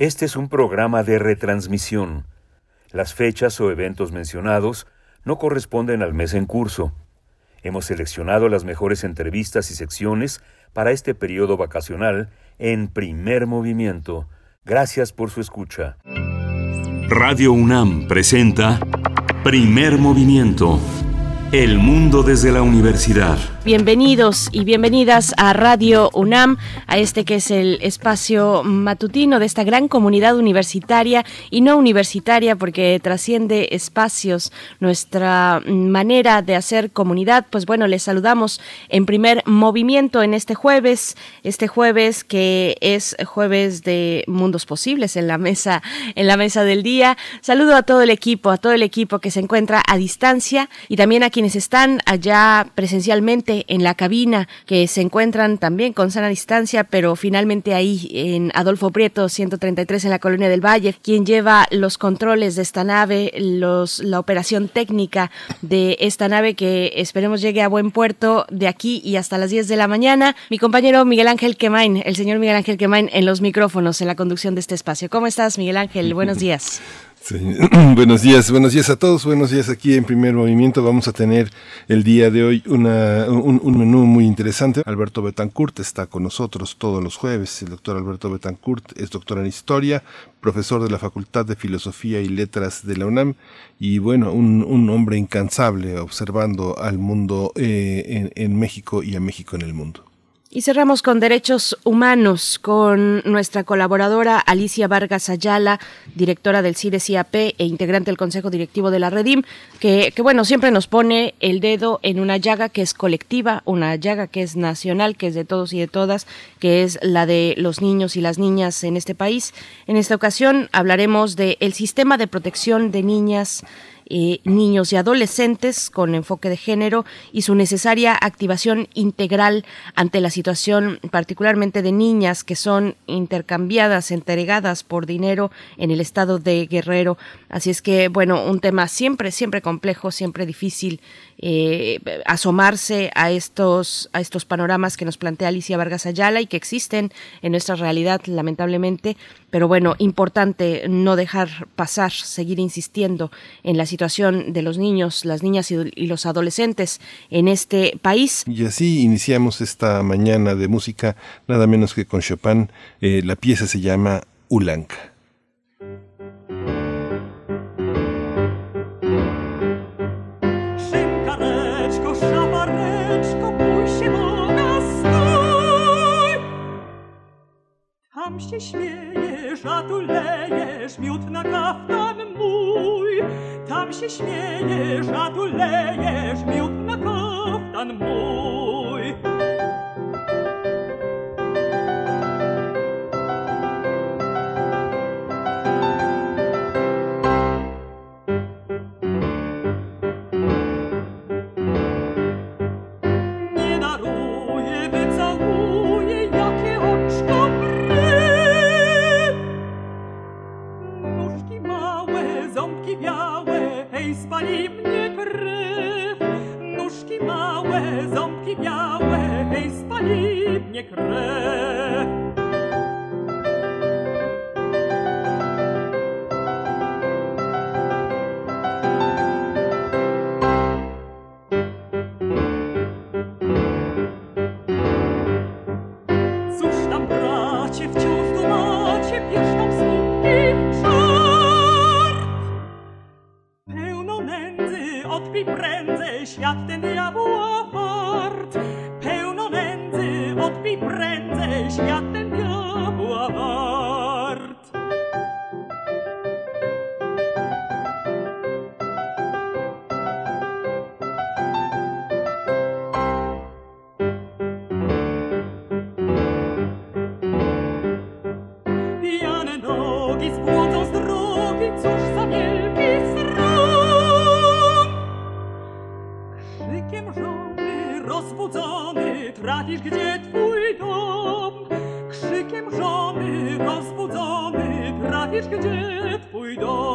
Este es un programa de retransmisión. Las fechas o eventos mencionados no corresponden al mes en curso. Hemos seleccionado las mejores entrevistas y secciones para este periodo vacacional en primer movimiento. Gracias por su escucha. Radio UNAM presenta Primer Movimiento. El mundo desde la universidad. Bienvenidos y bienvenidas a Radio UNAM, a este que es el espacio matutino de esta gran comunidad universitaria y no universitaria porque trasciende espacios nuestra manera de hacer comunidad. Pues bueno, les saludamos en primer movimiento en este jueves, este jueves que es jueves de mundos posibles en la mesa en la mesa del día. Saludo a todo el equipo, a todo el equipo que se encuentra a distancia y también a quienes están allá presencialmente en la cabina, que se encuentran también con sana distancia, pero finalmente ahí en Adolfo Prieto 133 en la Colonia del Valle, quien lleva los controles de esta nave, los, la operación técnica de esta nave que esperemos llegue a buen puerto de aquí y hasta las 10 de la mañana. Mi compañero Miguel Ángel Quemain, el señor Miguel Ángel Quemain en los micrófonos, en la conducción de este espacio. ¿Cómo estás, Miguel Ángel? Buenos días. buenos días, buenos días a todos, buenos días aquí en Primer Movimiento. Vamos a tener el día de hoy una, un, un, menú muy interesante. Alberto Betancourt está con nosotros todos los jueves. El doctor Alberto Betancourt es doctor en Historia, profesor de la Facultad de Filosofía y Letras de la UNAM y bueno, un, un hombre incansable observando al mundo eh, en, en México y a México en el mundo. Y cerramos con derechos humanos, con nuestra colaboradora Alicia Vargas Ayala, directora del CIDE-CIAP e integrante del Consejo Directivo de la Redim, que, que, bueno, siempre nos pone el dedo en una llaga que es colectiva, una llaga que es nacional, que es de todos y de todas, que es la de los niños y las niñas en este país. En esta ocasión hablaremos del el sistema de protección de niñas eh, niños y adolescentes con enfoque de género y su necesaria activación integral ante la situación particularmente de niñas que son intercambiadas, entregadas por dinero en el estado de Guerrero. Así es que, bueno, un tema siempre, siempre complejo, siempre difícil eh, asomarse a estos, a estos panoramas que nos plantea Alicia Vargas Ayala y que existen en nuestra realidad, lamentablemente. Pero bueno, importante no dejar pasar, seguir insistiendo en la situación de los niños, las niñas y, los adolescentes en este país. Y así iniciamos esta mañana de música, nada menos que con Chopin. Eh, la pieza se llama Ulanka. Tam się śmiejesz, a tu lejesz miód na kaftan mój. Tam się śmiejesz, a tu lejesz miód na kaftan mój. Spali mnie krew. Nóżki małe, ząbki białe, hej, spali mnie krew. Świat ten diabła wart. Pełno nędzy, odbij prędzej świat rozbudzony trafisz, gdzie twój dom. Krzykiem żony rozbudzony trafisz, gdzie twój dom.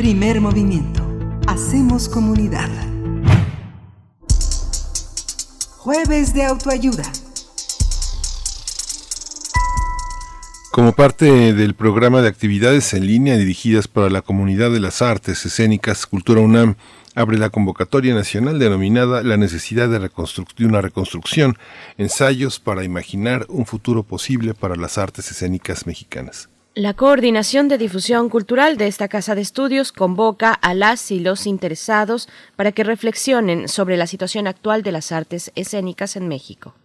Primer movimiento. Hacemos comunidad. Jueves de autoayuda. Como parte del programa de actividades en línea dirigidas para la comunidad de las artes escénicas, Cultura UNAM abre la convocatoria nacional denominada La necesidad de, de una reconstrucción, ensayos para imaginar un futuro posible para las artes escénicas mexicanas. La Coordinación de Difusión Cultural de esta Casa de Estudios convoca a las y los interesados para que reflexionen sobre la situación actual de las artes escénicas en México.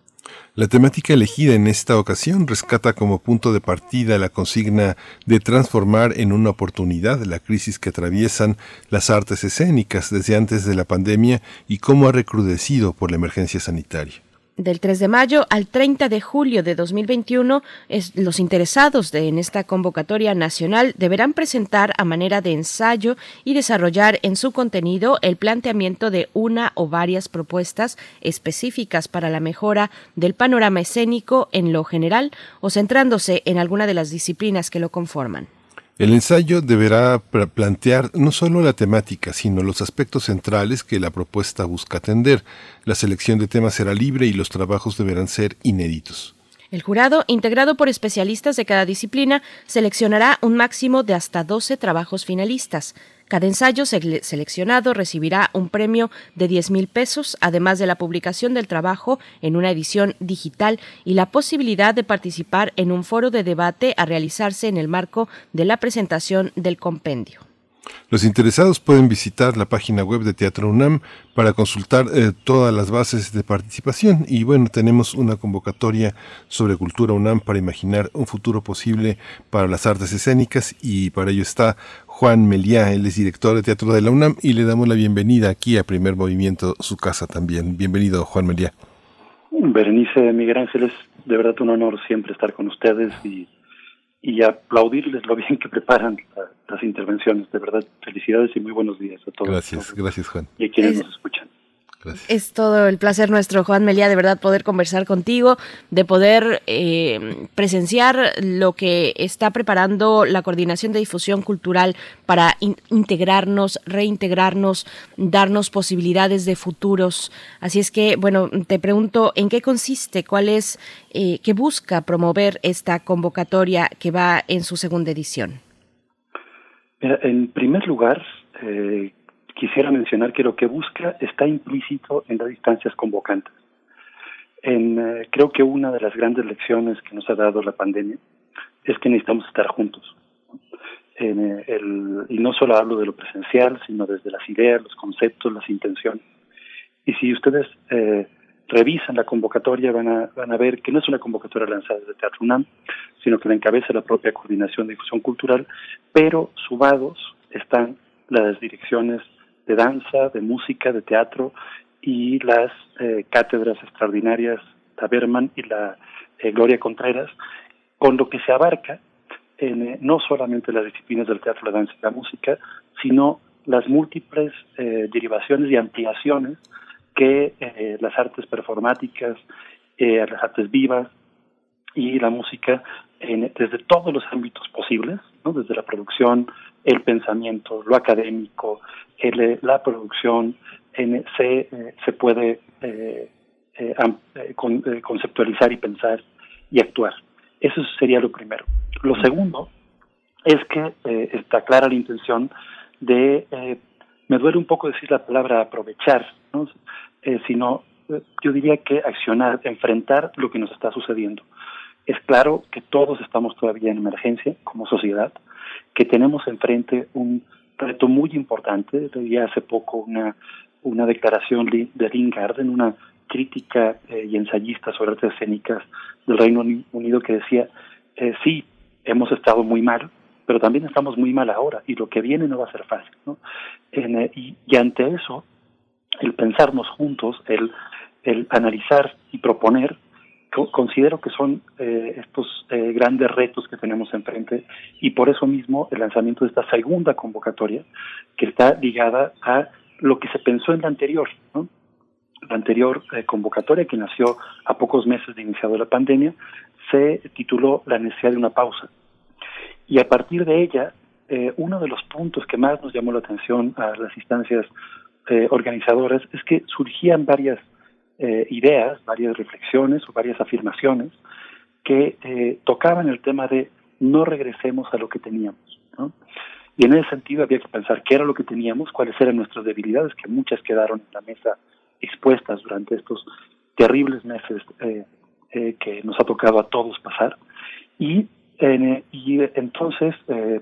La temática elegida en esta ocasión rescata como punto de partida la consigna de transformar en una oportunidad la crisis que atraviesan las artes escénicas desde antes de la pandemia y cómo ha recrudecido por la emergencia sanitaria del 3 de mayo al 30 de julio de 2021, es, los interesados de, en esta convocatoria nacional deberán presentar a manera de ensayo y desarrollar en su contenido el planteamiento de una o varias propuestas específicas para la mejora del panorama escénico en lo general o centrándose en alguna de las disciplinas que lo conforman. El ensayo deberá plantear no solo la temática, sino los aspectos centrales que la propuesta busca atender. La selección de temas será libre y los trabajos deberán ser inéditos. El jurado, integrado por especialistas de cada disciplina, seleccionará un máximo de hasta 12 trabajos finalistas. Cada ensayo seleccionado recibirá un premio de 10 mil pesos, además de la publicación del trabajo en una edición digital y la posibilidad de participar en un foro de debate a realizarse en el marco de la presentación del compendio. Los interesados pueden visitar la página web de Teatro UNAM para consultar eh, todas las bases de participación y bueno, tenemos una convocatoria sobre cultura UNAM para imaginar un futuro posible para las artes escénicas y para ello está Juan Meliá, él es director de Teatro de la UNAM y le damos la bienvenida aquí a Primer Movimiento, su casa también. Bienvenido, Juan Meliá. Berenice Miguel Ángeles, de verdad un honor siempre estar con ustedes y y aplaudirles lo bien que preparan las intervenciones. De verdad, felicidades y muy buenos días a todos. Gracias, gracias Juan. Y a quienes nos escuchan. Es todo el placer nuestro, Juan Melía, de verdad poder conversar contigo, de poder eh, presenciar lo que está preparando la Coordinación de Difusión Cultural para integrarnos, reintegrarnos, darnos posibilidades de futuros. Así es que, bueno, te pregunto, ¿en qué consiste? ¿Cuál es, eh, qué busca promover esta convocatoria que va en su segunda edición? en primer lugar, eh, quisiera mencionar que lo que busca está implícito en las distancias convocantes. En, eh, creo que una de las grandes lecciones que nos ha dado la pandemia es que necesitamos estar juntos. En, eh, el, y no solo hablo de lo presencial, sino desde las ideas, los conceptos, las intenciones. Y si ustedes eh, revisan la convocatoria, van a, van a ver que no es una convocatoria lanzada desde Teatro UNAM, sino que la encabeza la propia Coordinación de Difusión Cultural, pero sumados están las direcciones de danza, de música, de teatro y las eh, cátedras extraordinarias Taberman y la eh, Gloria Contreras, con lo que se abarca en, eh, no solamente las disciplinas del teatro, la danza y la música, sino las múltiples derivaciones y ampliaciones que las artes performáticas, las artes vivas y la música desde todos los ámbitos posibles, ¿no? desde la producción, el pensamiento, lo académico, el, la producción, en, se, eh, se puede eh, eh, conceptualizar y pensar y actuar. Eso sería lo primero. Lo segundo es que está clara la intención de, me duele un poco decir la palabra aprovechar, ¿no? sino yo diría que accionar, enfrentar lo que nos está sucediendo. Es claro que todos estamos todavía en emergencia como sociedad, que tenemos enfrente un reto muy importante. Leí hace poco una, una declaración de Lynn Garden, una crítica eh, y ensayista sobre artes escénicas del Reino Unido que decía, eh, sí, hemos estado muy mal, pero también estamos muy mal ahora y lo que viene no va a ser fácil. ¿no? Eh, y, y, ante eso, el pensarnos juntos, el, el analizar y proponer, considero que son eh, estos eh, grandes retos que tenemos enfrente y por eso mismo el lanzamiento de esta segunda convocatoria que está ligada a lo que se pensó en la anterior, ¿no? La anterior eh, convocatoria que nació a pocos meses de iniciado la pandemia se tituló La necesidad de una pausa. Y a partir de ella, uno de los puntos que más nos llamó la atención a las instancias organizadoras es que surgían varias eh, ideas, varias reflexiones o varias afirmaciones que eh, tocaban el tema de no regresemos a lo que teníamos. Y en ese sentido había que pensar qué era lo que teníamos, cuáles eran nuestras debilidades, que muchas quedaron en la mesa expuestas durante estos terribles meses eh, que nos ha tocado a todos pasar. Y, y entonces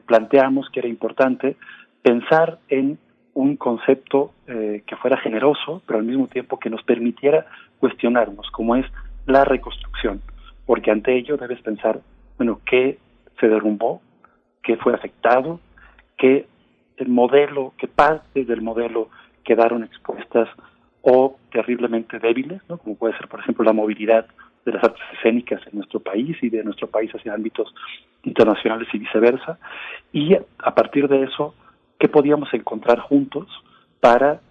planteamos que era importante pensar en un concepto eh, que fuera generoso, pero al mismo tiempo que nos permitiera cuestionarnos, como es la reconstrucción, porque ante ello debes pensar, bueno, qué se derrumbó, qué fue afectado, qué el modelo, qué partes del modelo quedaron expuestas o terriblemente débiles, ¿no? como puede ser, por ejemplo, la movilidad de las artes escénicas en nuestro país y de nuestro país hacia ámbitos internacionales y viceversa. Y a partir de eso, qué podíamos encontrar juntos para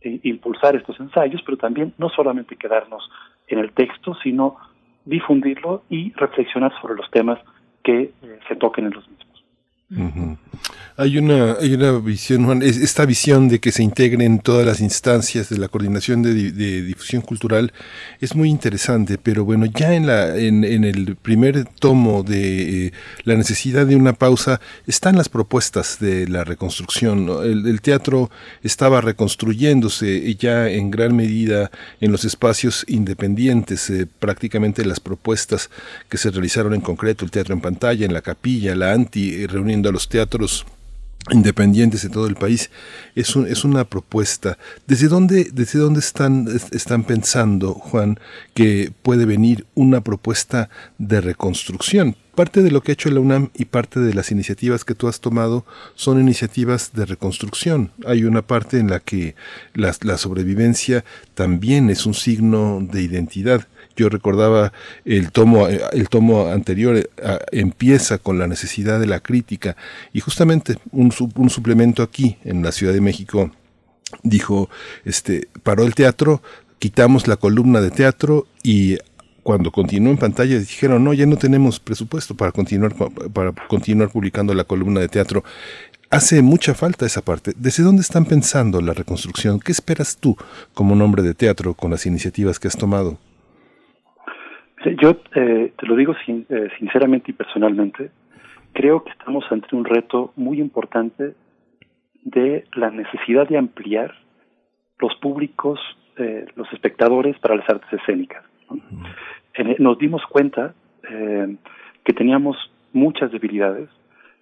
eh, impulsar estos ensayos, pero también no solamente quedarnos en el texto, sino difundirlo y reflexionar sobre los temas que eh, se toquen en los mismos. Hay una, hay una visión, Juan, esta visión de que se integren todas las instancias de la coordinación de, difusión cultural es muy interesante, pero bueno, ya en, la, en, en el primer tomo de eh, la necesidad de una pausa están las propuestas de la reconstrucción. El, teatro estaba reconstruyéndose ya en gran medida en los espacios independientes, eh, prácticamente las propuestas que se realizaron en concreto, el teatro en pantalla, en la capilla, la anti, eh, a los teatros independientes de todo el país es, es una propuesta. Desde dónde desde dónde están están pensando Juan que puede venir una propuesta de reconstrucción parte de lo que ha hecho la UNAM y parte de las iniciativas que tú has tomado son iniciativas de reconstrucción. Hay una parte en la que la, la sobrevivencia también es un signo de identidad yo recordaba el tomo, el tomo anterior eh, empieza con la necesidad de la crítica. Y justamente un, un suplemento aquí en la Ciudad de México dijo, este, paró el teatro, quitamos la columna de teatro y cuando continuó en pantalla dijeron no ya no tenemos presupuesto para continuar para continuar publicando la columna de teatro hace mucha falta esa parte. Desde dónde están pensando la reconstrucción qué esperas tú como un hombre de teatro con las iniciativas que has tomado yo eh, te lo digo eh, sinceramente y personalmente, creo que estamos ante un reto muy importante de la necesidad de ampliar los públicos, eh, los espectadores para las artes escénicas. nos dimos cuenta que teníamos muchas debilidades,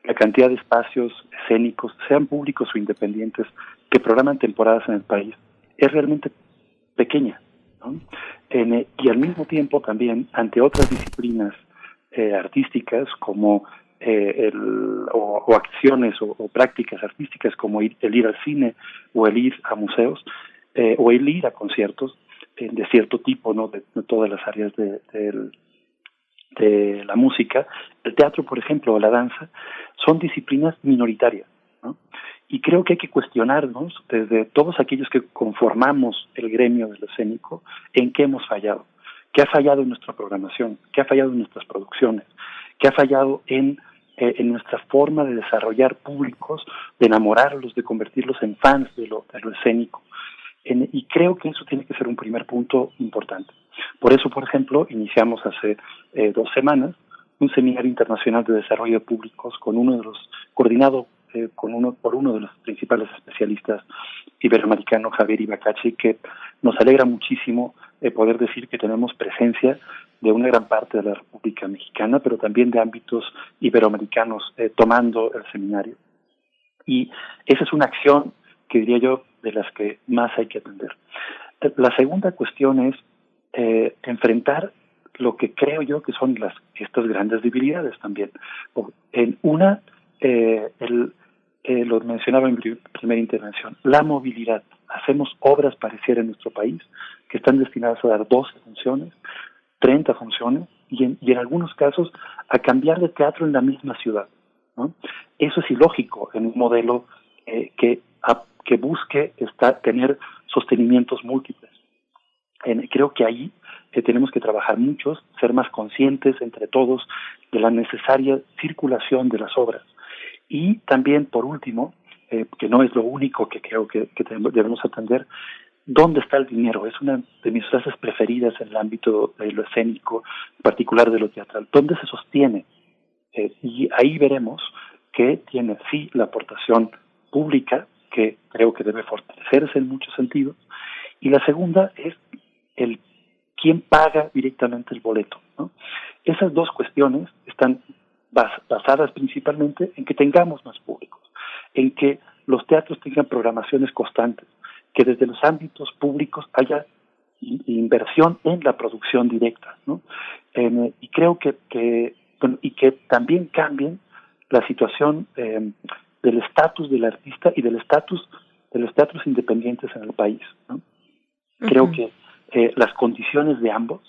la cantidad de espacios escénicos, sean públicos o independientes, que programan temporadas en el país, es realmente pequeña. ¿no? Eh, y al mismo tiempo también ante otras disciplinas eh, artísticas como eh, el, o, acciones o, prácticas artísticas como el ir al cine o el ir a museos o el ir a conciertos de cierto tipo, no de, todas las áreas de, de la música, el teatro, por ejemplo, o la danza, son disciplinas minoritarias. Y creo que hay que cuestionarnos desde todos aquellos que conformamos el gremio del escénico en qué hemos fallado, qué ha fallado en nuestra programación, qué ha fallado en nuestras producciones, qué ha fallado en, eh, en nuestra forma de desarrollar públicos, de enamorarlos, de convertirlos en fans de lo, de lo escénico. y creo que eso tiene que ser un primer punto importante. Por eso, por ejemplo, iniciamos hace eh, dos semanas un seminario internacional de desarrollo de públicos con uno de los coordinado eh, con uno, por uno de los principales especialistas iberoamericanos, Javier Ibacachi, que nos alegra muchísimo eh, poder decir que tenemos presencia de una gran parte de la República Mexicana, pero también de ámbitos iberoamericanos eh, tomando el seminario. Y esa es una acción que diría yo de las que más hay que atender. La segunda cuestión es enfrentar lo que creo yo que son las estas grandes debilidades también. En una, el, eh, lo mencionaba en primera intervención, la movilidad. Hacemos obras pareciera en nuestro país que están destinadas a dar 12 funciones, 30 funciones y en, y en algunos casos a cambiar de teatro en la misma ciudad. Eso es ilógico en un modelo eh, que, que busque está, tener sostenimientos múltiples. Creo que ahí eh, tenemos que trabajar muchos, ser más conscientes entre todos de la necesaria circulación de las obras. Y también, por último, eh, que no es lo único que creo que, que debemos atender, ¿Dónde está el dinero? Es una de mis frases preferidas en el ámbito de lo escénico, en particular de lo teatral. ¿Dónde se sostiene? Eh, y ahí veremos que tiene sí la aportación pública, que creo que debe fortalecerse en muchos sentidos, y la segunda es el quién paga directamente el boleto. ¿no? Esas dos cuestiones están basadas principalmente en que tengamos más públicos, en que los teatros tengan programaciones constantes, que desde los ámbitos públicos haya inversión en la producción directa, ¿no? Eh, y creo que, que y que también cambien la situación eh, del estatus del artista y del estatus de los teatros independientes en el país. ¿no? Creo que eh, las condiciones de ambos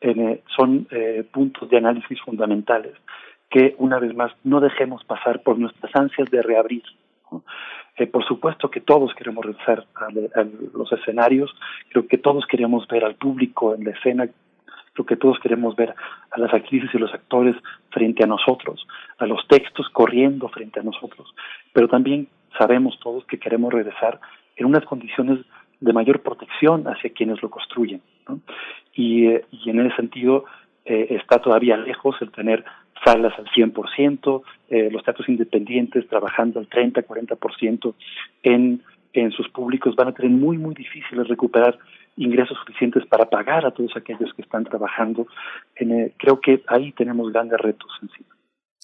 eh, son puntos de análisis fundamentales que, una vez más, no dejemos pasar por nuestras ansias de reabrir. ¿no? Eh, por supuesto que todos queremos regresar a, a, los escenarios, creo que todos queremos ver al público en la escena, creo que todos queremos ver a las actrices y los actores frente a nosotros, a los textos corriendo frente a nosotros, pero también sabemos todos que queremos regresar en unas condiciones de mayor protección hacia quienes lo construyen. ¿no? Y, eh, y en ese sentido eh, está todavía lejos el tener salas al 100%, eh, los teatros independientes trabajando al 30, 40% en, en sus públicos van a tener muy, muy difíciles recuperar ingresos suficientes para pagar a todos aquellos que están trabajando. Eh, creo que ahí tenemos grandes retos encima.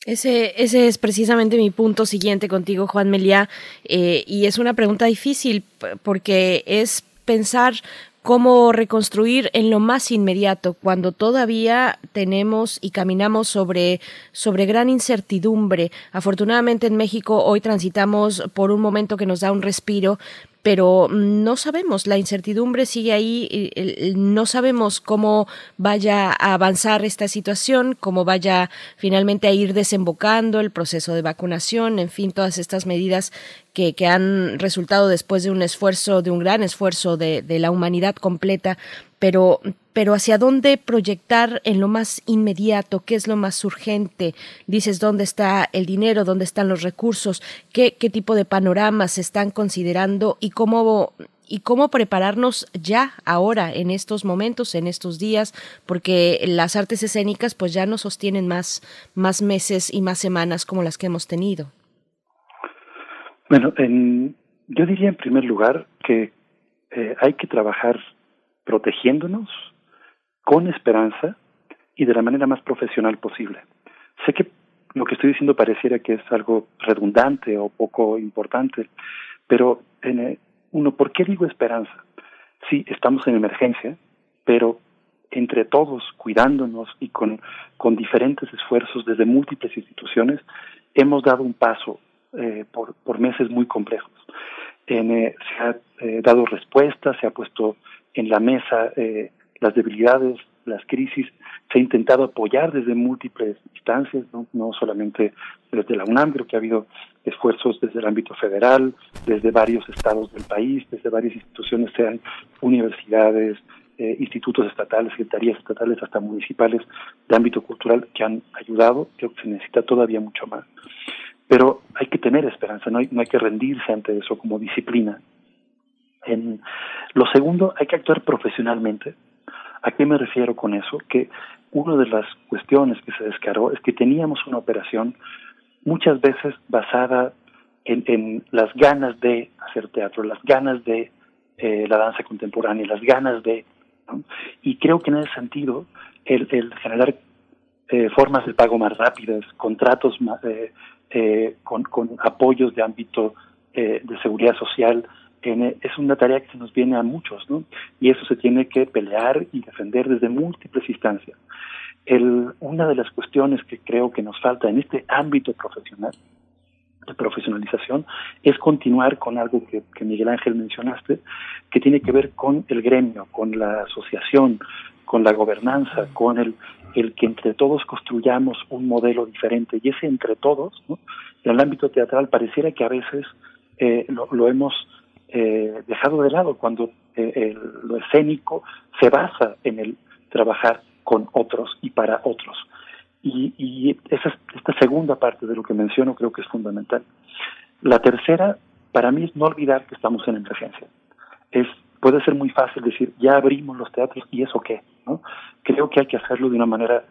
Ese, ese es precisamente mi punto siguiente contigo, Juan Meliá, eh, y es una pregunta difícil porque es pensar cómo reconstruir en lo más inmediato cuando todavía tenemos y caminamos sobre sobre gran incertidumbre. Afortunadamente en México hoy transitamos por un momento que nos da un respiro, pero no sabemos, la incertidumbre sigue ahí, no sabemos cómo vaya a avanzar esta situación, cómo vaya finalmente a ir desembocando el proceso de vacunación, en fin, todas estas medidas que, han resultado después de un esfuerzo, de un gran esfuerzo de, de la humanidad completa, pero, pero hacia dónde proyectar en lo más inmediato, qué es lo más urgente, dices dónde está el dinero, dónde están los recursos, qué, qué tipo de panoramas se están considerando y cómo y cómo prepararnos ya ahora en estos momentos, en estos días, porque las artes escénicas pues ya no sostienen más más meses y más semanas como las que hemos tenido. Bueno, en, yo diría en primer lugar que eh, hay que trabajar protegiéndonos con esperanza y de la manera más profesional posible. Sé que lo que estoy diciendo pareciera que es algo redundante o poco importante, pero en, eh, uno, ¿por qué digo esperanza? Sí, estamos en emergencia, pero entre todos, cuidándonos y con, con diferentes esfuerzos desde múltiples instituciones, hemos dado un paso eh, por, meses muy complejos. En, eh, se ha eh, dado respuesta, se ha puesto en la mesa eh, las debilidades, las crisis, se ha intentado apoyar desde múltiples instancias, no, no solamente desde la UNAM, creo que ha habido esfuerzos desde el ámbito federal, desde varios estados del país, desde varias instituciones, sean universidades, eh, institutos estatales, secretarías estatales, hasta municipales de ámbito cultural que han ayudado. Creo que se necesita todavía mucho más. Pero hay que tener esperanza, no hay, no hay que rendirse ante eso como disciplina. En lo segundo, hay que actuar profesionalmente. ¿A qué me refiero con eso? Que una de las cuestiones que se descargó es que teníamos una operación muchas veces basada en, en las ganas de hacer teatro, las ganas de eh, la danza contemporánea, las ganas de... Y creo que en ese sentido, el, el generar eh, formas de pago más rápidas, contratos más, eh, eh, con, apoyos de ámbito de seguridad social, es una tarea que se nos viene a muchos, ¿no? Y eso se tiene que pelear y defender desde múltiples instancias. El, una de las cuestiones que creo que nos falta en este ámbito profesional, de profesionalización, es continuar con algo que Miguel Ángel mencionaste, que tiene que ver con el gremio, con la asociación, con la gobernanza, con el, el que entre todos construyamos un modelo diferente. Y ese entre todos, en el ámbito teatral, pareciera que a veces eh, lo, hemos eh, dejado de lado cuando eh, lo escénico se basa en el trabajar con otros y para otros. Y, y esa, esta segunda parte de lo que menciono creo que es fundamental. La tercera, para mí, es no olvidar que estamos en emergencia. Es, puede ser muy fácil decir, ya abrimos los teatros y eso qué. ¿No? Creo que hay que hacerlo de una manera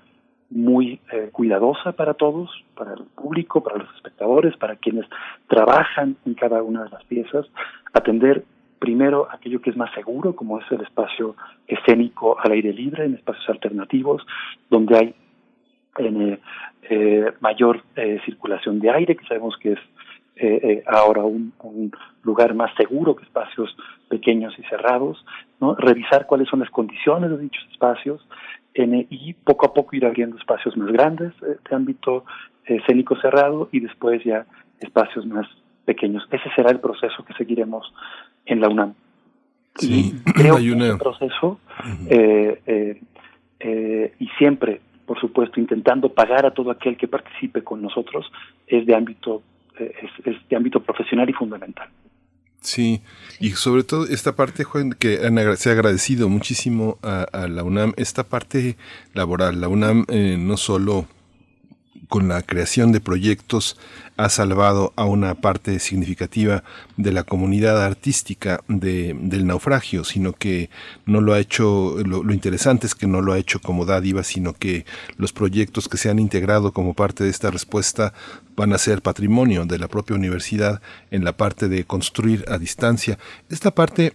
muy eh, cuidadosa para todos, para el público, para los espectadores, para quienes trabajan en cada una de las piezas, atender primero aquello que es más seguro, como es el espacio escénico al aire libre, en espacios alternativos, donde hay eh, eh, mayor eh, circulación de aire, que sabemos que es ahora un, lugar más seguro que espacios pequeños y cerrados, ¿no? revisar cuáles son las condiciones de dichos espacios y poco a poco ir abriendo espacios más grandes de ámbito escénico cerrado y después ya espacios más pequeños. Ese será el proceso que seguiremos en la UNAM. Sí, y creo que ese proceso, y siempre por supuesto, intentando pagar a todo aquel que participe con nosotros, es de ámbito, eh, es, de ámbito profesional y fundamental. Sí, y sobre todo esta parte, Juan, que se ha agradecido muchísimo a, la UNAM, esta parte laboral. La UNAM eh, no solo con la creación de proyectos ha salvado a una parte significativa de la comunidad artística de, del naufragio, sino que no lo ha hecho, lo, lo, interesante es que no lo ha hecho como dádiva, sino que los proyectos que se han integrado como parte de esta respuesta van a ser patrimonio de la propia universidad en la parte de construir a distancia. Esta parte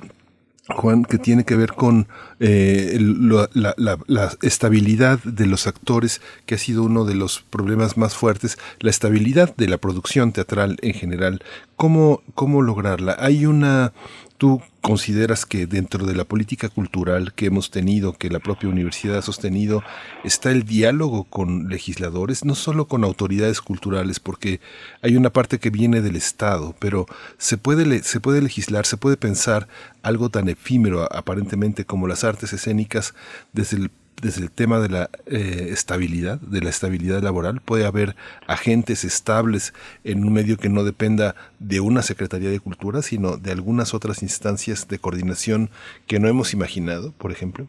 Juan, que tiene que ver con eh, la, estabilidad de los actores, que ha sido uno de los problemas más fuertes, la estabilidad de la producción teatral en general. ¿Cómo, cómo lograrla? Hay una ¿Tú consideras que dentro de la política cultural que hemos tenido, que la propia universidad ha sostenido, está el diálogo con legisladores, no solo con autoridades culturales, porque hay una parte que viene del Estado, pero se puede, se puede legislar, se puede pensar algo tan efímero aparentemente como las artes escénicas desde el desde el tema de la eh, estabilidad, de la estabilidad laboral. Puede haber agentes estables en un medio que no dependa de una Secretaría de Cultura, sino de algunas otras instancias de coordinación que no hemos imaginado, por ejemplo.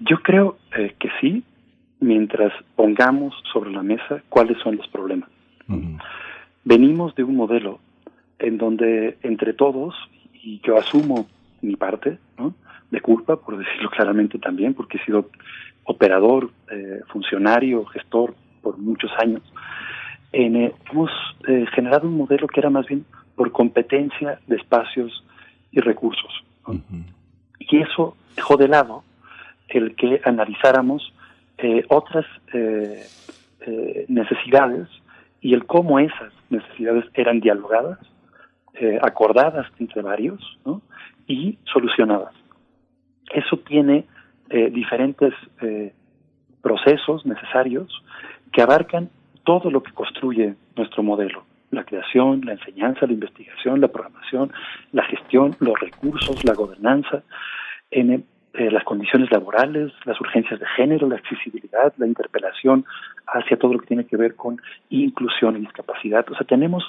yo creo eh, que sí, mientras pongamos sobre la mesa cuáles son los problemas. Venimos de un modelo en donde entre todos, y yo asumo mi parte, ¿no? De culpa, por decirlo claramente también, porque he sido operador, eh, funcionario, gestor por muchos años. Eh, hemos eh, generado un modelo que era más bien por competencia de espacios y recursos. Y eso dejó de lado el que analizáramos otras necesidades y el cómo esas necesidades eran dialogadas, acordadas entre varios y solucionadas eso tiene eh, diferentes eh, procesos necesarios que abarcan todo lo que construye nuestro modelo. La creación, la enseñanza, la investigación, la programación, la gestión, los recursos, la gobernanza, en, eh, las condiciones laborales, las urgencias de género, la accesibilidad, la interpelación hacia todo lo que tiene que ver con inclusión y discapacidad. O sea, tenemos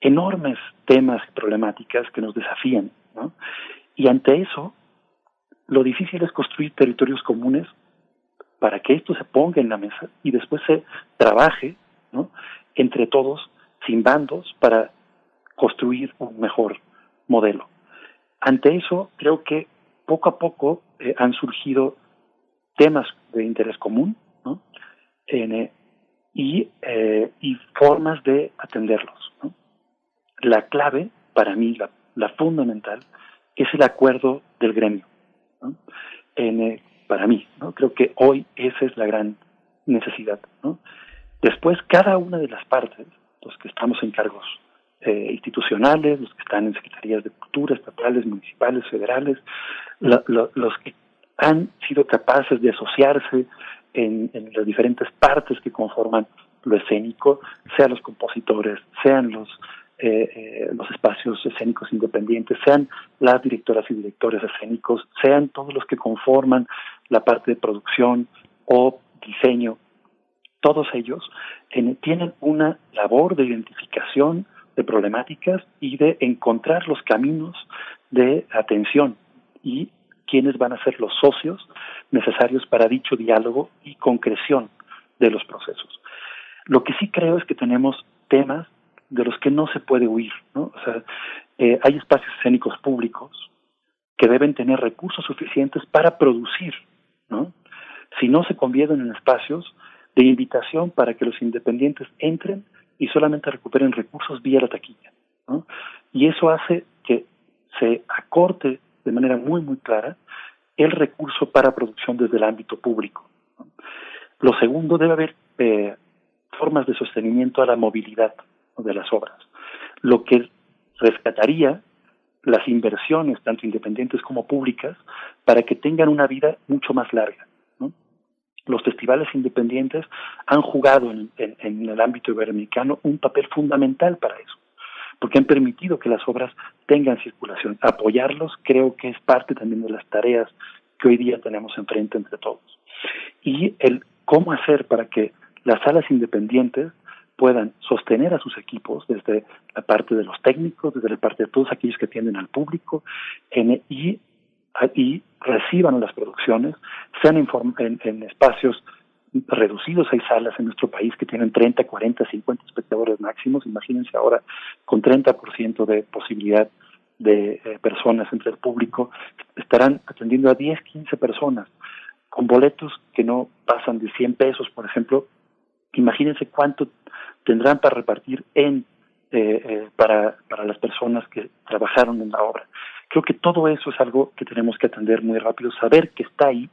enormes temas y problemáticas que nos desafían, ¿no? Y ante eso, lo difícil es construir territorios comunes para que esto se ponga en la mesa y después se trabaje entre todos, sin bandos, para construir un mejor modelo. Ante eso, creo que poco a poco eh, han surgido temas de interés común eh, eh, y, formas de atenderlos. La clave, para mí, la fundamental, es el acuerdo del gremio. Eh, para mí, ¿no? Creo que hoy esa es la gran necesidad, ¿no? Después, cada una de las partes, los que estamos en cargos eh, institucionales, los que están en secretarías de cultura, estatales, municipales, federales, los que han sido capaces de asociarse en, en, las diferentes partes que conforman lo escénico, sean los compositores, sean los eh, eh, los espacios escénicos independientes, sean las directoras y directores escénicos, sean todos los que conforman la parte de producción o diseño, todos ellos tienen una labor de identificación de problemáticas y de encontrar los caminos de atención y quiénes van a ser los socios necesarios para dicho diálogo y concreción de los procesos. Lo que sí creo es que tenemos temas de los que no se puede huir, ¿no? O sea, eh, hay espacios escénicos públicos que deben tener recursos suficientes para producir, ¿no? Si no se convierten en espacios de invitación para que los independientes entren y solamente recuperen recursos vía la taquilla, ¿no? Y eso hace que se acorte de manera muy, muy clara el recurso para producción desde el ámbito público. Lo segundo, debe haber eh, formas de sostenimiento a la movilidad de las obras, lo que rescataría las inversiones, tanto independientes como públicas, para que tengan una vida mucho más larga. Los festivales independientes han jugado en, el ámbito iberoamericano un papel fundamental para eso, porque han permitido que las obras tengan circulación. Apoyarlos creo que es parte también de las tareas que hoy día tenemos enfrente entre todos. Y el cómo hacer para que las salas independientes puedan sostener a sus equipos desde la parte de los técnicos, desde la parte de todos aquellos que atienden al público y reciban las producciones, sean en, en, espacios reducidos. Hay salas en nuestro país que tienen 30, 40, 50 espectadores máximos. Imagínense ahora con 30% de posibilidad de eh, personas entre el público, estarán atendiendo a 10, 15 personas con boletos que no pasan de 100 pesos, por ejemplo, imagínense cuánto tendrán para repartir en eh, eh, para, para las personas que trabajaron en la obra. Creo que todo eso es algo que tenemos que atender muy rápido, saber que está ahí,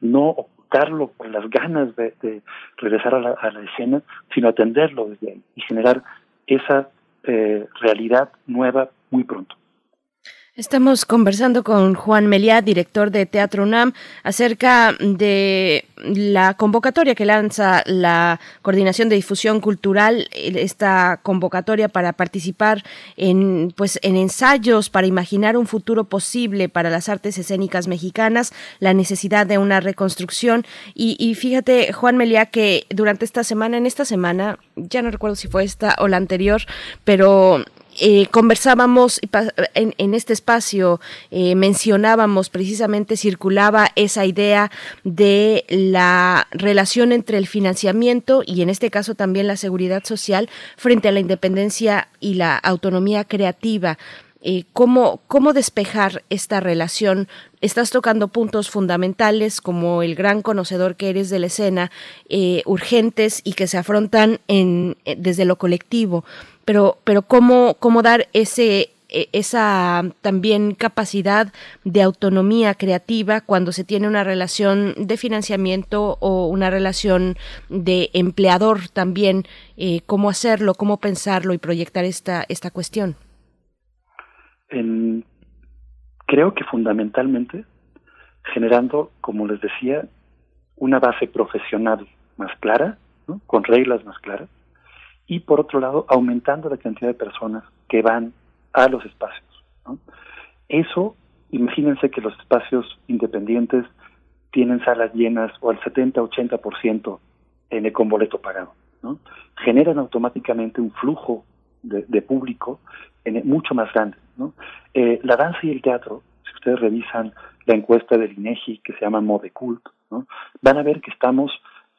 no ocultarlo con las ganas de, regresar a la, a la, escena, sino atenderlo desde ahí y generar esa eh, realidad nueva muy pronto. Estamos conversando con Juan Meliá, director de Teatro UNAM, acerca de la convocatoria que lanza la Coordinación de Difusión Cultural, esta convocatoria para participar en, pues, en ensayos para imaginar un futuro posible para las artes escénicas mexicanas, la necesidad de una reconstrucción. Y, y fíjate, Juan Meliá, que durante esta semana, en esta semana, ya no recuerdo si fue esta o la anterior, pero eh, conversábamos en, en, este espacio, eh, mencionábamos precisamente, circulaba esa idea de la relación entre el financiamiento y en este caso también la seguridad social frente a la independencia y la autonomía creativa. Eh, ¿cómo, ¿Cómo despejar esta relación? Estás tocando puntos fundamentales como el gran conocedor que eres de la escena, urgentes y que se afrontan en, desde lo colectivo pero, pero cómo, cómo dar ese, e, esa también capacidad de autonomía creativa cuando se tiene una relación de financiamiento o una relación de empleador también, eh, cómo hacerlo, cómo pensarlo y proyectar esta, esta cuestión. creo que fundamentalmente generando, como les decía, una base profesional más clara, con reglas más claras, y por otro lado aumentando la cantidad de personas que van a los espacios. Eso, imagínense que los espacios independientes tienen salas llenas o al 70-80% en el con boleto pagado. Generan automáticamente un flujo de, público mucho más grande. Eh, la danza y el teatro, si ustedes revisan la encuesta del INEGI que se llama Mode Cult, ¿no? van a ver que estamos,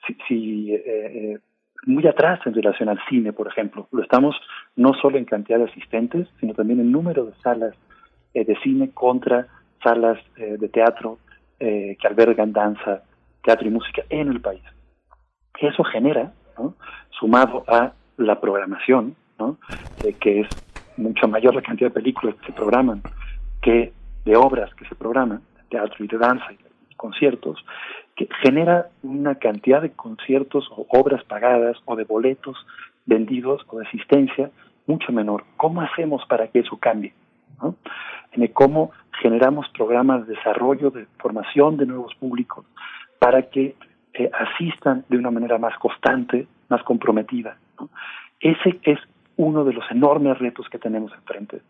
si, si eh, eh muy atrás en relación al cine, por ejemplo. Lo estamos no solo en cantidad de asistentes, sino también en número de salas eh, de cine contra salas eh, de teatro eh, que albergan danza, teatro y música en el país. Eso genera, ¿no? sumado a la programación, ¿no? que es mucho mayor la cantidad de películas que se programan que de obras que se programan, de teatro y de danza y conciertos, que genera una cantidad de conciertos o obras pagadas o de boletos vendidos o de asistencia mucho menor. ¿Cómo hacemos para que eso cambie? En cómo generamos programas de desarrollo, de formación de nuevos públicos para que eh, asistan de una manera más constante, más comprometida. Ese es uno de los enormes retos que tenemos enfrente.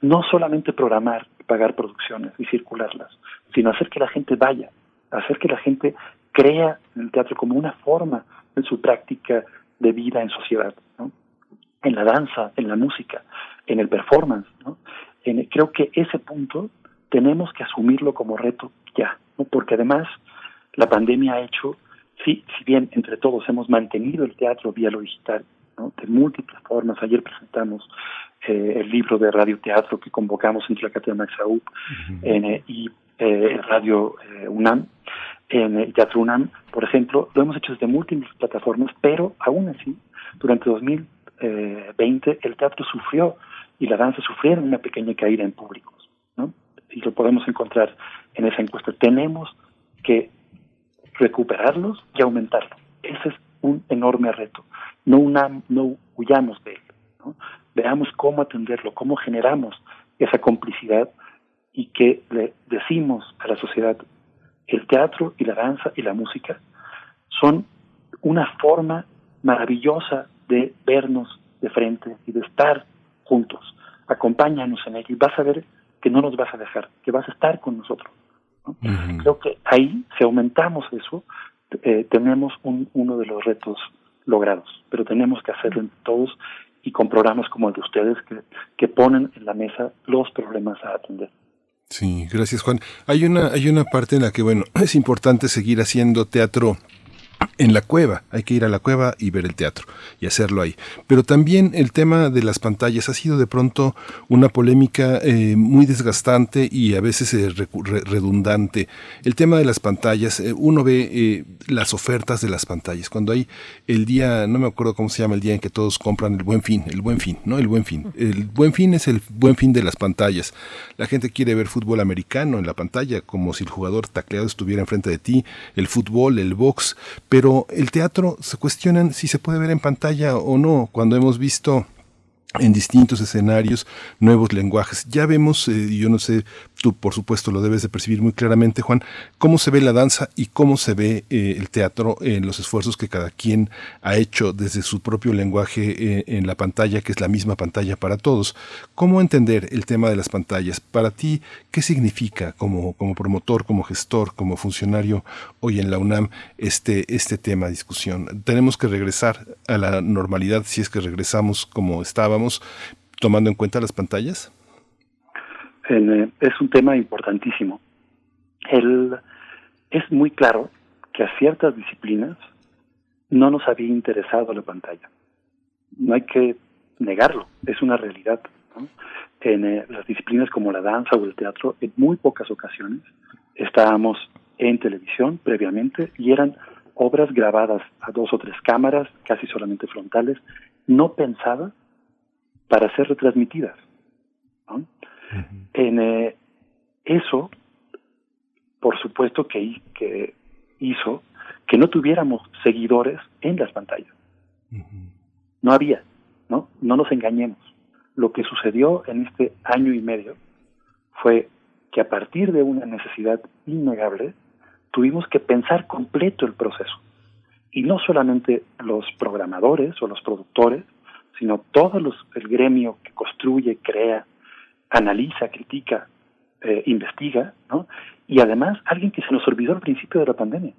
No solamente programar pagar producciones y circularlas, sino hacer que la gente vaya, hacer que la gente crea en el teatro como una forma en su práctica de vida en sociedad, ¿no? en la danza, en la música, en el performance. ¿no? En, creo que ese punto tenemos que asumirlo como reto ya, ¿no? porque además la pandemia ha hecho, si bien entre todos hemos mantenido el teatro vía lo digital, ¿no? de múltiples formas, ayer presentamos eh, el libro de radioteatro que convocamos entre la Cátedra Max uh y eh, Radio eh, UNAM, en el Teatro UNAM, por ejemplo, lo hemos hecho desde múltiples plataformas, pero aún así, durante 2020 el teatro sufrió y la danza sufrieron una pequeña caída en públicos, ¿no? Y lo podemos encontrar en esa encuesta. Tenemos que recuperarlos y aumentarlos. Ese es un enorme reto. No, una, no huyamos de él. ¿no? Veamos cómo atenderlo, cómo generamos esa complicidad y que le decimos a la sociedad el teatro y la danza y la música son una forma maravillosa de vernos de frente y de estar juntos. Acompáñanos en ello y vas a ver que no nos vas a dejar, que vas a estar con nosotros. Creo que ahí, si aumentamos eso, eh, tenemos un, uno de los retos logrados, pero tenemos que hacerlo todos y con programas como el de ustedes que, que ponen en la mesa los problemas a atender. Sí, gracias Juan. Hay una, hay una parte en la que, bueno, es importante seguir haciendo teatro en la cueva, hay que ir a la cueva y ver el teatro y hacerlo ahí. Pero también el tema de las pantallas ha sido de pronto una polémica eh, muy desgastante y a veces eh, redundante. El tema de las pantallas, eh, uno ve las ofertas de las pantallas. Cuando hay el día, no me acuerdo cómo se llama el día en que todos compran el buen fin, el buen fin, ¿no? El buen fin. El buen fin es el buen fin de las pantallas. La gente quiere ver fútbol americano en la pantalla, como si el jugador tacleado estuviera enfrente de ti, el fútbol, el box, pero el teatro se cuestionan si se puede ver en pantalla o no, cuando hemos visto en distintos escenarios, nuevos lenguajes. Ya vemos, eh, yo no sé, tú por supuesto lo debes de percibir muy claramente, Juan, cómo se ve la danza y cómo se ve eh, el teatro en los esfuerzos que cada quien ha hecho desde su propio lenguaje eh, en la pantalla, que es la misma pantalla para todos. ¿Cómo entender el tema de las pantallas? Para ti, ¿qué significa como, como promotor, como gestor, como funcionario hoy en la UNAM este, este tema de discusión? ¿Tenemos que regresar a la normalidad si es que regresamos como estábamos? tomando en cuenta las pantallas? Eh, es un tema importantísimo. El, es muy claro que a ciertas disciplinas no nos había interesado la pantalla. No hay que negarlo, es una realidad. En eh, las disciplinas como la danza o el teatro, en muy pocas ocasiones estábamos en televisión previamente y eran obras grabadas a dos o tres cámaras, casi solamente frontales, no pensadas para ser retransmitidas. En eh, eso, por supuesto que, que hizo que no tuviéramos seguidores en las pantallas. No había, ¿no? No nos engañemos. Lo que sucedió en este año y medio fue que a partir de una necesidad innegable, tuvimos que pensar completo el proceso. Y no solamente los programadores o los productores, sino todo los, el gremio que construye, crea, analiza, critica, eh, investiga, ¿no? Y además alguien que se nos olvidó al principio de la pandemia,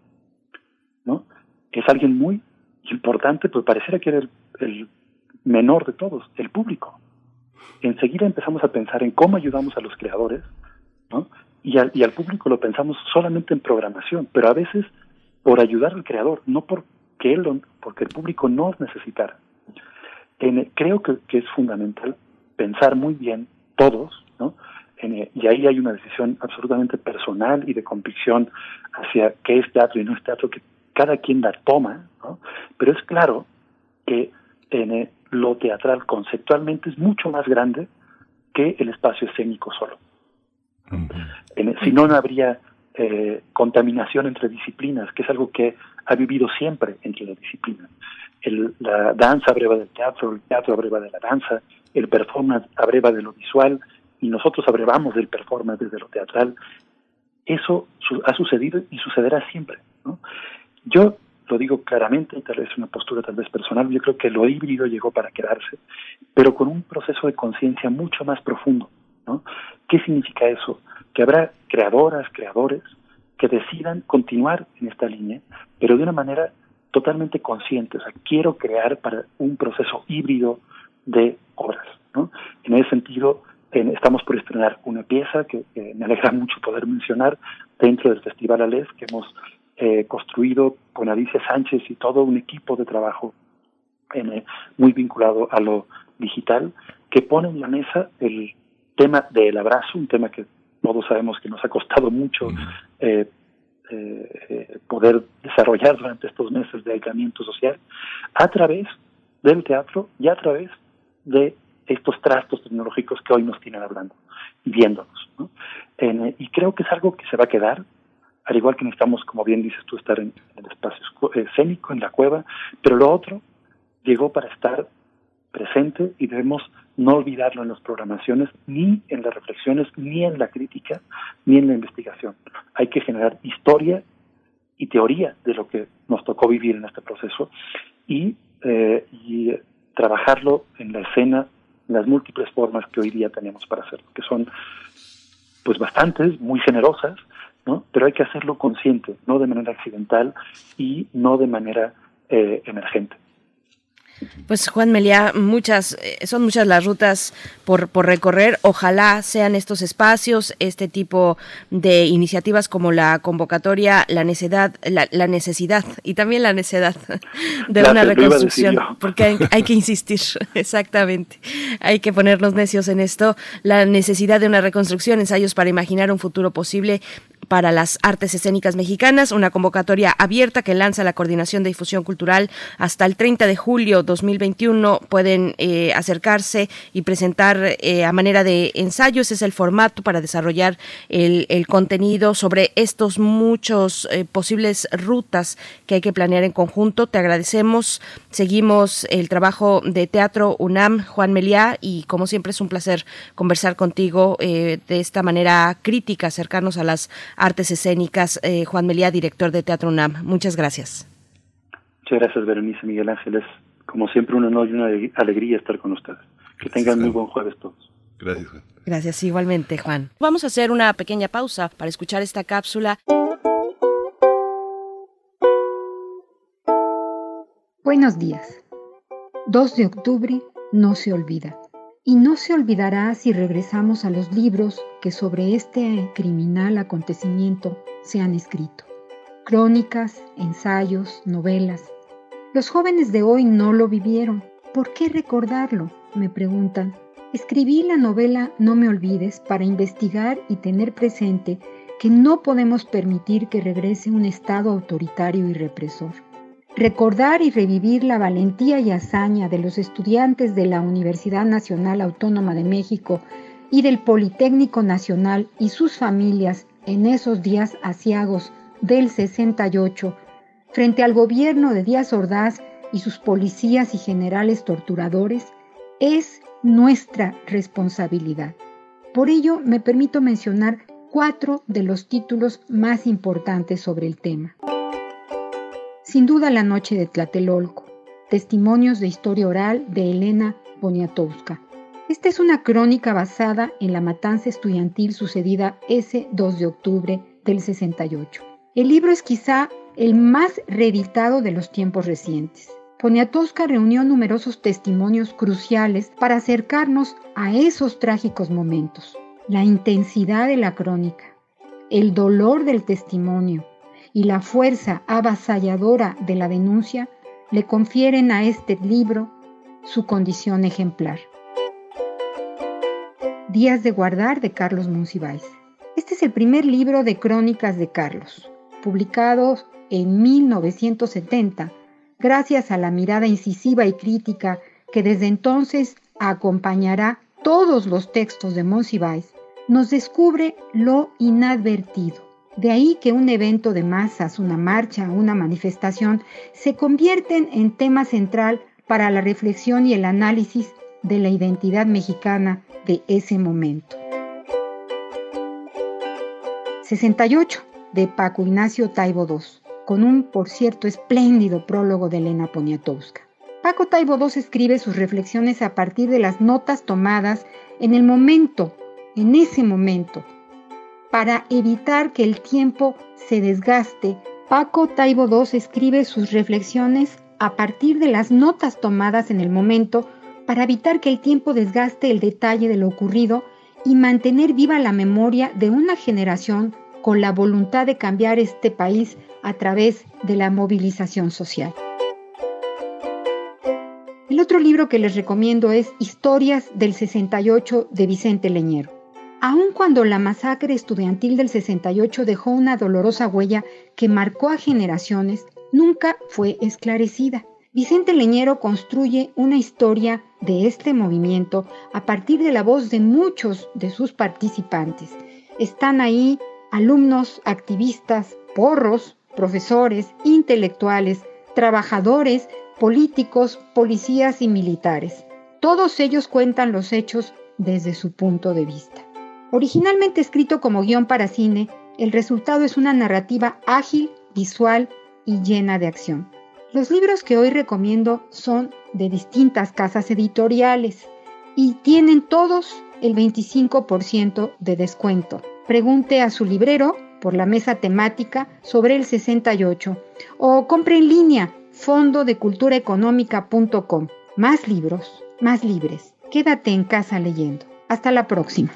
¿no? Es alguien muy importante, pues pareciera que era el, menor de todos, el público. Enseguida empezamos a pensar en cómo ayudamos a los creadores, ¿no? Y al, y al público lo pensamos solamente en programación, pero a veces por ayudar al creador, no porque él, porque el público nos necesitara creo que, es fundamental pensar muy bien todos, ¿no? y ahí hay una decisión absolutamente personal y de convicción hacia qué es teatro y no es teatro que cada quien la toma, ¿no? Pero es claro que en lo teatral conceptualmente es mucho más grande que el espacio escénico solo. si no, no habría eh, contaminación entre disciplinas, que es algo que ha vivido siempre entre las disciplinas el, la danza abreva del teatro, el teatro abreva de la danza, el performance abreva de lo visual y nosotros abrevamos del performance desde lo teatral. Eso ha sucedido y sucederá siempre. Yo lo digo claramente, tal vez una postura tal vez personal, yo creo que lo híbrido llegó para quedarse, pero con un proceso de conciencia mucho más profundo. ¿no? ¿Qué significa eso? Que habrá creadoras, creadores, que decidan continuar en esta línea, pero de una manera totalmente consciente. O sea, quiero crear para un proceso híbrido de obras. ¿no? En ese sentido, estamos por estrenar una pieza que me alegra mucho poder mencionar dentro del Festival Alef, que hemos eh, construido con Alicia Sánchez y todo un equipo de trabajo eh, muy vinculado a lo digital, que pone en la mesa el tema del abrazo, un tema que todos sabemos que nos ha costado mucho eh, eh, poder desarrollar durante estos meses de aislamiento social, a través del teatro y a través de estos trastos tecnológicos que hoy nos tienen hablando y viéndonos. ¿no? y creo que es algo que se va a quedar, al igual que necesitamos, como bien dices tú, estar en, el espacio escénico, en la cueva, pero lo otro llegó para estar presente y debemos no olvidarlo en las programaciones, ni en las reflexiones, ni en la crítica, ni en la investigación. Hay que generar historia y teoría de lo que nos tocó vivir en este proceso y, eh, trabajarlo en la escena, en las múltiples formas que hoy día tenemos para hacerlo, que son pues bastantes, muy generosas, ¿no? pero hay que hacerlo consciente, no de manera accidental y no de manera eh, emergente. Pues Juan Meliá, muchas, eh, son muchas las rutas por, por recorrer. Ojalá sean estos espacios, este tipo de iniciativas como la convocatoria, la necesidad, la, necesidad y también la necesidad de una reconstrucción, porque hay, hay, que insistir, exactamente. Hay que ponernos necios en esto. La necesidad de una reconstrucción, ensayos para imaginar un futuro posible para las artes escénicas mexicanas, una convocatoria abierta que lanza la Coordinación de Difusión Cultural hasta el 30 de julio 2021. Pueden eh, acercarse y presentar eh, a manera de ensayos, es el formato para desarrollar el, contenido sobre estos muchos eh, posibles rutas que hay que planear en conjunto. Te agradecemos, seguimos el trabajo de Teatro UNAM, Juan Meliá, y como siempre es un placer conversar contigo de esta manera crítica, acercarnos a las Artes Escénicas, eh, Juan Melía, director de Teatro UNAM. Muchas gracias. Muchas gracias, Berenice Miguel Ángeles. Como siempre, un honor y una alegría estar con ustedes. Que tengan muy buen jueves todos. Gracias, Juan. Gracias igualmente, Juan. Vamos a hacer una pequeña pausa para escuchar esta cápsula. Buenos días. 2 de octubre no se olvida. Y no se olvidará si regresamos a los libros que sobre este criminal acontecimiento se han escrito. Crónicas, ensayos, novelas. Los jóvenes de hoy no lo vivieron. ¿Por qué recordarlo? me preguntan. Escribí la novela No me olvides para investigar y tener presente que no podemos permitir que regrese un Estado autoritario y represor. Recordar y revivir la valentía y hazaña de los estudiantes de la Universidad Nacional Autónoma de México y del Politécnico Nacional y sus familias en esos días asiagos del 68 frente al gobierno de Díaz Ordaz y sus policías y generales torturadores es nuestra responsabilidad. Por ello, me permito mencionar cuatro de los títulos más importantes sobre el tema. Sin duda la noche de Tlatelolco. Testimonios de historia oral de Elena Poniatowska. Esta es una crónica basada en la matanza estudiantil sucedida ese 2 de octubre del 68. El libro es quizá el más reeditado de los tiempos recientes. Poniatowska reunió numerosos testimonios cruciales para acercarnos a esos trágicos momentos. La intensidad de la crónica, el dolor del testimonio, y la fuerza avasalladora de la denuncia le confieren a este libro su condición ejemplar. Días de guardar de Carlos Monsiváis. Este es el primer libro de crónicas de Carlos, publicado en 1970, gracias a la mirada incisiva y crítica que desde entonces acompañará todos los textos de Monsiváis, nos descubre lo inadvertido, de ahí que un evento de masas, una marcha, una manifestación, se convierten en tema central para la reflexión y el análisis de la identidad mexicana de ese momento. 68 de Paco Ignacio Taibo II, con un, por cierto, espléndido prólogo de Elena Poniatowska. Paco Taibo II escribe sus reflexiones a partir de las notas tomadas en el momento, en ese momento, para evitar que el tiempo se desgaste. Paco Taibo II escribe sus reflexiones a partir de las notas tomadas en el momento para evitar que el tiempo desgaste el detalle de lo ocurrido y mantener viva la memoria de una generación con la voluntad de cambiar este país a través de la movilización social. El otro libro que les recomiendo es Historias del 68 de Vicente Leñero. Aun cuando la masacre estudiantil del 68 dejó una dolorosa huella que marcó a generaciones, nunca fue esclarecida. Vicente Leñero construye una historia de este movimiento a partir de la voz de muchos de sus participantes. Están ahí alumnos, activistas, porros, profesores, intelectuales, trabajadores, políticos, policías y militares. Todos ellos cuentan los hechos desde su punto de vista. Originalmente escrito como guion para cine, el resultado es una narrativa ágil, visual y llena de acción. Los libros que hoy recomiendo son de distintas casas editoriales y tienen todos el 25% de descuento. Pregunte a su librero por la mesa temática sobre el 68 o compre en línea fondodeculturaeconómica.com. Más libros, más libres. Quédate en casa leyendo. Hasta la próxima.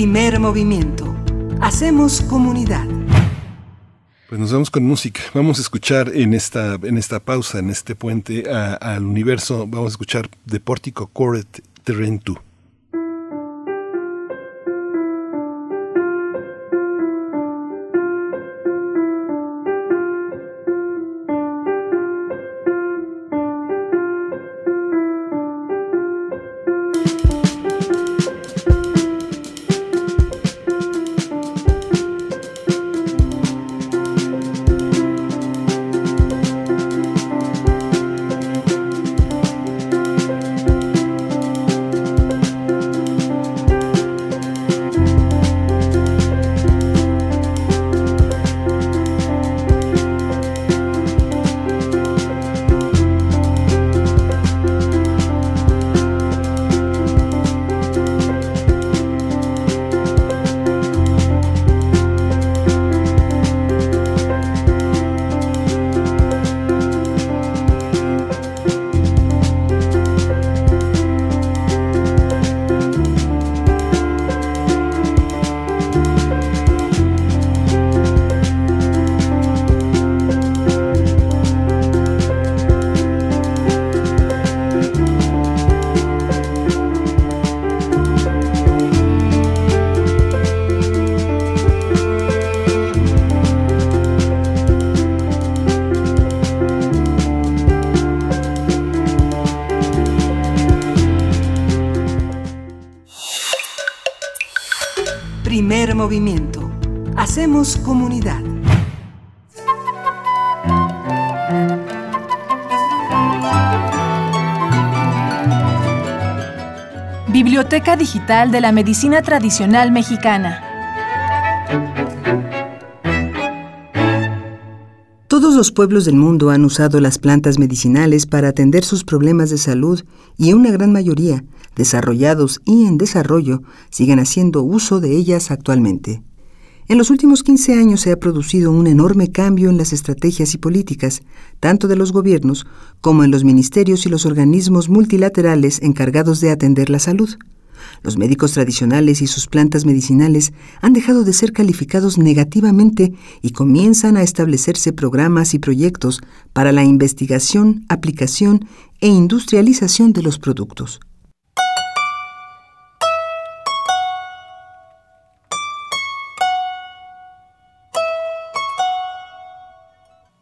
Primer movimiento. Hacemos comunidad. Pues nos vamos con música. Vamos a escuchar en esta, en esta pausa, en este puente al universo, vamos a escuchar de Pórtico Coret Terrentu. Biblioteca Digital de la Medicina Tradicional Mexicana. Todos los pueblos del mundo han usado las plantas medicinales para atender sus problemas de salud y una gran mayoría, desarrollados y en desarrollo siguen haciendo uso de ellas actualmente. En los últimos 15 años se ha producido un enorme cambio en las estrategias y políticas, tanto de los gobiernos como en los ministerios y los organismos multilaterales encargados de atender la salud. Los médicos tradicionales y sus plantas medicinales han dejado de ser calificados negativamente y comienzan a establecerse programas y proyectos para la investigación, aplicación e industrialización de los productos.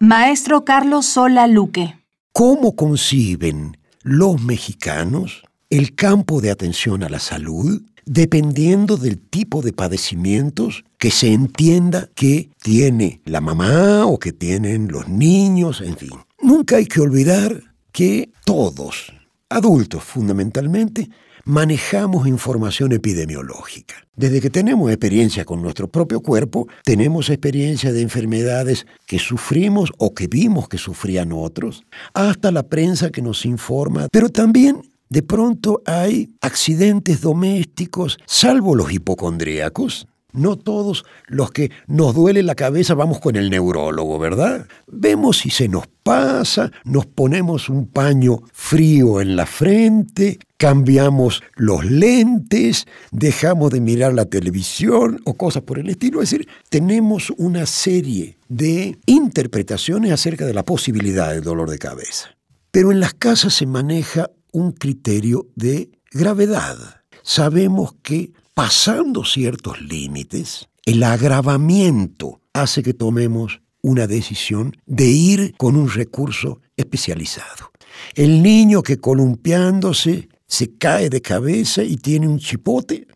Maestro Carlos Sola Luque. ¿Cómo conciben los mexicanos el campo de atención a la salud dependiendo del tipo de padecimientos que se entienda que tiene la mamá o que tienen los niños, en fin? Nunca hay que olvidar que todos, adultos fundamentalmente, manejamos información epidemiológica. Desde que tenemos experiencia con nuestro propio cuerpo, tenemos experiencia de enfermedades que sufrimos o que vimos que sufrían otros, hasta la prensa que nos informa, pero también de pronto hay accidentes domésticos, salvo los hipocondríacos, no todos los que nos duele la cabeza vamos con el neurólogo, ¿verdad? Vemos si se nos pasa, nos ponemos un paño frío en la frente, cambiamos los lentes, dejamos de mirar la televisión o cosas por el estilo. Es decir, tenemos una serie de interpretaciones acerca de la posibilidad del dolor de cabeza. Pero en las casas se maneja un criterio de gravedad. Sabemos que pasando ciertos límites, el agravamiento hace que tomemos una decisión de ir con un recurso especializado. El niño que columpiándose se cae de cabeza y tiene un chipote,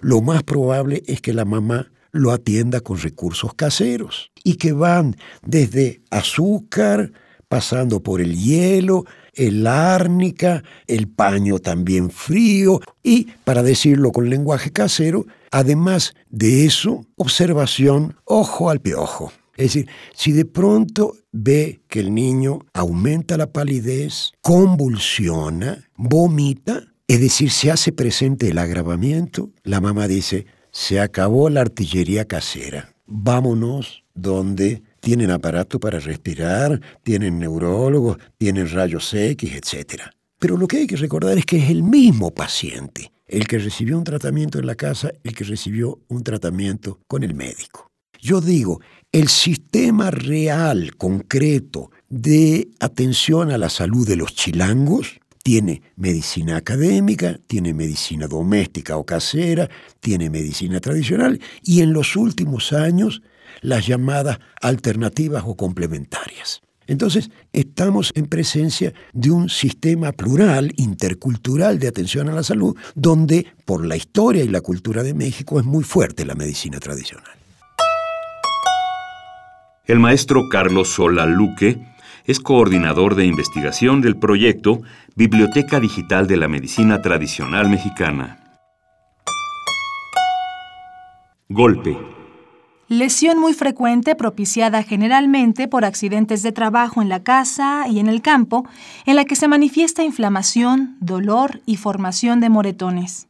lo más probable es que la mamá lo atienda con recursos caseros y que van desde azúcar, pasando por el hielo, el árnica, el paño también frío y, para decirlo con lenguaje casero, además de eso, observación ojo al piojo. Es decir, si de pronto ve que el niño aumenta la palidez, convulsiona, vomita, es decir, se hace presente el agravamiento, la mamá dice, se acabó la artillería casera, vámonos donde tienen aparato para respirar, tienen neurólogos, tienen rayos X, etc. Pero lo que hay que recordar es que es el mismo paciente el que recibió un tratamiento en la casa, el que recibió un tratamiento con el médico. Yo digo, el sistema real, concreto, de atención a la salud de los chilangos tiene medicina académica, tiene medicina doméstica o casera, tiene medicina tradicional y en los últimos años las llamadas alternativas o complementarias. Entonces, estamos en presencia de un sistema plural, intercultural de atención a la salud, donde por la historia y la cultura de México es muy fuerte la medicina tradicional. El maestro Carlos Sola Luque es coordinador de investigación del proyecto Biblioteca Digital de la Medicina Tradicional Mexicana. Golpe Lesión muy frecuente propiciada generalmente por accidentes de trabajo en la casa y en el campo, en la que se manifiesta inflamación, dolor y formación de moretones.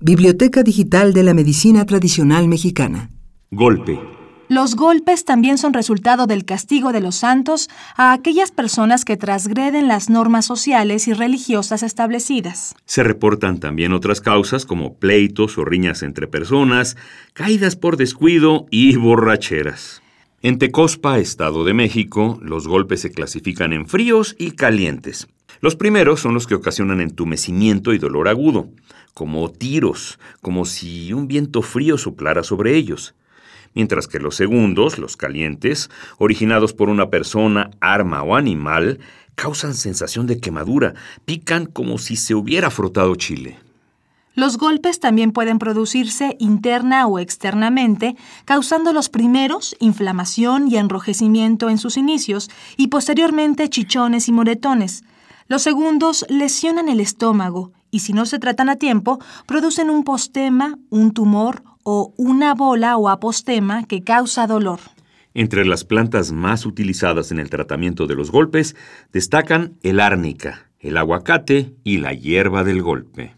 Biblioteca Digital de la Medicina Tradicional Mexicana. Golpe los golpes también son resultado del castigo de los santos a aquellas personas que transgreden las normas sociales y religiosas establecidas. Se reportan también otras causas como pleitos o riñas entre personas, caídas por descuido y borracheras. En Tecospa, Estado de México, los golpes se clasifican en fríos y calientes. Los primeros son los que ocasionan entumecimiento y dolor agudo, como tiros, como si un viento frío soplara sobre ellos mientras que los segundos, los calientes, originados por una persona, arma o animal, causan sensación de quemadura, pican como si se hubiera frotado chile. Los golpes también pueden producirse interna o externamente, causando los primeros inflamación y enrojecimiento en sus inicios y posteriormente chichones y moretones. Los segundos lesionan el estómago y si no se tratan a tiempo, producen un postema, un tumor o una bola o apostema que causa dolor. Entre las plantas más utilizadas en el tratamiento de los golpes destacan el árnica, el aguacate y la hierba del golpe.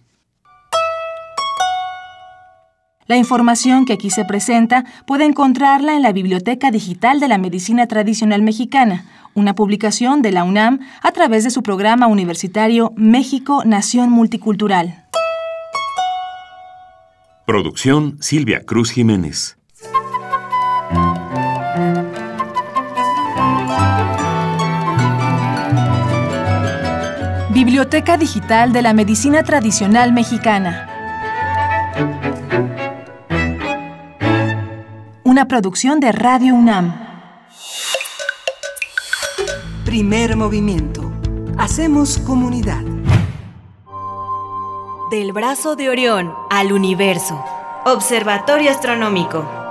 La información que aquí se presenta puede encontrarla en la Biblioteca Digital de la Medicina Tradicional Mexicana, una publicación de la UNAM a través de su programa universitario México Nación Multicultural. Producción Silvia Cruz Jiménez. Biblioteca Digital de la Medicina Tradicional Mexicana. Una producción de Radio UNAM. Primer movimiento. Hacemos comunidad. Del brazo de Orión al universo. Observatorio Astronómico.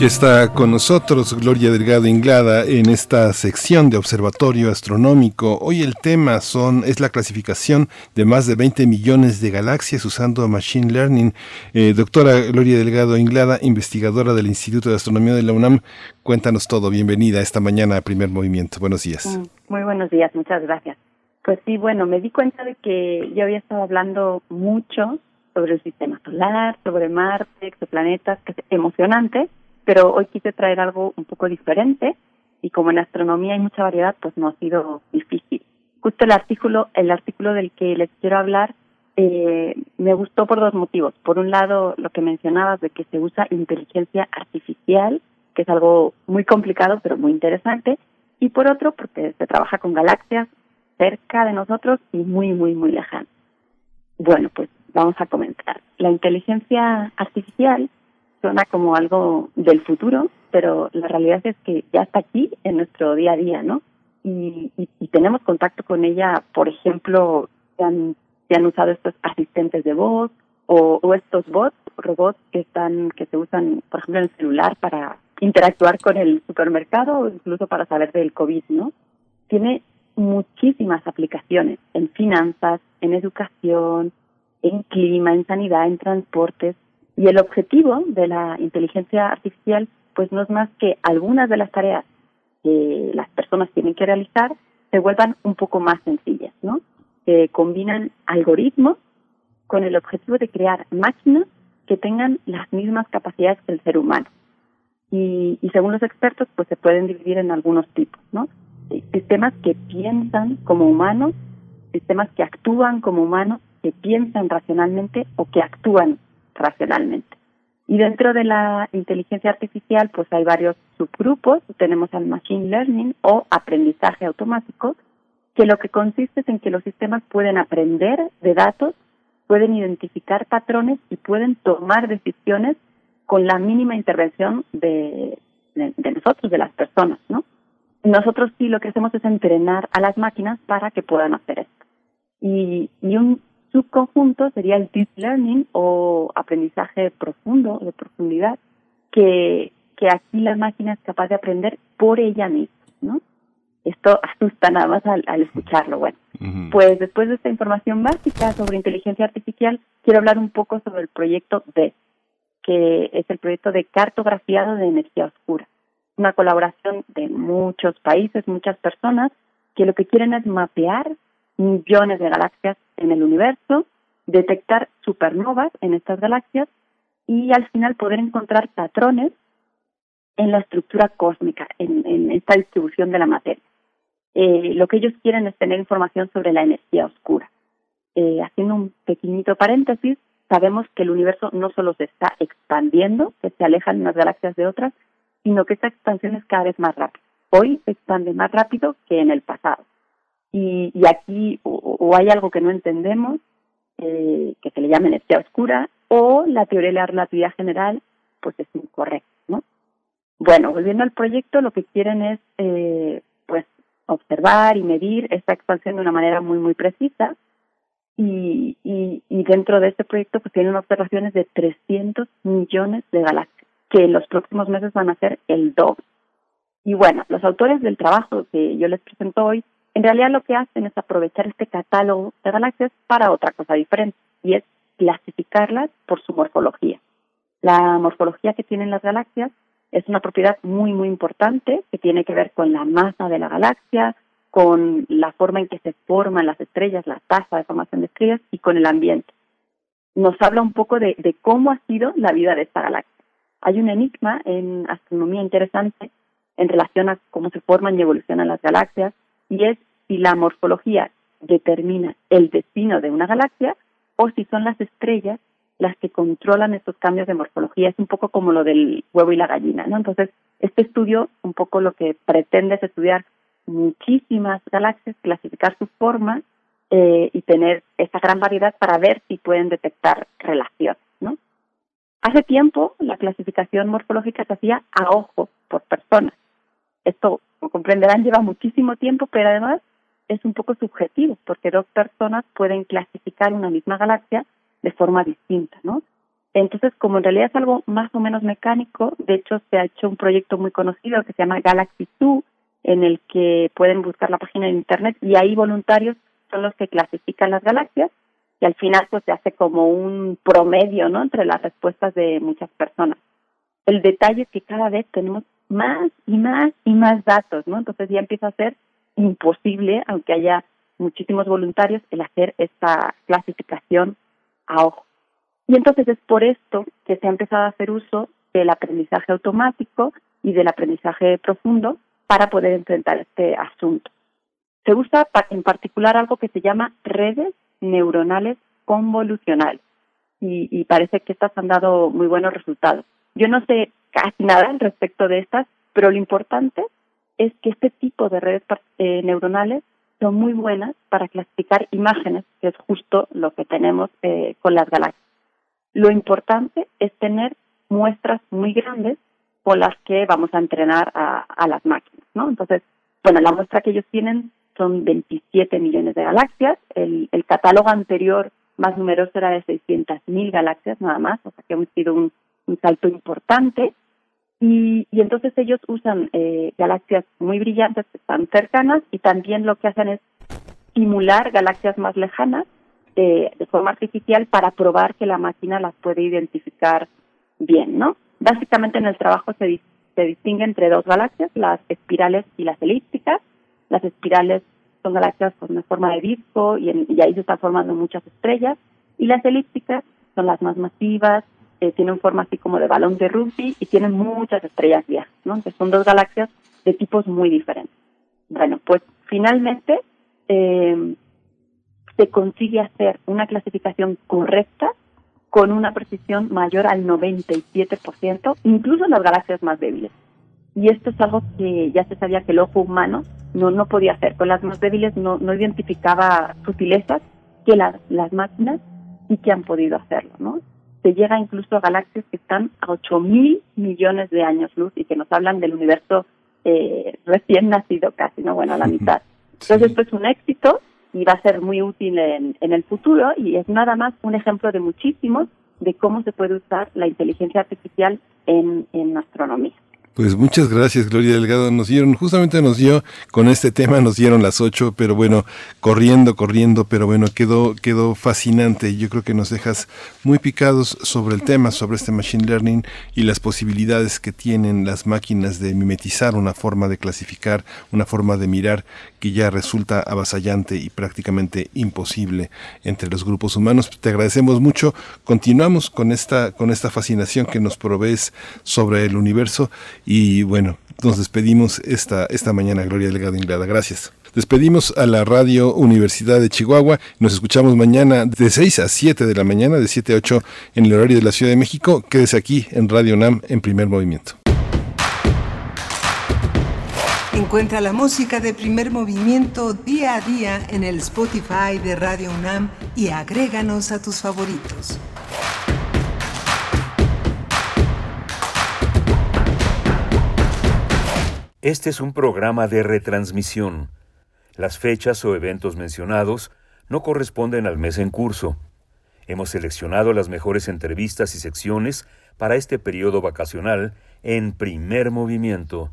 Está con nosotros Gloria Delgado Inglada en esta sección de Observatorio Astronómico. Hoy el tema son es la clasificación de más de 20 millones de galaxias usando Machine Learning. Eh, doctora Gloria Delgado Inglada, investigadora del Instituto de Astronomía de la UNAM, cuéntanos todo. Bienvenida esta mañana a Primer Movimiento. Buenos días. Mm, muy buenos días, muchas gracias. Pues sí, bueno, me di cuenta de que yo había estado hablando mucho sobre el sistema solar, sobre Marte, exoplanetas, que emocionante pero hoy quise traer algo un poco diferente y como en astronomía hay mucha variedad, pues no ha sido difícil. Justo el artículo, el artículo del que les quiero hablar, eh, me gustó por dos motivos. Por un lado, lo que mencionabas de que se usa inteligencia artificial, que es algo muy complicado pero muy interesante, y por otro, porque se trabaja con galaxias cerca de nosotros y muy, muy, muy lejanas. Bueno, pues vamos a comenzar. La inteligencia artificial suena como algo del futuro, pero la realidad es que ya está aquí en nuestro día a día, ¿no? Y, tenemos contacto con ella, por ejemplo, se han, se han usado estos asistentes de voz o, o estos bots, robots que están que se usan, por ejemplo, en el celular para interactuar con el supermercado o incluso para saber del COVID, ¿no? Tiene muchísimas aplicaciones en finanzas, en educación, en clima, en sanidad, en transportes, y el objetivo de la inteligencia artificial, pues no es más que algunas de las tareas que las personas tienen que realizar se vuelvan un poco más sencillas, ¿no? Se combinan algoritmos con el objetivo de crear máquinas que tengan las mismas capacidades que el ser humano. Y, y según los expertos, pues se pueden dividir en algunos tipos, ¿no? Sistemas que piensan como humanos, sistemas que actúan como humanos, que piensan racionalmente o que actúan racionalmente. Y dentro de la inteligencia artificial, pues hay varios subgrupos. Tenemos al machine learning o aprendizaje automático, que lo que consiste es en que los sistemas pueden aprender de datos, pueden identificar patrones y pueden tomar decisiones con la mínima intervención de, de, nosotros, de las personas, ¿no? Nosotros sí lo que hacemos es entrenar a las máquinas para que puedan hacer esto. Y, y un subconjunto sería el deep learning o aprendizaje profundo, de profundidad, que, que aquí la máquina es capaz de aprender por ella misma, ¿no? Esto asusta nada más al, escucharlo. Bueno, pues después de esta información básica sobre inteligencia artificial, quiero hablar un poco sobre el proyecto D, que es el proyecto de cartografiado de energía oscura. Una colaboración de muchos países, muchas personas, que lo que quieren es mapear millones de galaxias en el universo, detectar supernovas en estas galaxias y al final poder encontrar patrones en la estructura cósmica, en, esta distribución de la materia. Eh, lo que ellos quieren es tener información sobre la energía oscura. Eh, haciendo un pequeñito paréntesis, sabemos que el universo no solo se está expandiendo, que se alejan unas galaxias de otras, sino que esta expansión es cada vez más rápida. Hoy se expande más rápido que en el pasado y, y aquí o, hay algo que no entendemos, eh, que se le llama energía oscura, o la teoría de la relatividad general, pues es incorrecta, ¿no? Bueno, volviendo al proyecto, lo que quieren es, eh, pues, observar y medir esta expansión de una manera muy, muy precisa. Y dentro de este proyecto, pues, tienen observaciones de 300 millones de galaxias, que en los próximos meses van a ser el doble. Y bueno, los autores del trabajo que yo les presento hoy en realidad lo que hacen es aprovechar este catálogo de galaxias para otra cosa diferente, y es clasificarlas por su morfología. La morfología que tienen las galaxias es una propiedad muy, muy importante que tiene que ver con la masa de la galaxia, con la forma en que se forman las estrellas, la tasa de formación de estrellas y con el ambiente. Nos habla un poco de, cómo ha sido la vida de esta galaxia. Hay un enigma en astronomía interesante en relación a cómo se forman y evolucionan las galaxias y es si la morfología determina el destino de una galaxia o si son las estrellas las que controlan estos cambios de morfología. Es un poco como lo del huevo y la gallina, ¿no? Entonces, este estudio, un poco lo que pretende es estudiar muchísimas galaxias, clasificar su forma eh, y tener esta gran variedad para ver si pueden detectar relaciones, ¿no? Hace tiempo la clasificación morfológica se hacía a ojo por personas. Esto como comprenderán, lleva muchísimo tiempo, pero además es un poco subjetivo, porque dos personas pueden clasificar una misma galaxia de forma distinta, ¿no? Entonces, como en realidad es algo más o menos mecánico, de hecho se ha hecho un proyecto muy conocido que se llama Galaxy 2, en el que pueden buscar la página de internet y ahí voluntarios son los que clasifican las galaxias y al final pues se hace como un promedio, ¿no? Entre las respuestas de muchas personas. El detalle es que cada vez tenemos más y más y más datos, ¿no? Entonces ya empieza a ser imposible, aunque haya muchísimos voluntarios, el hacer esta clasificación a ojo. Y entonces es por esto que se ha empezado a hacer uso del aprendizaje automático y del aprendizaje profundo para poder enfrentar este asunto. Se usa en particular algo que se llama redes neuronales convolucionales y, y parece que estas han dado muy buenos resultados. Yo no sé casi nada al respecto de estas, pero lo importante es que este tipo de redes eh, neuronales son muy buenas para clasificar imágenes, que es justo lo que tenemos eh, con las galaxias. Lo importante es tener muestras muy grandes con las que vamos a entrenar a, las máquinas, ¿no? Entonces, bueno, la muestra que ellos tienen son 27 millones de galaxias. El, el catálogo anterior más numeroso era de 600.000 galaxias nada más, o sea que hemos sido un, un salto importante. Y, y entonces ellos usan eh, galaxias muy brillantes que están cercanas y también lo que hacen es simular galaxias más lejanas eh, de forma artificial para probar que la máquina las puede identificar bien, ¿no? Básicamente en el trabajo se, se distingue entre dos galaxias, las espirales y las elípticas. Las espirales son galaxias con una forma de disco y, en, y ahí se están formando muchas estrellas. Y las elípticas son las más masivas, eh, tienen forma así como de balón de rugby y tienen muchas estrellas viejas, ¿no? Entonces son dos galaxias de tipos muy diferentes. Bueno, pues finalmente eh, se consigue hacer una clasificación correcta con una precisión mayor al 97%, incluso en las galaxias más débiles. Y esto es algo que ya se sabía que el ojo humano no, no podía hacer. Con las más débiles no, no identificaba sutilezas que las, las máquinas sí que han podido hacerlo, ¿no? Se llega incluso a galaxias que están a 8 mil millones de años luz y que nos hablan del universo eh, recién nacido casi, ¿no? Bueno, a la mitad. Entonces esto es un éxito y va a ser muy útil en, en el futuro y es nada más un ejemplo de muchísimos de cómo se puede usar la inteligencia artificial en, en astronomía. Pues muchas gracias, Gloria Delgado. Nos dieron, justamente nos dio, con este tema nos dieron las ocho, pero bueno, corriendo, corriendo, pero bueno, quedó, quedó fascinante. Yo creo que nos dejas muy picados sobre el tema, sobre este machine learning y las posibilidades que tienen las máquinas de mimetizar una forma de clasificar, una forma de mirar que ya resulta avasallante y prácticamente imposible entre los grupos humanos. Te agradecemos mucho. Continuamos con esta, con esta fascinación que nos provees sobre el universo y bueno, nos despedimos esta, esta mañana, Gloria Delgado Inglada. Gracias. Despedimos a la Radio Universidad de Chihuahua. Nos escuchamos mañana de 6 a 7 de la mañana, de 7 a 8 en el horario de la Ciudad de México. Quédese aquí en Radio NAM en primer movimiento. Encuentra la música de primer movimiento día a día en el Spotify de Radio UNAM y agréganos a tus favoritos. Este es un programa de retransmisión. Las fechas o eventos mencionados no corresponden al mes en curso. Hemos seleccionado las mejores entrevistas y secciones para este periodo vacacional en primer movimiento.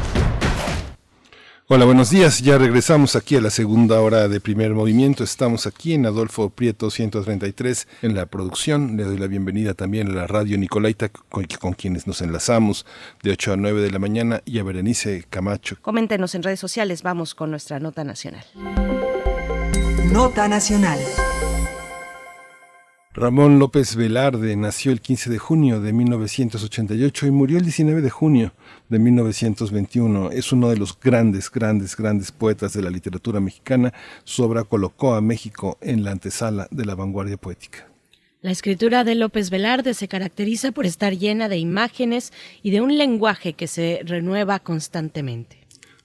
Hola, buenos días. Ya regresamos aquí a la segunda hora de primer movimiento. Estamos aquí en Adolfo Prieto 133 en la producción. Le doy la bienvenida también a la radio Nicolaita con, con, quienes nos enlazamos de 8 a 9 de la mañana y a Berenice Camacho. Coméntenos en redes sociales. Vamos con nuestra nota nacional. Nota nacional. Ramón López Velarde nació el 15 de junio de 1988 y murió el 19 de junio de 1921. Es uno de los grandes, grandes, grandes poetas de la literatura mexicana. Su obra colocó a México en la antesala de la vanguardia poética. La escritura de López Velarde se caracteriza por estar llena de imágenes y de un lenguaje que se renueva constantemente.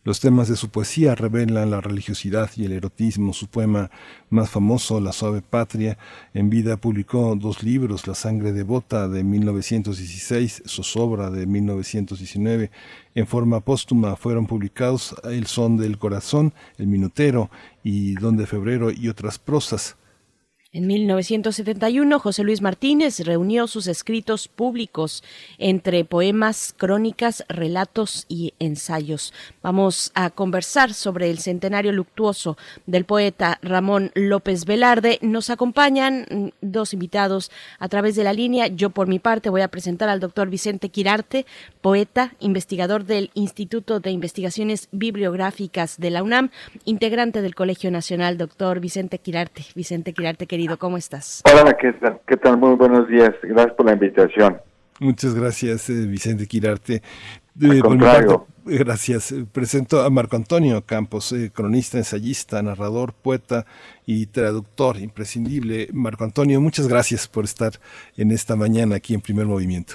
Los temas de su poesía revelan la religiosidad y el erotismo. Su poema más famoso, La suave patria, en vida publicó dos libros, La sangre devota de 1916, Zozobra de 1919. En forma póstuma fueron publicados El son del corazón, El minutero y Don de febrero y otras prosas. En 1971, José Luis Martínez reunió sus escritos públicos entre poemas, crónicas, relatos y ensayos. Vamos a conversar sobre el centenario luctuoso del poeta Ramón López Velarde. Nos acompañan dos invitados a través de la línea. Yo, por mi parte, voy a presentar al doctor Vicente Quirarte, poeta, investigador del Instituto de Investigaciones Bibliográficas de la UNAM, integrante del Colegio Nacional, doctor Vicente Quirarte. Vicente Quirarte, querido ¿cómo estás? Hola, ¿qué tal? ¿Qué tal? Muy buenos días. Gracias por la invitación. Muchas gracias, eh, Vicente Quirarte. Eh, gracias. Presento a Marco Antonio Campos, eh, cronista, ensayista, narrador, poeta y traductor imprescindible. Marco Antonio, muchas gracias por estar en esta mañana aquí en Primer Movimiento.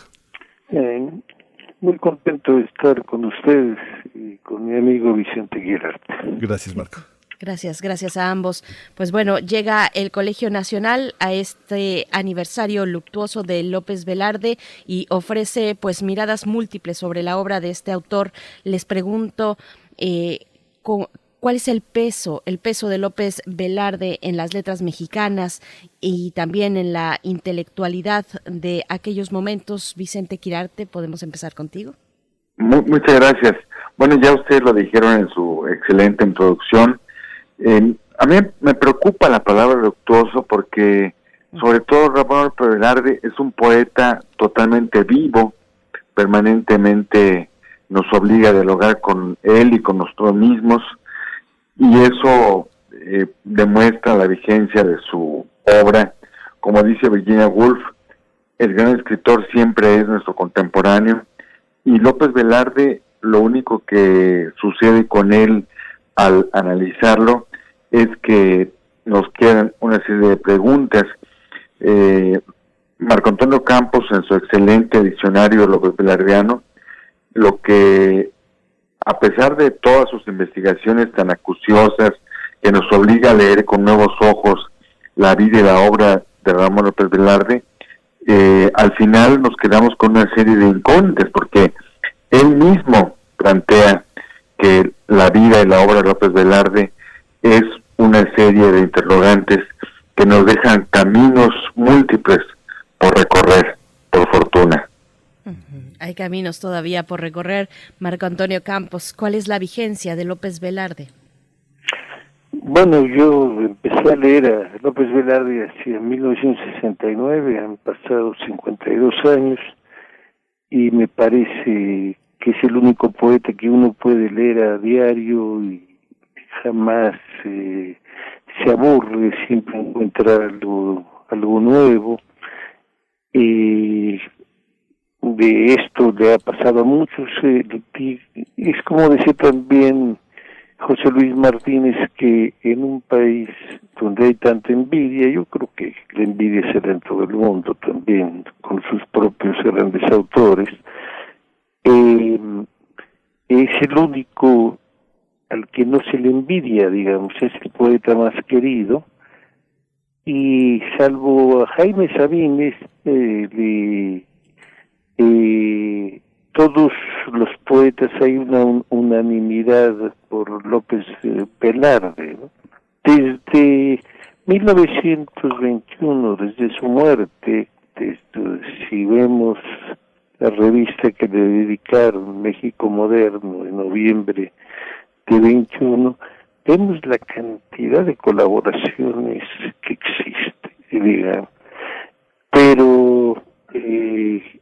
muy contento de estar con ustedes y con mi amigo Vicente Quirarte. Gracias, Marco. Gracias, gracias a ambos. Pues bueno, llega el Colegio Nacional a este aniversario luctuoso de López Velarde y ofrece pues miradas múltiples sobre la obra de este autor. Les pregunto eh, cuál es el peso, el peso de López Velarde en las letras mexicanas y también en la intelectualidad de aquellos momentos. Vicente Quirarte, podemos empezar contigo. muchas gracias. Bueno, ya ustedes lo dijeron en su excelente introducción a mí me preocupa la palabra luctuoso porque sobre todo Ramón Velarde es un poeta totalmente vivo, permanentemente nos obliga a dialogar con él y con nosotros mismos y eso eh, demuestra la vigencia de su obra. Como dice Virginia Woolf, el gran escritor siempre es nuestro contemporáneo y López Velarde lo único que sucede con él al analizarlo es que nos quedan una serie de preguntas. Eh, Marco Antonio Campos, en su excelente diccionario López Velardeano, lo que, a pesar de todas sus investigaciones tan acuciosas, que nos obliga a leer con nuevos ojos la vida y la obra de Ramón López Velarde, eh, al final nos quedamos con una serie de incógnitas, porque él mismo plantea que la vida y la obra de López Velarde es una serie de interrogantes que nos dejan caminos múltiples por recorrer, por fortuna. Hay caminos todavía por recorrer. Marco Antonio Campos, ¿cuál es la vigencia de López Velarde? Bueno, yo empecé a leer a López Velarde hacia 1969, han pasado 52 años y me parece que es el único poeta que uno puede leer a diario y jamás eh, se aburre, siempre encuentra algo, nuevo. Y de esto le ha pasado a muchos. Eh, es como decía también José Luis Martínez que en un país donde hay tanta envidia, yo creo que la envidia se da en todo el mundo también, con sus propios grandes autores, eh, es el único al que no se le envidia, digamos, es el poeta más querido, y salvo a Jaime Sabines, eh, eh, todos los poetas hay una unanimidad por López eh, Velarde. Desde 1921, desde su muerte, si vemos la revista que le dedicaron México Moderno en noviembre 21, vemos la cantidad de colaboraciones que existe, digamos. Pero eh,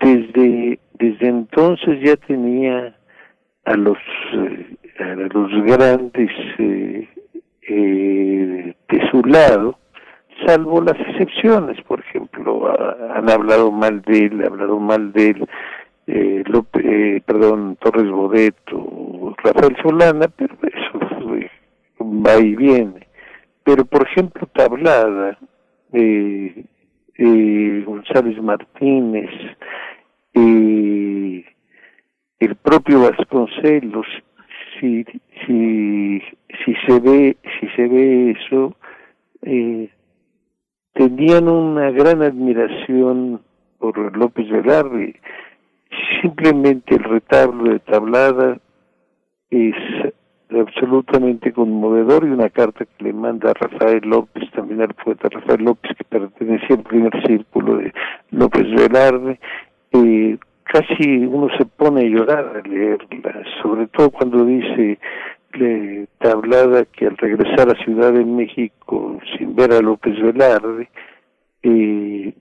desde, desde entonces ya tenía a los, eh, a los grandes eh, de su lado, salvo las excepciones, por ejemplo, han hablado mal de él, hablado mal de él eh, eh, perdón, Torres Bodeto, Rafael Solana, pero eso va y viene. Pero, por ejemplo, Tablada, eh, eh, González Martínez, eh, el propio Vasconcelos, si, si, si se ve, si se ve eso, eh, tenían una gran admiración por López Velarde. Simplemente el retablo de tablada es absolutamente conmovedor y una carta que le manda a Rafael López, también al poeta Rafael López, que pertenecía al primer círculo de López Velarde, eh, casi uno se pone a llorar al leerla, sobre todo cuando dice le, tablada que al regresar a Ciudad de México sin ver a López Velarde, eh,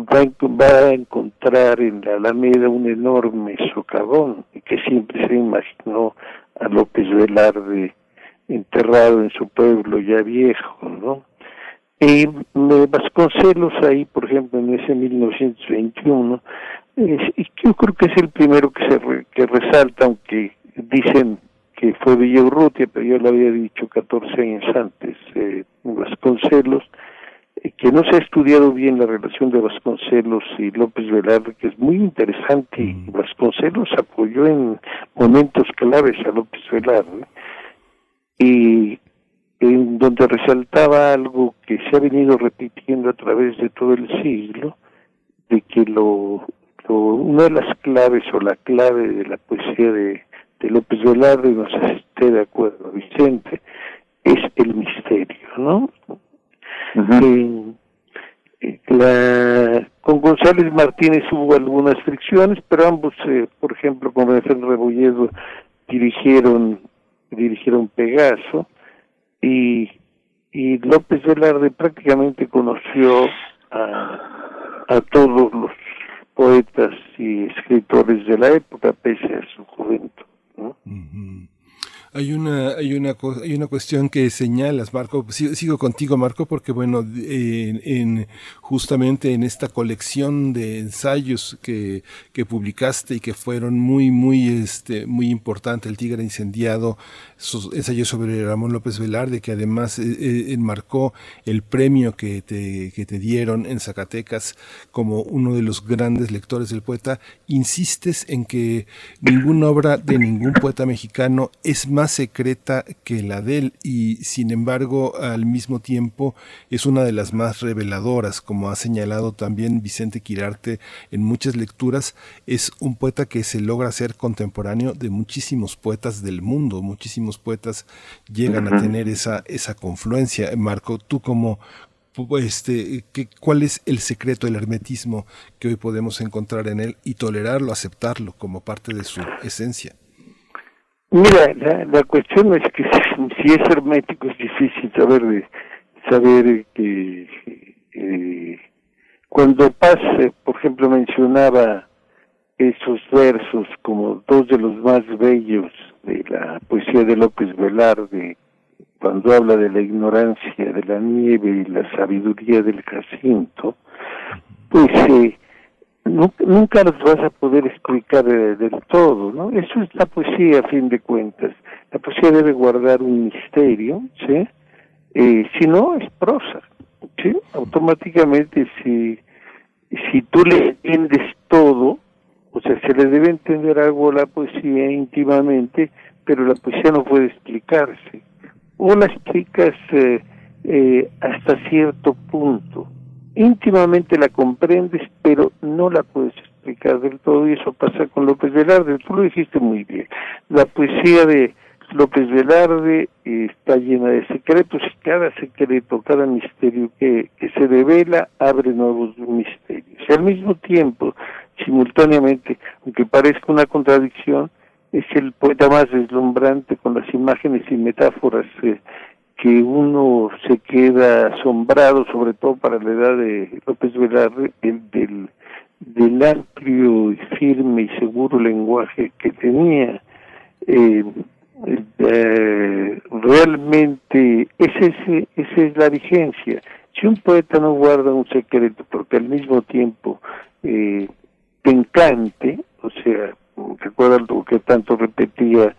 va, a encontrar en la Alameda un enorme socavón que siempre se imaginó a López Velarde enterrado en su pueblo ya viejo, ¿no? Y Vasconcelos ahí, por ejemplo, en ese 1921, y yo creo que es el primero que se que resalta, aunque dicen que fue Villaurrutia, pero yo lo había dicho 14 años antes, eh, Vasconcelos, que no se ha estudiado bien la relación de Vasconcelos y López Velarde, que es muy interesante, y mm. Vasconcelos apoyó en momentos claves a López Velarde, y en donde resaltaba algo que se ha venido repitiendo a través de todo el siglo, de que lo, una de las claves o la clave de la poesía de, de López Velarde, no sé si esté de acuerdo Vicente, es el misterio, ¿no? La, con González Martínez hubo algunas fricciones, pero ambos, eh, por ejemplo, con Rafael Rebolledo dirigieron dirigieron Pegaso y, y López Velarde prácticamente conoció a, a todos los poetas y escritores de la época pese a su juventud. ¿no? Hay una, hay una, hay una cuestión que señalas, Marco. Sigo, contigo, Marco, porque bueno, en, justamente en esta colección de ensayos que, que publicaste y que fueron muy, muy, este, muy importante, el Tigre incendiado, ensayos sobre Ramón López Velarde, que además eh, eh, enmarcó el premio que te, que te dieron en Zacatecas como uno de los grandes lectores del poeta, insistes en que ninguna obra de ningún poeta mexicano es más secreta que la de él y sin embargo al mismo tiempo es una de las más reveladoras, como ha señalado también Vicente Quirarte en muchas lecturas, es un poeta que se logra ser contemporáneo de muchísimos poetas del mundo, muchísimos poetas llegan a tener esa, esa confluencia. Marco, tú como, este, ¿qué, ¿cuál es el secreto, el hermetismo que hoy podemos encontrar en él y tolerarlo, aceptarlo como parte de su esencia? Mira, la, la cuestión es que si, es hermético es difícil saber saber que eh, cuando pase, por ejemplo, mencionaba esos versos como dos de los más bellos de la poesía de López Velarde, cuando habla de la ignorancia de la nieve y la sabiduría del Jacinto, pues eh, nunca, los vas a poder explicar del todo, ¿no? Eso es la poesía a fin de cuentas. La poesía debe guardar un misterio, ¿sí? Eh, si no, es prosa, ¿sí? Automáticamente, si, si tú le entiendes todo, o sea, se le debe entender algo a la poesía íntimamente, pero la poesía no puede explicarse. O la explicas eh, eh, hasta cierto punto, íntimamente la comprendes, pero no la puedes explicar del todo, y eso pasa con López Velarde. Tú lo dijiste muy bien. La poesía de López Velarde está llena de secretos, y cada secreto, cada misterio que, que se revela abre nuevos misterios. Y al mismo tiempo, simultáneamente, aunque parezca una contradicción, es el poeta más deslumbrante con las imágenes y metáforas eh, que uno se queda asombrado, sobre todo para la edad de López Velarde, del, del amplio y firme y seguro lenguaje que tenía. Eh, eh, realmente esa es, esa es la vigencia. Si un poeta no guarda un secreto porque al mismo tiempo eh, te encante, o sea, recuerda lo que tanto repetía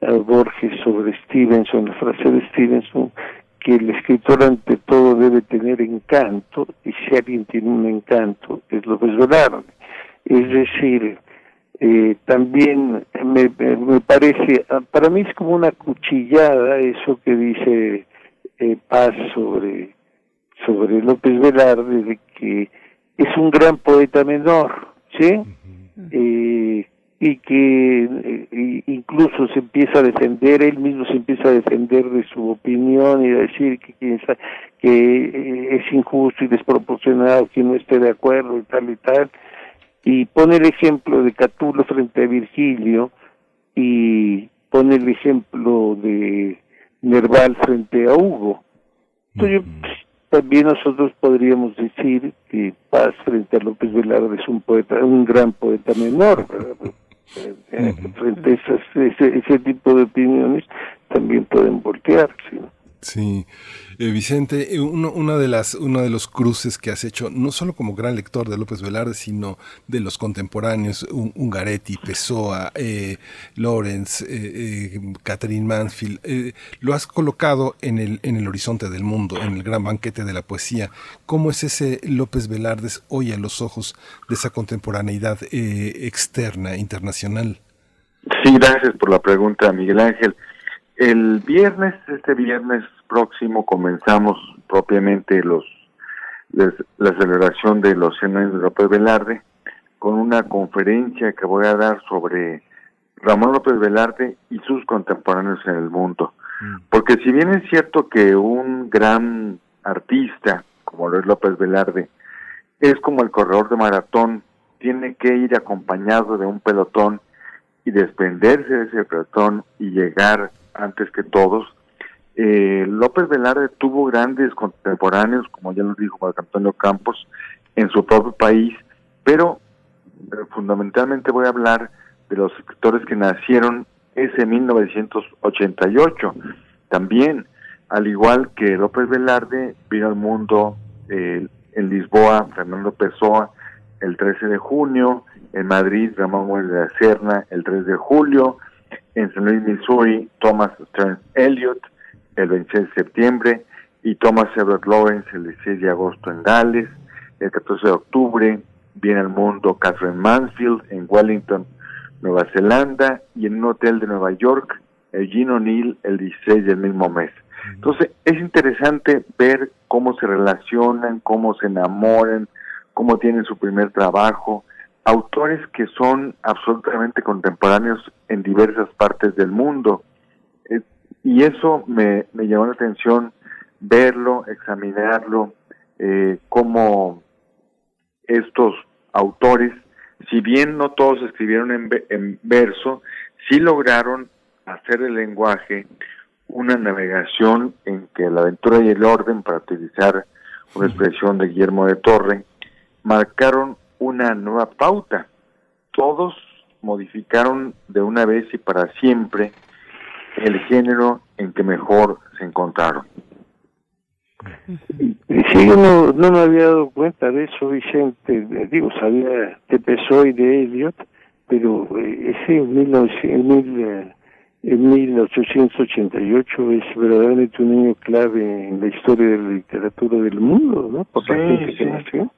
Borges sobre Stevenson, la frase de Stevenson, que el escritor ante todo debe tener encanto, y si alguien tiene un encanto, es López Velarde. Es decir, Eh, también me, me, parece, ah, para mí es como una cuchillada eso que dice eh, Paz sobre, sobre López Velarde, de que es un gran poeta menor, ¿sí? eh, y que eh, incluso se empieza a defender, él mismo se empieza a defender de su opinión y a decir que, que eh, es injusto y desproporcionado que no esté de acuerdo y tal y tal, y pone el ejemplo de Catulo frente a Virgilio y pone el ejemplo de Nerval frente a Hugo. Entonces, también nosotros podríamos decir que Paz frente a López Velarde es un poeta, un gran poeta menor, frente a ese, ese, tipo de opiniones también pueden voltearse. Sí, eh, Vicente, eh, uno, una de las, uno de los cruces que has hecho, no solo como gran lector de López Velarde, sino de los contemporáneos, Ungaretti, Pessoa, eh, Lawrence, eh, Catherine Mansfield, lo has colocado en el, en el horizonte del mundo, en el gran banquete de la poesía. ¿Cómo es ese López Velarde hoy a los ojos de esa contemporaneidad externa, internacional? Sí, gracias por la pregunta, Miguel Ángel. El viernes, este viernes próximo, comenzamos propiamente los la celebración de los 100 años de López Velarde con una conferencia que voy a dar sobre Ramón López Velarde y sus contemporáneos en el mundo. Mm. Porque si bien es cierto que un gran artista, como lo es López Velarde, es como el corredor de maratón, tiene que ir acompañado de un pelotón y desprenderse de ese pelotón y llegar antes que todos. Eh, López Velarde tuvo grandes contemporáneos, como ya lo dijo Marco Antonio Campos, en su propio país, pero fundamentalmente voy a hablar de los escritores que nacieron ese 1988. También, al igual que López Velarde, vino al mundo eh, en Lisboa, Fernando Pessoa, el 13 de junio, en Madrid, Ramón Muelle de la Serna, el 3 de julio, en San Luis, Missouri, Thomas Stern Elliott el 26 de septiembre y Thomas Everett Lawrence el 16 de agosto en Gales. El 14 de octubre viene al mundo Catherine Mansfield en Wellington, Nueva Zelanda y en un hotel de Nueva York, Eugene O'Neill el 16 del mismo mes. Entonces es interesante ver cómo se relacionan, cómo se enamoran, cómo tienen su primer trabajo, autores que son absolutamente contemporáneos en diversas partes del mundo. Eh, y eso me, me, llamó la atención verlo, examinarlo, eh, cómo estos autores, si bien no todos escribieron en, en verso, sí lograron hacer el lenguaje una navegación en que la aventura y el orden, para utilizar una expresión de Guillermo de Torre, marcaron una nueva pauta. Todos modificaron de una vez y para siempre el género en que mejor se encontraron. Sí, yo no, no me había dado cuenta de eso, Vicente. Digo, sabía de Pessoa y de Eliot, pero eh, ese en, en, en 1888 es verdaderamente un año clave en la historia de la literatura del mundo, ¿no? Por la gente que nació.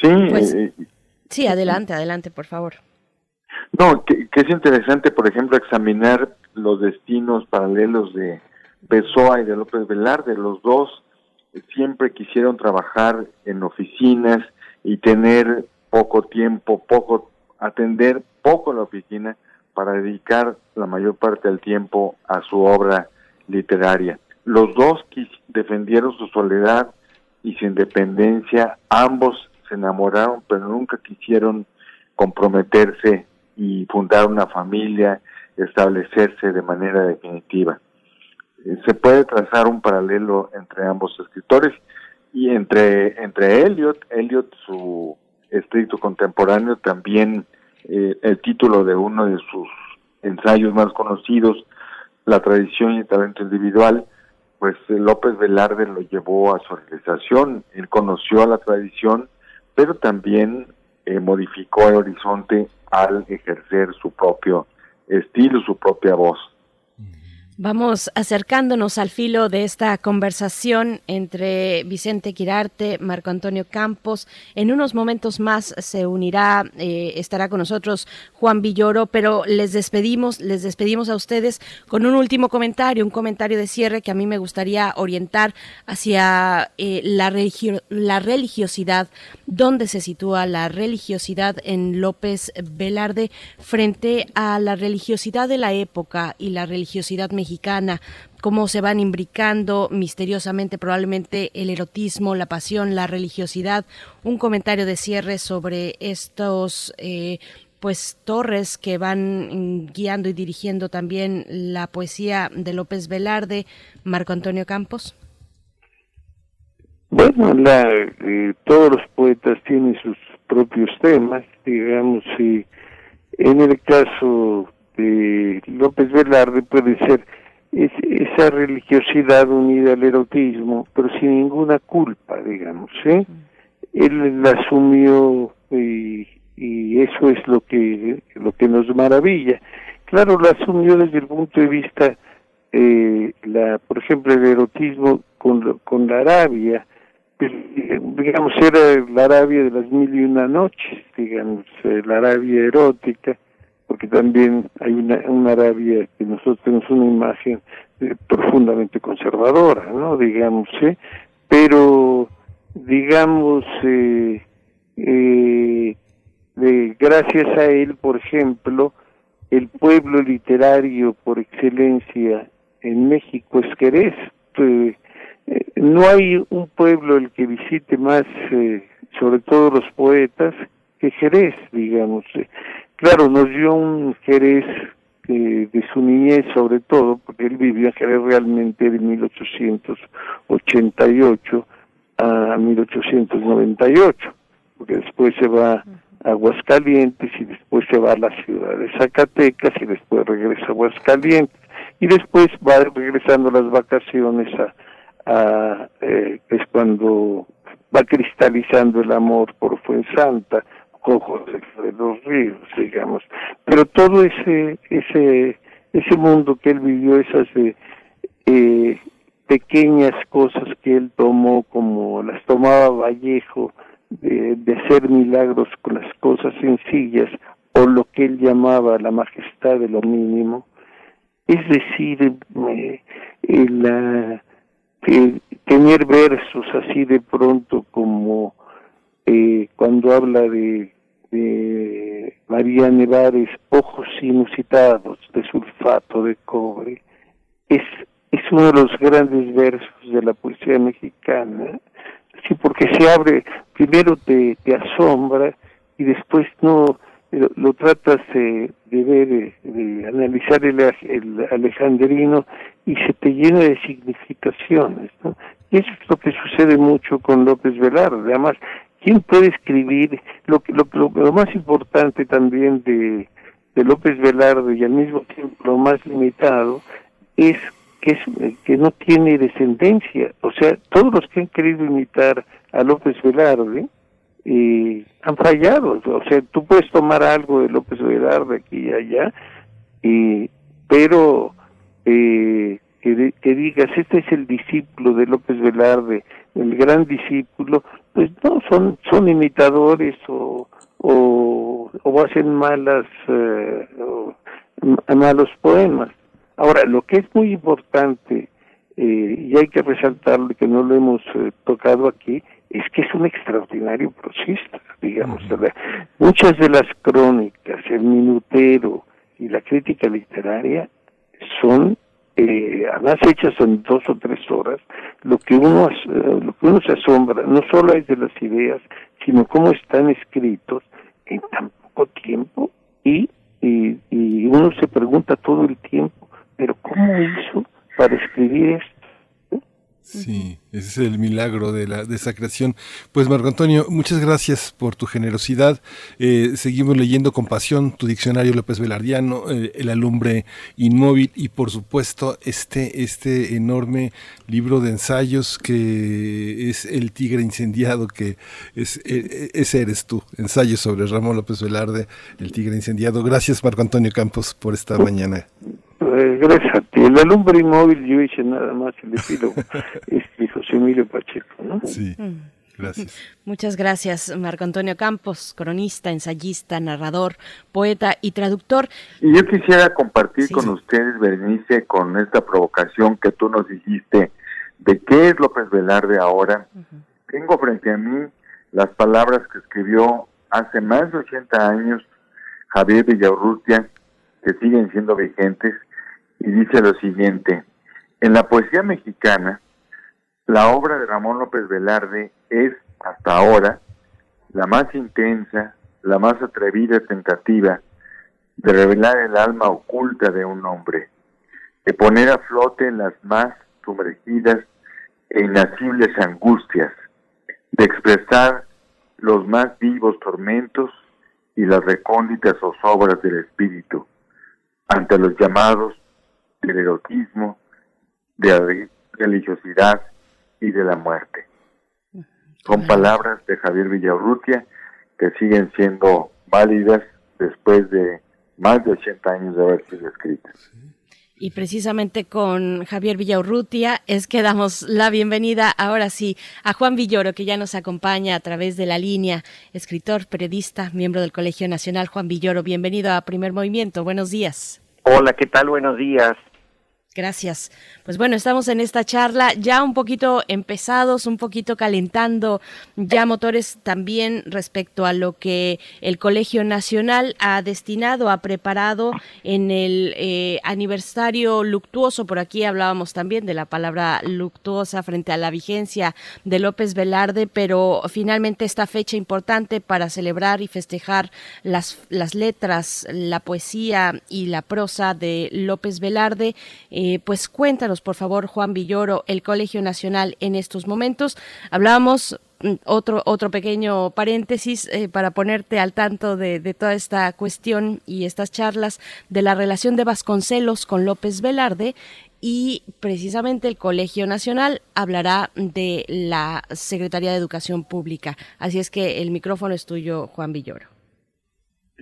Sí, pues, eh, sí, adelante, adelante, por favor. No, que, es interesante, por ejemplo, examinar los destinos paralelos de Pessoa y de López Velarde. Los dos siempre quisieron trabajar en oficinas y tener poco tiempo, poco atender poco la oficina para dedicar la mayor parte del tiempo a su obra literaria. Los dos defendieron su soledad y su independencia, ambos se enamoraron, pero nunca quisieron comprometerse y fundar una familia, establecerse de manera definitiva. Eh, se puede trazar un paralelo entre ambos escritores y entre, entre Eliot, Eliot su estricto contemporáneo, también eh, el título de uno de sus ensayos más conocidos, La tradición y el talento individual, pues eh, López Velarde lo llevó a su realización, él conoció a la tradición, pero también eh, modificó el horizonte al ejercer su propio estilo, su propia voz. Vamos acercándonos al filo de esta conversación entre Vicente Quirarte, Marco Antonio Campos. En unos momentos más se unirá, eh, estará con nosotros Juan Villoro, pero les despedimos, les despedimos a ustedes con un último comentario, un comentario de cierre que a mí me gustaría orientar hacia eh, la, la religiosidad, dónde se sitúa la religiosidad en López Velarde frente a la religiosidad de la época y la religiosidad mexicana cómo se van imbricando misteriosamente probablemente el erotismo, la pasión, la religiosidad. Un comentario de cierre sobre estos eh, pues torres que van guiando y dirigiendo también la poesía de López Velarde, Marco Antonio Campos. Bueno, la, eh, todos los poetas tienen sus propios temas, digamos, y en el caso de López Velarde puede ser es, esa religiosidad unida al erotismo, pero sin ninguna culpa, digamos, ¿eh? Él la asumió y, y eso es lo que lo que nos maravilla. Claro, la asumió desde el punto de vista, eh, la, por ejemplo, el erotismo con, con la Arabia, digamos, era la Arabia de las mil y una noches, digamos, eh, la Arabia erótica, porque también hay una, una Arabia que nosotros tenemos una imagen eh, profundamente conservadora, ¿no? Digamos, ¿eh? pero digamos, eh, eh, gracias a él, por ejemplo, el pueblo literario por excelencia en México es Jerez. Eh, no hay un pueblo el que visite más, sobre todo los poetas, que Jerez, digamos. Claro, nos dio un Jerez de su niñez sobre todo, porque él vivió en Jerez realmente de 1888 a 1898, porque después se va a Aguascalientes y después se va a la ciudad de Zacatecas y después regresa a Aguascalientes y después va regresando las vacaciones a, a eh, es cuando va cristalizando el amor por Fuensanta ojos de los ríos, digamos. Pero todo ese, ese, ese mundo que él vivió, esas eh, eh, pequeñas cosas que él tomó, como las tomaba Vallejo, de, de hacer milagros con las cosas sencillas, o lo que él llamaba la majestad de lo mínimo, es decir, eh, tener versos así de pronto como eh, cuando habla de, de María Nevares, ojos inusitados de sulfato de cobre, es, es uno de los grandes versos de la poesía mexicana, sí, porque se abre, primero te, asombra y después no lo, tratas de, ver, de analizar el, el, alejandrino y se te llena de significaciones. Y eso es lo que sucede mucho con López Velarde. Además, ¿Quién puede escribir? Lo, lo, lo, más importante también de, de López Velarde y al mismo tiempo lo más limitado es que, es que no tiene descendencia. O sea, todos los que han querido imitar a López Velarde eh, han fallado. O sea, tú puedes tomar algo de López Velarde aquí y allá, y, pero eh, que, que digas, este es el discípulo de López Velarde, el gran discípulo, pues no, son, son imitadores o, o, o hacen malas, eh, malos poemas. Ahora, lo que es muy importante, eh, y hay que resaltarlo que no lo hemos eh, tocado aquí, es que es un extraordinario prosista, digamos. Muchas de las crónicas, el minutero y la crítica literaria son eh, además hechas en dos o tres horas, lo que uno eh, lo que uno se asombra no solo es de las ideas, sino cómo están escritos en tan poco tiempo y, y, y uno se pregunta todo el tiempo, pero ¿cómo hizo para escribir esto? Sí, ese es el milagro de, la, de esa creación. Pues Marco Antonio, muchas gracias por tu generosidad. Eh, seguimos leyendo con pasión tu diccionario López Velardiano, eh, El alumbre inmóvil y por supuesto este, este enorme libro de ensayos que es El tigre incendiado, que es, eh, ese eres tú, ensayos sobre Ramón López Velarde, El tigre incendiado. Gracias Marco Antonio Campos por esta mañana. Eh, gracias a ti. El alumbre inmóvil yo hice nada más el epílogo, este José Emilio Pacheco, ¿no? Sí. Mm. Gracias. Muchas gracias, Marco Antonio Campos, cronista, ensayista, narrador, poeta y traductor. Y yo quisiera compartir con ustedes, Berenice, con esta provocación que tú nos hiciste de qué es López Velarde ahora. Tengo frente a mí las palabras que escribió hace más de 80 años Javier Villaurrutia, que siguen siendo vigentes, y dice lo siguiente, en la poesía mexicana, la obra de Ramón López Velarde es, hasta ahora, la más intensa, la más atrevida tentativa de revelar el alma oculta de un hombre, de poner a flote las más sumergidas e inacibles angustias, de expresar los más vivos tormentos y las recónditas zozobras del espíritu ante los llamados del erotismo, de la religiosidad y de la muerte. Son palabras de Javier Villaurrutia que siguen siendo válidas después de más de 80 años de haber sido escritas. Y precisamente con Javier Villaurrutia es que damos la bienvenida ahora sí a Juan Villoro, que ya nos acompaña a través de la línea, escritor, periodista, miembro del Colegio Nacional. Juan Villoro, bienvenido a Primer Movimiento. Buenos días. Hola, ¿qué tal? Buenos días. Gracias. Pues bueno, estamos en esta charla ya un poquito empezados, un poquito calentando ya motores también respecto a lo que el Colegio Nacional ha destinado, ha preparado en el eh, aniversario luctuoso. Por aquí hablábamos también de la palabra luctuosa frente a la vigencia de López Velarde, pero finalmente esta fecha importante para celebrar y festejar las, las letras, la poesía y la prosa de López Velarde. Pues cuéntanos, por favor, Juan Villoro, el Colegio Nacional en estos momentos. Hablábamos mm, otro, otro pequeño paréntesis eh, para ponerte al tanto de, de, toda esta cuestión y estas charlas de la relación de Vasconcelos con López Velarde y precisamente el Colegio Nacional hablará de la Secretaría de Educación Pública. Así es que el micrófono es tuyo, Juan Villoro.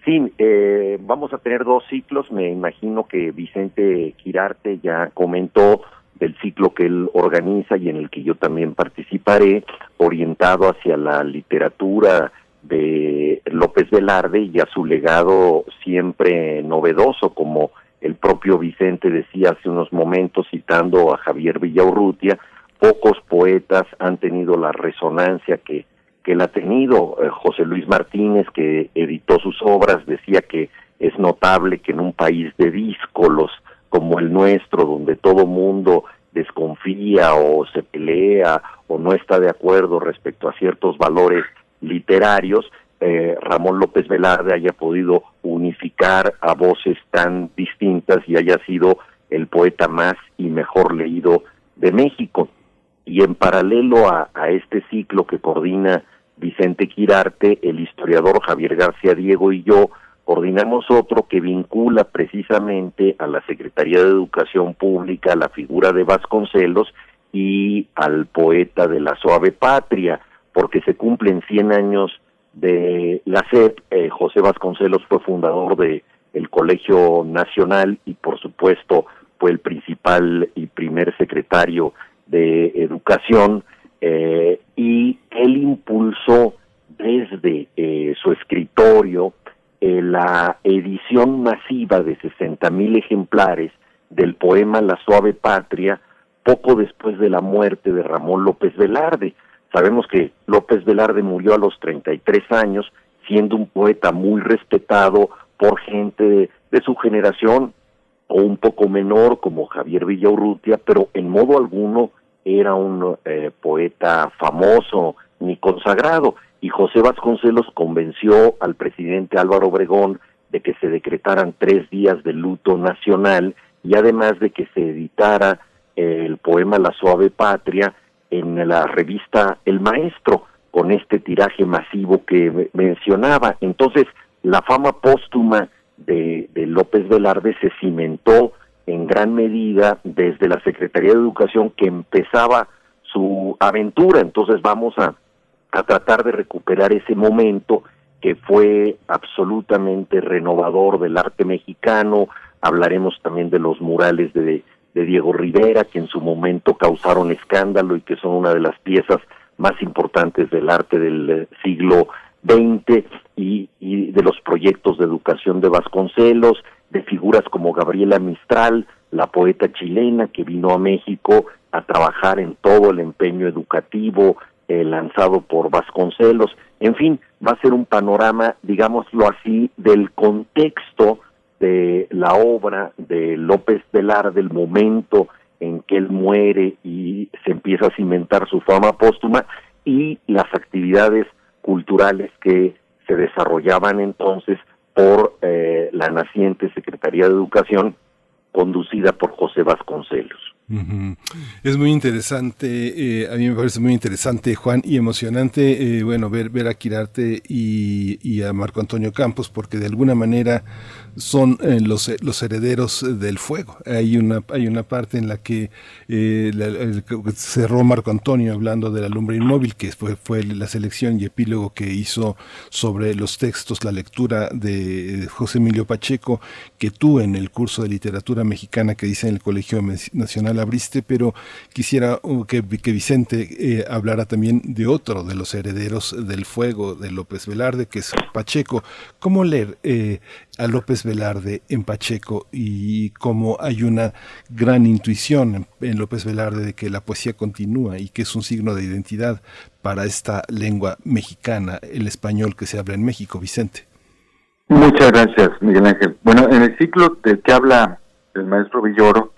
Sí, eh, vamos a tener dos ciclos. Me imagino que Vicente Quirarte ya comentó del ciclo que él organiza y en el que yo también participaré, orientado hacia la literatura de López Velarde y a su legado siempre novedoso, como el propio Vicente decía hace unos momentos citando a Javier Villaurrutia, pocos poetas han tenido la resonancia que que él ha tenido. Eh, José Luis Martínez, que editó sus obras, decía que es notable que en un país de díscolos como el nuestro, donde todo mundo desconfía o se pelea o no está de acuerdo respecto a ciertos valores literarios, eh, Ramón López Velarde haya podido unificar a voces tan distintas y haya sido el poeta más y mejor leído de México. Y en paralelo a, a este ciclo que coordina Vicente Quirarte, el historiador Javier García Diego y yo coordinamos otro que vincula precisamente a la Secretaría de Educación Pública la figura de Vasconcelos y al poeta de la suave patria, porque se cumplen 100 años de la SEP. Eh, José Vasconcelos fue fundador de el Colegio Nacional y por supuesto fue el principal y primer secretario de Educación eh, y él impulsó desde eh, su escritorio eh, la edición masiva de 60 mil ejemplares del poema La suave patria poco después de la muerte de Ramón López Velarde. Sabemos que López Velarde murió a los 33 años, siendo un poeta muy respetado por gente de, de su generación o un poco menor como Javier Villaurrutia, pero en modo alguno era un eh, poeta famoso ni consagrado y José Vasconcelos convenció al presidente Álvaro Obregón de que se decretaran tres días de luto nacional y además de que se editara el poema La suave patria en la revista El Maestro con este tiraje masivo que mencionaba. Entonces, la fama póstuma de, de López Velarde se cimentó en gran medida desde la Secretaría de Educación que empezaba su aventura. Entonces vamos a, a tratar de recuperar ese momento que fue absolutamente renovador del arte mexicano, hablaremos también de los murales de, Diego Rivera, que en su momento causaron escándalo y que son una de las piezas más importantes del arte del eh, siglo XX y de los proyectos de educación de Vasconcelos, de figuras como Gabriela Mistral, la poeta chilena que vino a México a trabajar en todo el empeño educativo eh, lanzado por Vasconcelos. En fin, va a ser un panorama, digámoslo así, del contexto de la obra de López Velar, del momento en que él muere y se empieza a cimentar su fama póstuma y las actividades culturales que se desarrollaban entonces por eh, la naciente Secretaría de Educación conducida por José Vasconcelos. Es muy interesante, eh, a mí me parece muy interesante, Juan, y emocionante, eh, bueno, ver, ver a Quirarte y, a Marco Antonio Campos, porque de alguna manera son eh, los, los herederos del fuego. Hay una, hay una parte en la que cerró Marco Antonio hablando de la lumbre inmóvil, que fue, fue la selección y epílogo que hizo sobre los textos, la lectura de José Emilio Pacheco, que tú en el curso de literatura mexicana que dice en el Colegio Nacional abriste, pero quisiera uh, que, Vicente eh, hablara también de otro de los herederos del fuego de López Velarde, que es Pacheco. ¿Cómo leer eh, a López Velarde en Pacheco y cómo hay una gran intuición en, López Velarde de que la poesía continúa y que es un signo de identidad para esta lengua mexicana, el español que se habla en México, Vicente. Muchas gracias, Miguel Ángel. Bueno, en el ciclo del que habla el maestro Villoro,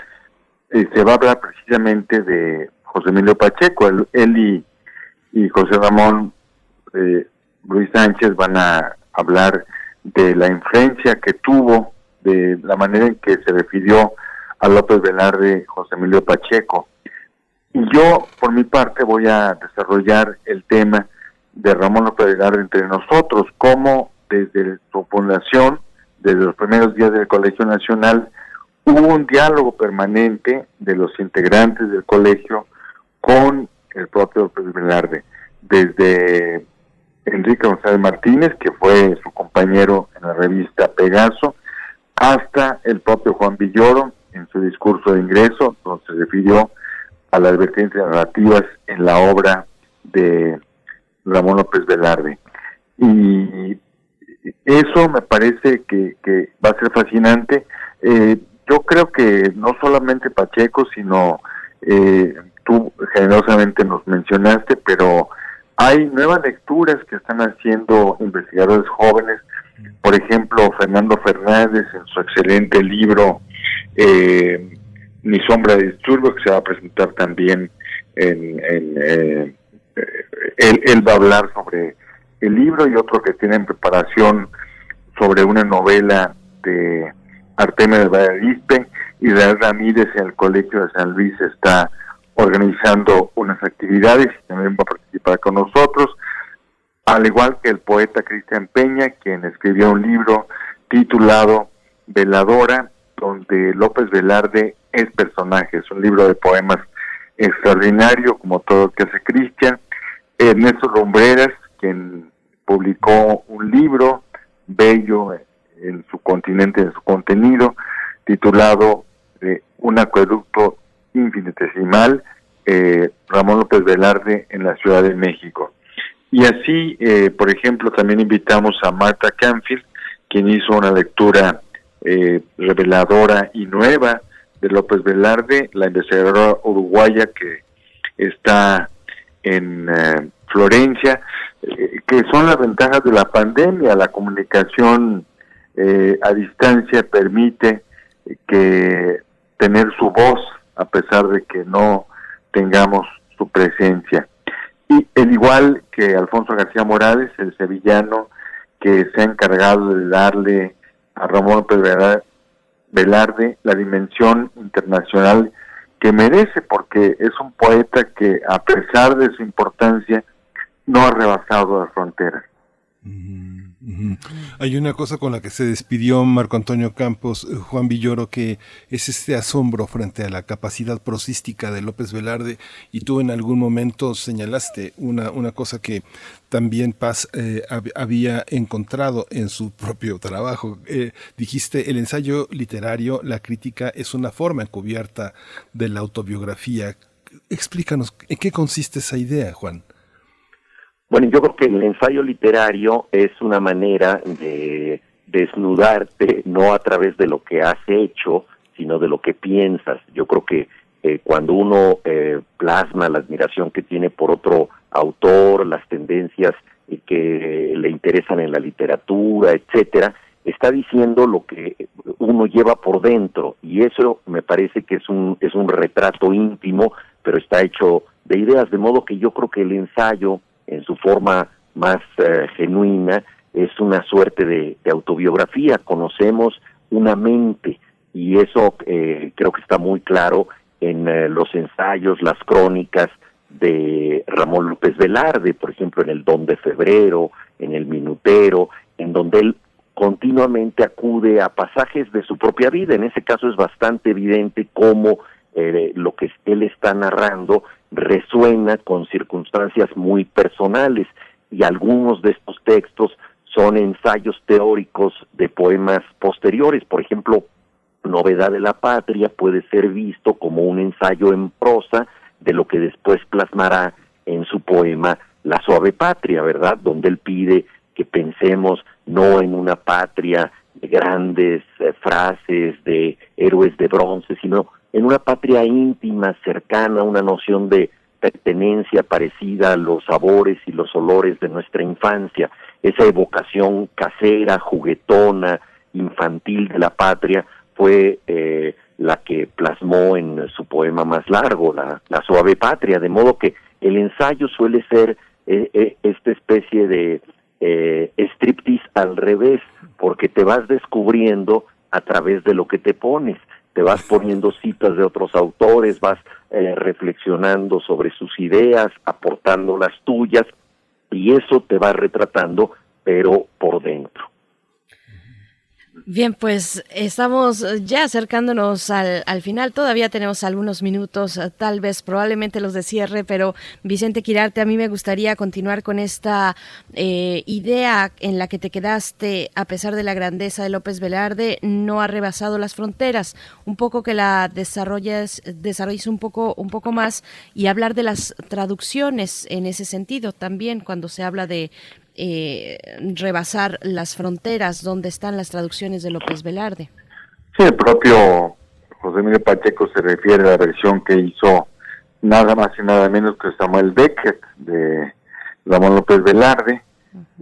eh, se va a hablar precisamente de José Emilio Pacheco. Él, y, José Ramón eh, Luis Sánchez van a hablar de la influencia que tuvo, de la manera en que se refirió a López Velarde José Emilio Pacheco. Y yo, por mi parte, voy a desarrollar el tema de Ramón López Velarde entre nosotros, cómo desde su fundación, desde los primeros días del Colegio Nacional, hubo un diálogo permanente de los integrantes del colegio con el propio López Velarde, desde Enrique González Martínez, que fue su compañero en la revista Pegaso, hasta el propio Juan Villoro en su discurso de ingreso, donde se refirió a las vertientes narrativas en la obra de Ramón López Velarde. Y eso me parece que, va a ser fascinante. Eh, yo creo que no solamente Pacheco, sino eh, tú generosamente nos mencionaste, pero hay nuevas lecturas que están haciendo investigadores jóvenes, por ejemplo, Fernando Fernández en su excelente libro eh, Mi sombra de disturbio, que se va a presentar también en... Eh, él, va a hablar sobre el libro y otro que tiene en preparación sobre una novela de Artemio de Valladispe y Real Ramírez en el Colegio de San Luis está organizando unas actividades y también va a participar con nosotros, al igual que el poeta Cristian Peña, quien escribió un libro titulado Veladora, donde López Velarde es personaje, es un libro de poemas extraordinario, como todo lo que hace Cristian. Ernesto Lombreras, quien publicó un libro bello en su continente, en su contenido, titulado eh, Un acueducto infinitesimal, eh, Ramón López Velarde en la Ciudad de México. Y así, eh, por ejemplo, también invitamos a Marta Canfield, quien hizo una lectura eh, reveladora y nueva de López Velarde, la investigadora uruguaya que está en Florencia, que son las ventajas de la pandemia, la comunicación a distancia permite que tener su voz a pesar de que no tengamos su presencia. Y el igual que Alfonso García Morales, el sevillano que se ha encargado de darle a Ramón Pérez Velarde la dimensión internacional que merece, porque es un poeta que a pesar de su importancia no ha rebasado las fronteras. Hay una cosa con la que se despidió Marco Antonio Campos, eh, Juan Villoro, que es este asombro frente a la capacidad prosística de López Velarde, y tú en algún momento señalaste una, una cosa que también Paz eh, había encontrado en su propio trabajo. Eh, dijiste, el ensayo literario, la crítica, es una forma encubierta de la autobiografía. Explícanos, ¿en qué consiste esa idea, Juan? Bueno, yo creo que el ensayo literario es una manera de desnudarte no a través de lo que has hecho, sino de lo que piensas. Yo creo que eh, cuando uno eh, plasma la admiración que tiene por otro autor, las tendencias que le interesan en la literatura, etcétera, está diciendo lo que uno lleva por dentro y eso me parece que es un es un retrato íntimo, pero está hecho de ideas, de modo que yo creo que el ensayo en su forma más eh, genuina, es una suerte de, autobiografía. Conocemos una mente y eso eh, creo que está muy claro en eh, los ensayos, las crónicas de Ramón López Velarde, por ejemplo, en el Don de Febrero, en el Minutero, en donde él continuamente acude a pasajes de su propia vida. En ese caso es bastante evidente cómo lo que él está narrando resuena con circunstancias muy personales y algunos de estos textos son ensayos teóricos de poemas posteriores. Por ejemplo, Novedad de la Patria puede ser visto como un ensayo en prosa de lo que después plasmará en su poema La Suave Patria, ¿verdad? Donde él pide que pensemos no en una patria de grandes eh, frases, de héroes de bronce, sino en una patria íntima, cercana, una noción de pertenencia parecida a los sabores y los olores de nuestra infancia, esa evocación casera, juguetona, infantil de la patria, fue eh, la que plasmó en su poema más largo, la, suave patria, de modo que el ensayo suele ser eh, eh, esta especie de eh, striptease al revés, porque te vas descubriendo a través de lo que te pones te vas poniendo citas de otros autores, vas eh, reflexionando sobre sus ideas, aportando las tuyas, y eso te va retratando, pero por dentro. Bien, pues estamos ya acercándonos al, al, final. Todavía tenemos algunos minutos, eh, tal vez probablemente los de cierre, pero Vicente Quirarte, a mí me gustaría continuar con esta eh, idea en la que te quedaste, a pesar de la grandeza de López Velarde, no ha rebasado las fronteras. Un poco que la desarrolles, desarrolles un poco, un poco más y hablar de las traducciones en ese sentido también cuando se habla de eh, rebasar las fronteras, ¿dónde están las traducciones de López Velarde? Sí, el propio José Miguel Pacheco se refiere a la versión que hizo nada más y nada menos que Samuel Beckett de Ramón López Velarde,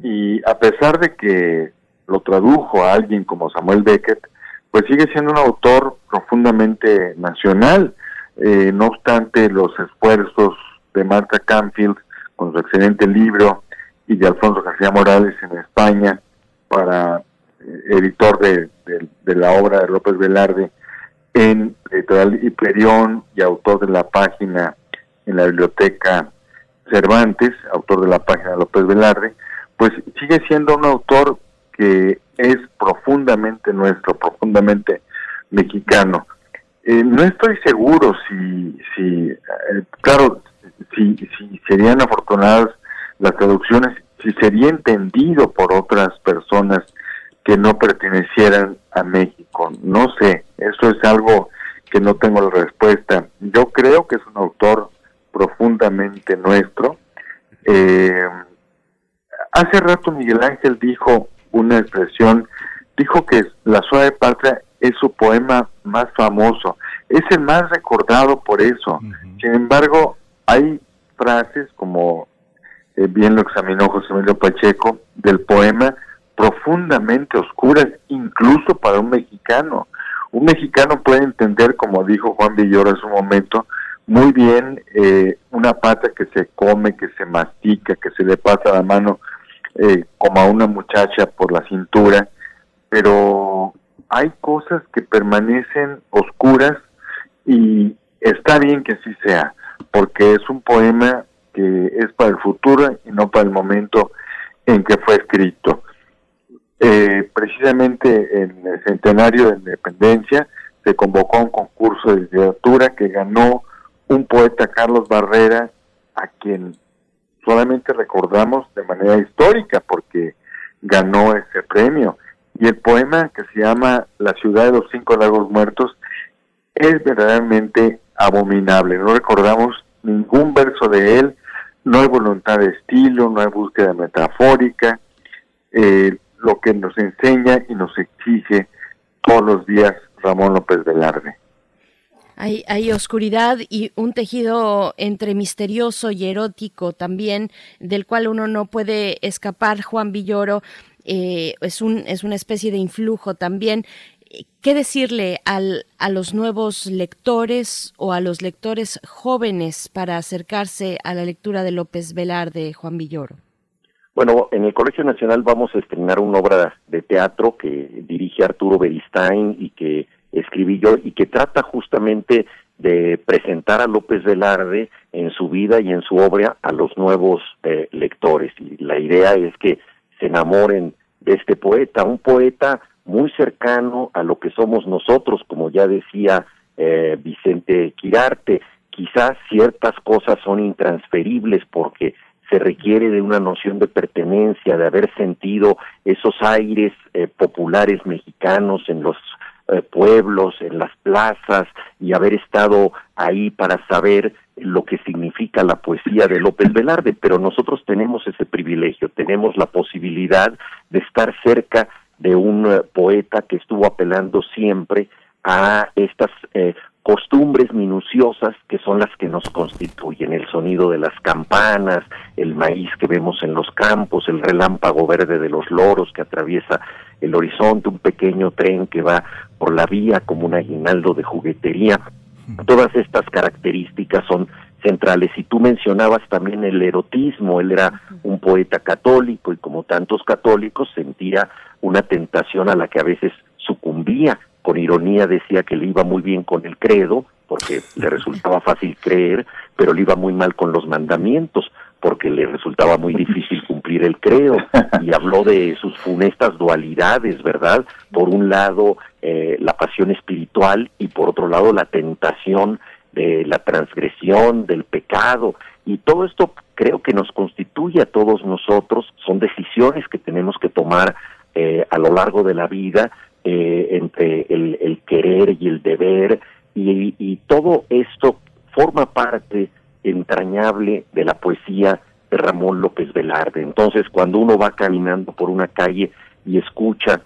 y a pesar de que lo tradujo a alguien como Samuel Beckett, pues sigue siendo un autor profundamente nacional, eh, no obstante los esfuerzos de Marta Canfield con su excelente libro y de Alfonso García Morales en España para eh, editor de, la obra de López Velarde en Editorial Hiperión y autor de la página en la biblioteca Cervantes, autor de la página López Velarde, pues sigue siendo un autor que es profundamente nuestro, profundamente mexicano. Eh, no estoy seguro si, si eh, claro, si, si serían afortunados las traducciones si sería entendido por otras personas que no pertenecieran a México. No sé, eso es algo que no tengo la respuesta. Yo creo que es un autor profundamente nuestro. Eh, hace rato Miguel Ángel dijo una expresión, dijo que La suave patria es su poema más famoso, es el más recordado por eso. Sin embargo, hay frases como eh, bien lo examinó José Emilio Pacheco, del poema profundamente oscuras, incluso para un mexicano. Un mexicano puede entender, como dijo Juan Villoro en su momento, muy bien eh, una pata que se come, que se mastica, que se le pasa la mano eh, como a una muchacha por la cintura, pero hay cosas que permanecen oscuras y está bien que así sea, porque es un poema que es para el futuro y no para el momento en que fue escrito. eh, precisamente en el centenario de la independencia se convocó un concurso de literatura que ganó un poeta Carlos Barrera, a quien solamente recordamos de manera histórica porque ganó ese premio. Y el poema que se llama La ciudad de los cinco lagos muertos es verdaderamente abominable. No recordamos ningún verso de él, no hay voluntad de estilo, no hay búsqueda metafórica. Eh, lo que nos enseña y nos exige todos los días Ramón López Velarde. Hay, hay, oscuridad y un tejido entre misterioso y erótico también, del cual uno no puede escapar. Juan Villoro eh, es, un, es una especie de influjo también. ¿Qué decirle al, a los nuevos lectores o a los lectores jóvenes para acercarse a la lectura de López Velarde, Juan Villoro? Bueno, en el Colegio Nacional vamos a estrenar una obra de teatro que dirige Arturo Beristain y que escribí yo y que trata justamente de presentar a López Velarde en su vida y en su obra a los nuevos eh, lectores. Y la idea es que se enamoren de este poeta, un poeta muy cercano a lo que somos nosotros, como ya decía eh, Vicente Quirarte. Quizás ciertas cosas son intransferibles porque se requiere de una noción de pertenencia, de haber sentido esos aires eh, populares mexicanos en los eh, pueblos, en las plazas y haber estado ahí para saber lo que significa la poesía de López Velarde, pero nosotros tenemos ese privilegio, tenemos la posibilidad de estar cerca de un eh, poeta que estuvo apelando siempre a estas costumbres minuciosas que son las que nos constituyen, el sonido de las campanas, el maíz que vemos en los campos, el relámpago verde de los loros que atraviesa el horizonte, un pequeño tren que va por la vía como un aguinaldo de juguetería. Todas estas características son centrales. Y tú mencionabas también el erotismo, él era un poeta católico y como tantos católicos sentía una tentación a la que a veces sucumbía con ironía decía que le iba muy bien con el credo, porque le resultaba fácil creer, pero le iba muy mal con los mandamientos, porque le resultaba muy difícil cumplir el credo, y habló de sus funestas dualidades, ¿verdad? Por un lado, eh, la pasión espiritual y por otro lado, la tentación de la transgresión, del pecado, y todo esto creo que nos constituye a todos nosotros, son decisiones que tenemos que tomar eh, a lo largo de la vida, eh, entre el, querer y el deber, y, todo esto forma parte entrañable de la poesía de Ramón López Velarde. Entonces, cuando uno va caminando por una calle y escucha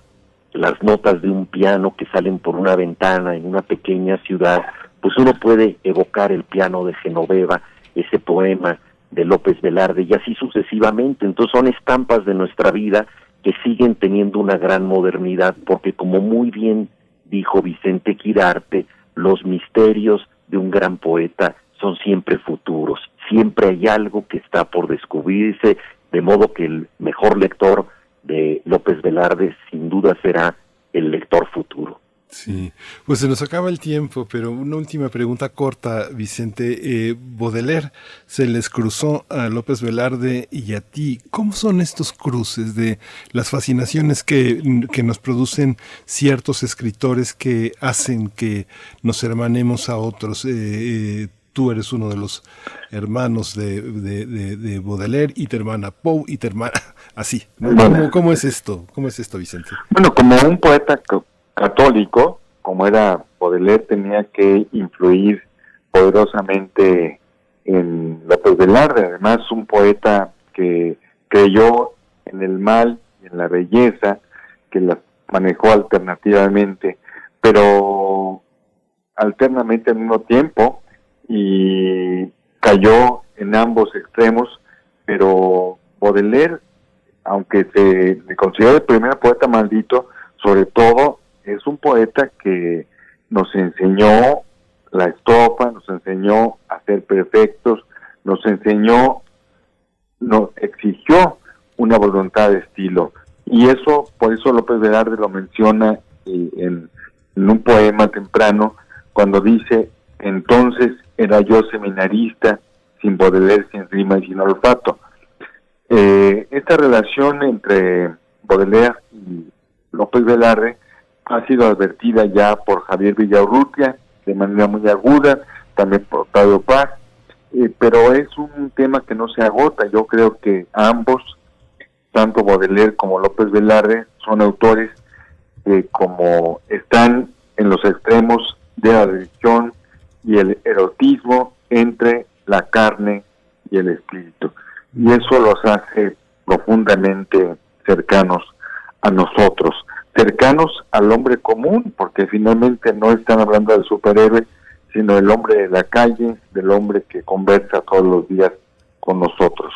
las notas de un piano que salen por una ventana en una pequeña ciudad, pues uno puede evocar el piano de Genoveva, ese poema de López Velarde y así sucesivamente. Entonces son estampas de nuestra vida que siguen teniendo una gran modernidad, porque como muy bien dijo Vicente Quirarte, los misterios de un gran poeta son siempre futuros, siempre hay algo que está por descubrirse, de modo que el mejor lector de López Velarde sin duda será el lector futuro. Sí, pues se nos acaba el tiempo, pero una última pregunta corta, Vicente. Eh, Baudelaire se les cruzó a López Velarde y a ti. ¿Cómo son estos cruces de las fascinaciones que, nos producen ciertos escritores que hacen que nos hermanemos a otros? Eh, eh, tú eres uno de los hermanos de, de, Baudelaire y te hermana Poe y te hermana así. ¿Cómo, ¿Cómo, es esto? ¿Cómo es esto, Vicente? Bueno, como un poeta católico, como era Baudelaire, tenía que influir poderosamente en López Velarde, además un poeta que creyó en el mal y en la belleza, que la manejó alternativamente, pero alternamente al mismo tiempo y cayó en ambos extremos, pero Baudelaire, aunque se le considera el primer poeta maldito, sobre todo es un poeta que nos enseñó la estopa, nos enseñó a ser perfectos, nos enseñó, nos exigió una voluntad de estilo. Y eso, por eso López Velarde lo menciona eh, en, un poema temprano, cuando dice, entonces era yo seminarista, sin poder sin rima y sin olfato. Eh, esta relación entre Baudelaire y López Velarde ha sido advertida ya por Javier Villaurrutia de manera muy aguda, también por Octavio Paz, eh, pero es un tema que no se agota. Yo creo que ambos, tanto Baudelaire como López Velarde, son autores que como están en los extremos de la religión y el erotismo entre la carne y el espíritu. Y eso los hace profundamente cercanos a nosotros, cercanos al hombre común, porque finalmente no están hablando del superhéroe, sino del hombre de la calle, del hombre que conversa todos los días con nosotros.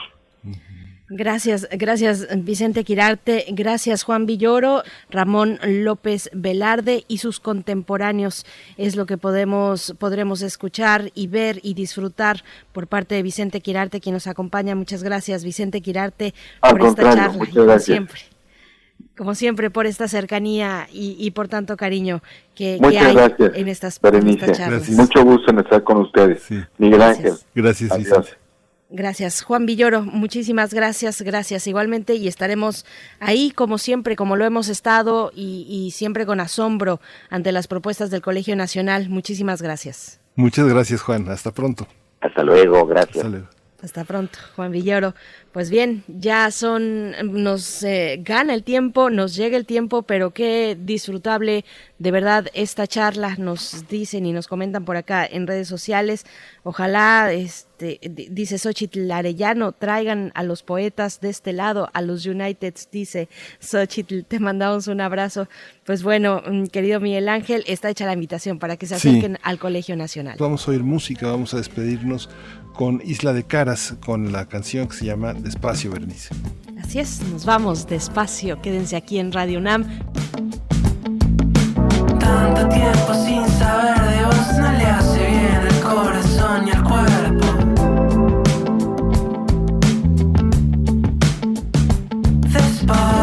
Gracias, gracias Vicente Quirarte, gracias Juan Villoro, Ramón López Velarde y sus contemporáneos es lo que podemos podremos escuchar y ver y disfrutar por parte de Vicente Quirarte quien nos acompaña. Muchas gracias Vicente Quirarte por esta charla como siempre. Como siempre por esta cercanía y, por tanto cariño que, hay en estas, charlas. Mucho gusto en estar con ustedes. Miguel Ángel. Gracias, Vicente. Gracias, Juan Villoro. Muchísimas gracias, gracias igualmente. Y estaremos ahí, como siempre, como lo hemos estado y, siempre con asombro ante las propuestas del Colegio Nacional. Muchísimas gracias. Muchas gracias, Juan. Hasta pronto. Hasta luego, gracias. Hasta luego. Hasta pronto, Juan Villoro. Pues bien, ya son, nos eh, gana el tiempo, nos llega el tiempo, pero qué disfrutable de verdad esta charla, nos dicen y nos comentan por acá en redes sociales. Ojalá, este, dice Xochitl Arellano, traigan a los poetas de este lado, a los Uniteds, dice Xochitl, te mandamos un abrazo. Pues bueno, mm, querido Miguel Ángel, está hecha la invitación para que se acerquen al Colegio Nacional. Vamos a oír música, vamos a despedirnos con Isla de Caras, con la canción que se llama Despacio, Bernice. Así es, nos vamos despacio, quédense aquí en Radio UNAM. Tanto tiempo sin saber de vos no le hace bien el corazón y el cuerpo. Despacio.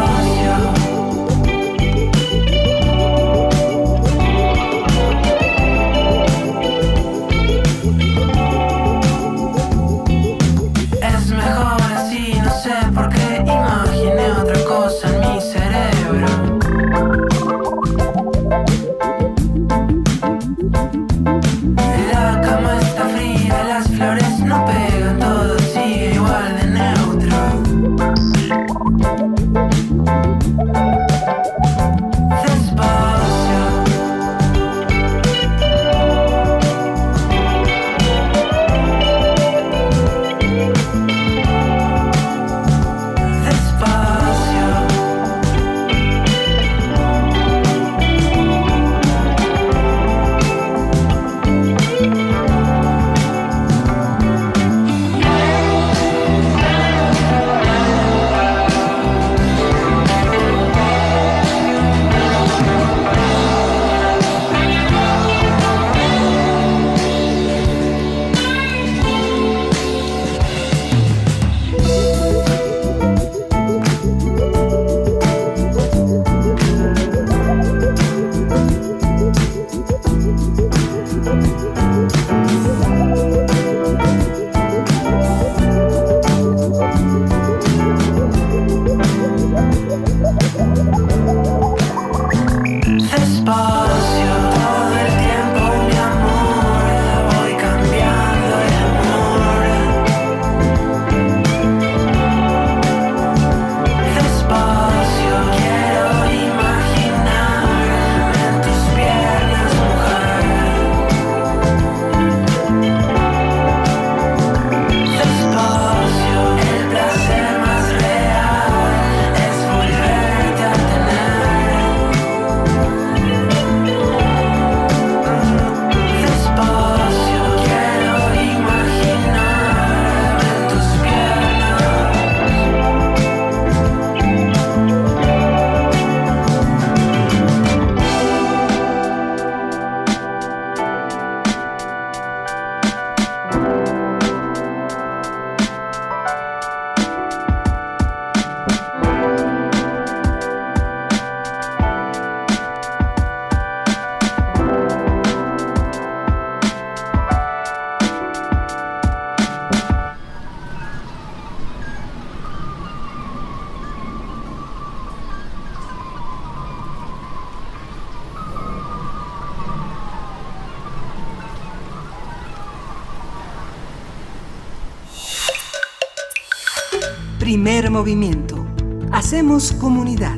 Movimiento. Hacemos comunidad.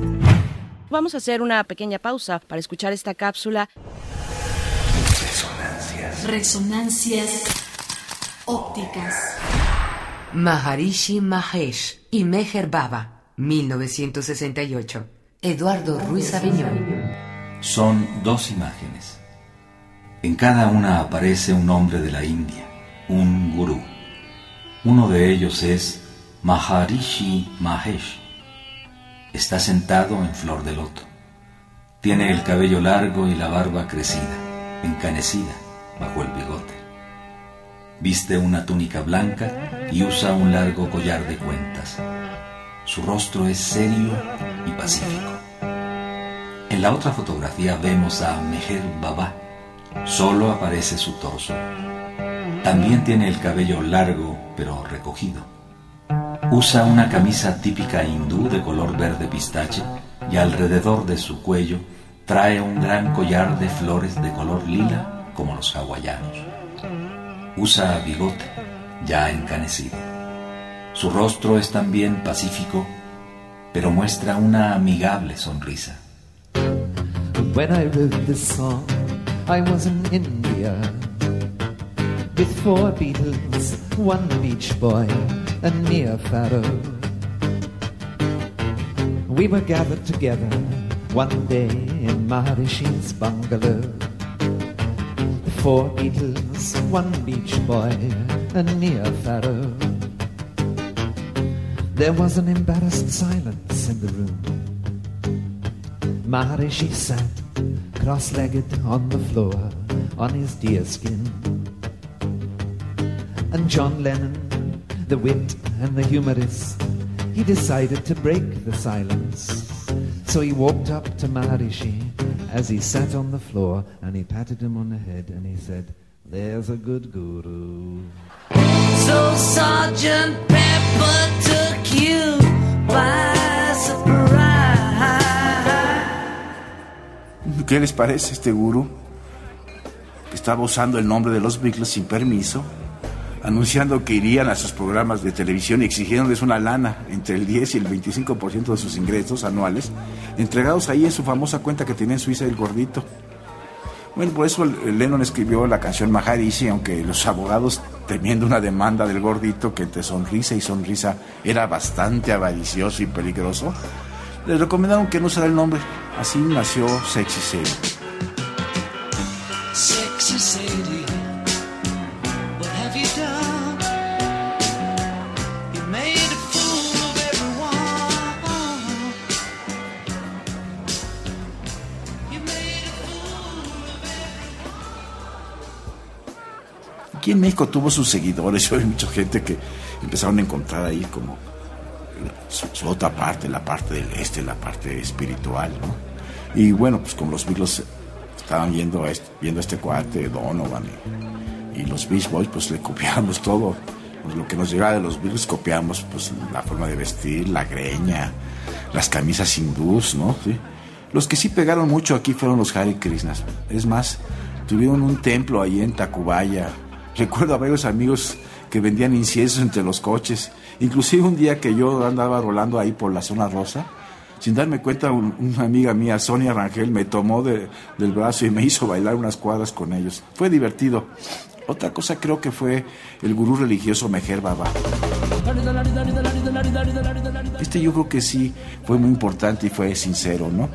Vamos a hacer una pequeña pausa para escuchar esta cápsula. Resonancias. Resonancias ópticas. Maharishi Mahesh y Meher Baba, 1968. Eduardo Ruiz Aviñón. Son dos imágenes. En cada una aparece un hombre de la India, un gurú. Uno de ellos es Maharishi Mahesh. Está sentado en flor de loto. Tiene el cabello largo y la barba crecida, encanecida bajo el bigote. Viste una túnica blanca y usa un largo collar de cuentas. Su rostro es serio y pacífico. En la otra fotografía vemos a Meher Baba. Solo aparece su torso. También tiene el cabello largo pero recogido. Usa una camisa típica hindú de color verde pistache y alrededor de su cuello trae un gran collar de flores de color lila como los hawaianos. Usa bigote, ya encanecido. Su rostro es también pacífico, pero muestra una amigable sonrisa. When I wrote this song, I was in India with four Beatles, one Beach Boy, and Mia Farrow. We were gathered together one day in Maharishi's bungalow. Four Beatles, one Beach Boy, and Mia Farrow. There was an embarrassed silence in the room. Maharishi sat cross-legged on the floor on his deerskin. And John Lennon, the wit and the humorist, he decided to break the silence. So he walked up to Maharishi as he sat on the floor and he patted him on the head and he said, There's a good guru. So Sergeant Pepper took you by surprise. ¿Qué les parece este gurú? Que estaba usando el nombre de los Beatles sin permiso, anunciando que irían a sus programas de televisión y exigiéndoles una lana entre el 10 y el 25% de sus ingresos anuales, entregados ahí en su famosa cuenta que tenía en Suiza el gordito. Bueno, por eso Lennon escribió la canción Maharishi, aunque los abogados, temiendo una demanda del gordito que entre sonrisa y sonrisa era bastante avaricioso y peligroso, les recomendaron que no usara el nombre. Así nació Sexy Sadie. Sexy Sadie, Aquí en México tuvo sus seguidores, hay mucha gente que empezaron a encontrar ahí como su, su otra parte, la parte del este, la parte espiritual, ¿no? Y bueno, pues como los Beatles estaban viendo a este, viendo a este cuate, Donovan, y, y los Beach Boys, pues le copiamos todo. Pues, lo que nos llegaba de los Beatles copiamos, pues la forma de vestir, la greña, las camisas hindús, ¿no? Sí. Los que sí pegaron mucho aquí fueron los Hare Krishnas. Es más, tuvieron un templo ahí en Tacubaya. Recuerdo a varios amigos que vendían inciensos entre los coches. Inclusive un día que yo andaba rolando ahí por la zona rosa, sin darme cuenta, un- una amiga mía, Sonia Rangel, me tomó de- del brazo y me hizo bailar unas cuadras con ellos. Fue divertido. Otra cosa creo que fue el gurú religioso Meher Baba. Este yo creo que sí fue muy importante y fue sincero, ¿no?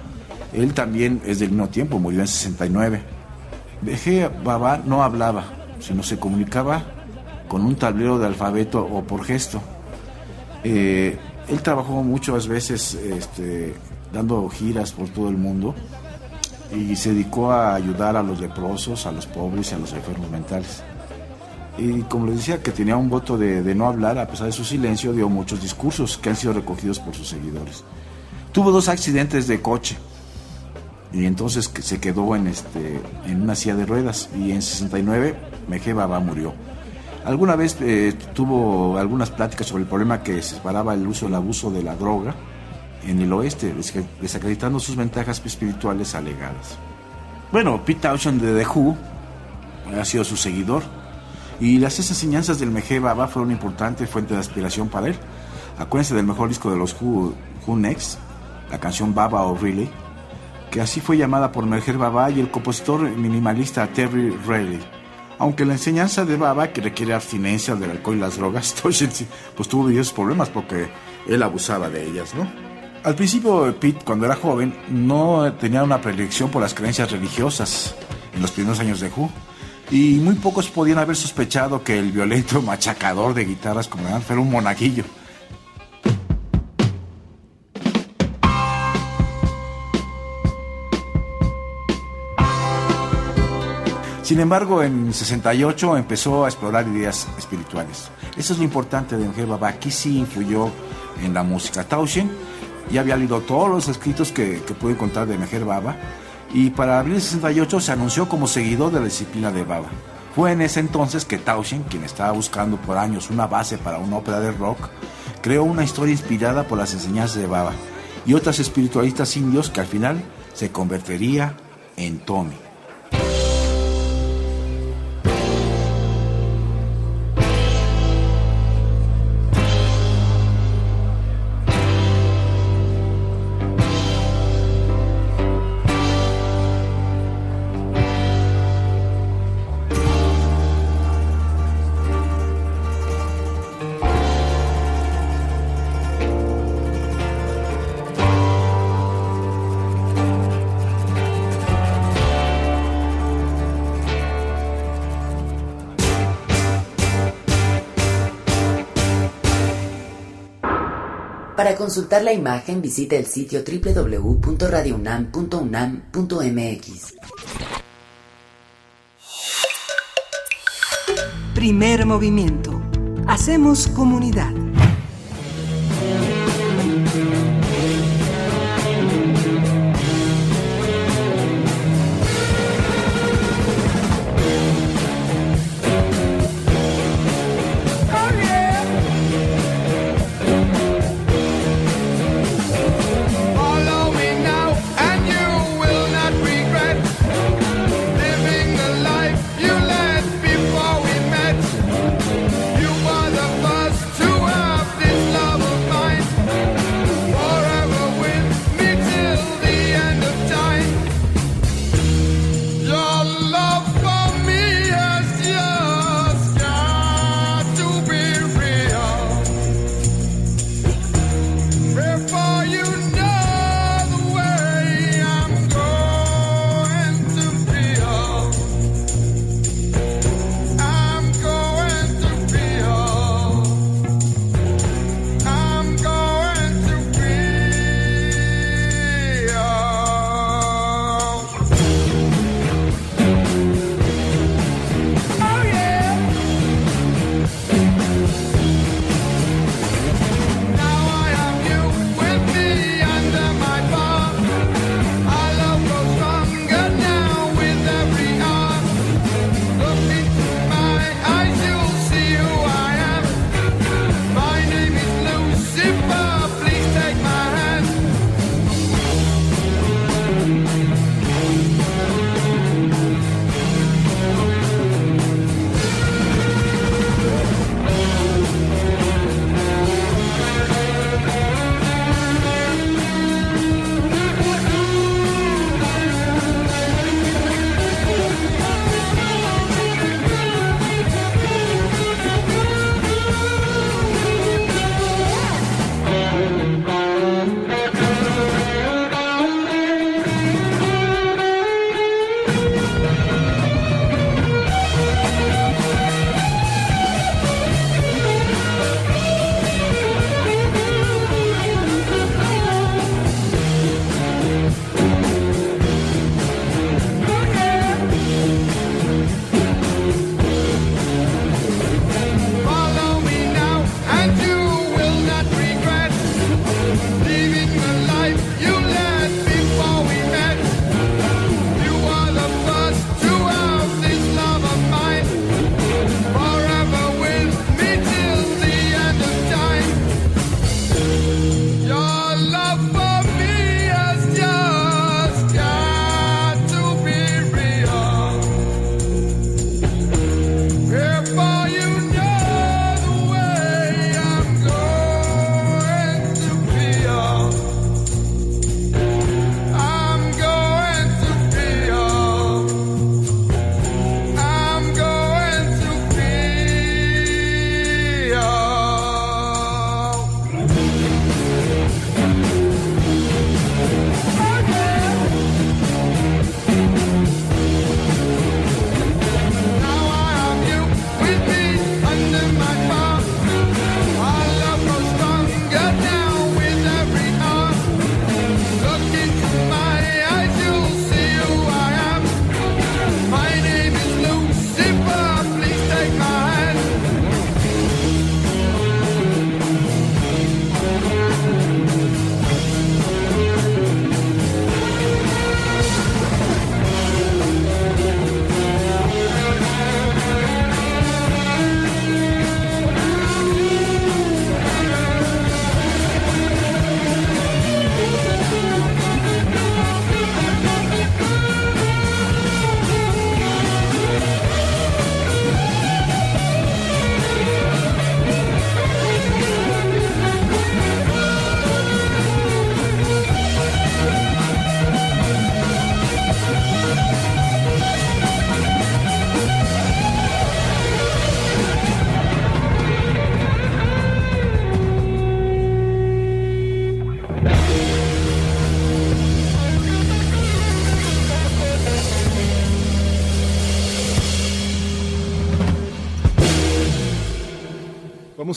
Él también es del mismo tiempo, murió en 69. Meher Baba no hablaba, sino se comunicaba con un tablero de alfabeto o por gesto. Eh, él trabajó muchas veces este, dando giras por todo el mundo y se dedicó a ayudar a los leprosos, a los pobres y a los enfermos mentales. Y como les decía, que tenía un voto de, de no hablar, a pesar de su silencio, dio muchos discursos que han sido recogidos por sus seguidores. Tuvo dos accidentes de coche y entonces se quedó en, este, en una silla de ruedas y en 69 Meje Baba murió. Alguna vez eh, tuvo algunas pláticas sobre el problema que separaba el uso y el abuso de la droga en el oeste, desacreditando sus ventajas espirituales alegadas. Bueno, Pete Townshend de The Who ha sido su seguidor y las enseñanzas del Meje Baba fueron una importante fuente de aspiración para él. Acuérdense del mejor disco de los Who, Who Next, la canción Baba O'Reilly, que así fue llamada por Meher Baba y el compositor minimalista Terry Riley. Aunque la enseñanza de Baba, que requiere abstinencia del alcohol y las drogas, pues tuvo diversos problemas porque él abusaba de ellas, ¿no? Al principio, Pete, cuando era joven, no tenía una predilección por las creencias religiosas en los primeros años de Who. Y muy pocos podían haber sospechado que el violento machacador de guitarras como era un monaguillo. Sin embargo, en 68 empezó a explorar ideas espirituales. Eso es lo importante de Mujer Baba. Aquí sí influyó en la música. Taushen ya había leído todos los escritos que, pude encontrar de Meher Baba y para abril de 68 se anunció como seguidor de la disciplina de Baba. Fue en ese entonces que Taushen, quien estaba buscando por años una base para una ópera de rock, creó una historia inspirada por las enseñanzas de Baba y otras espiritualistas indios que al final se convertiría en Tommy. Consultar la imagen visite el sitio www.radiounam.unam.mx. Primer movimiento. Hacemos comunidad.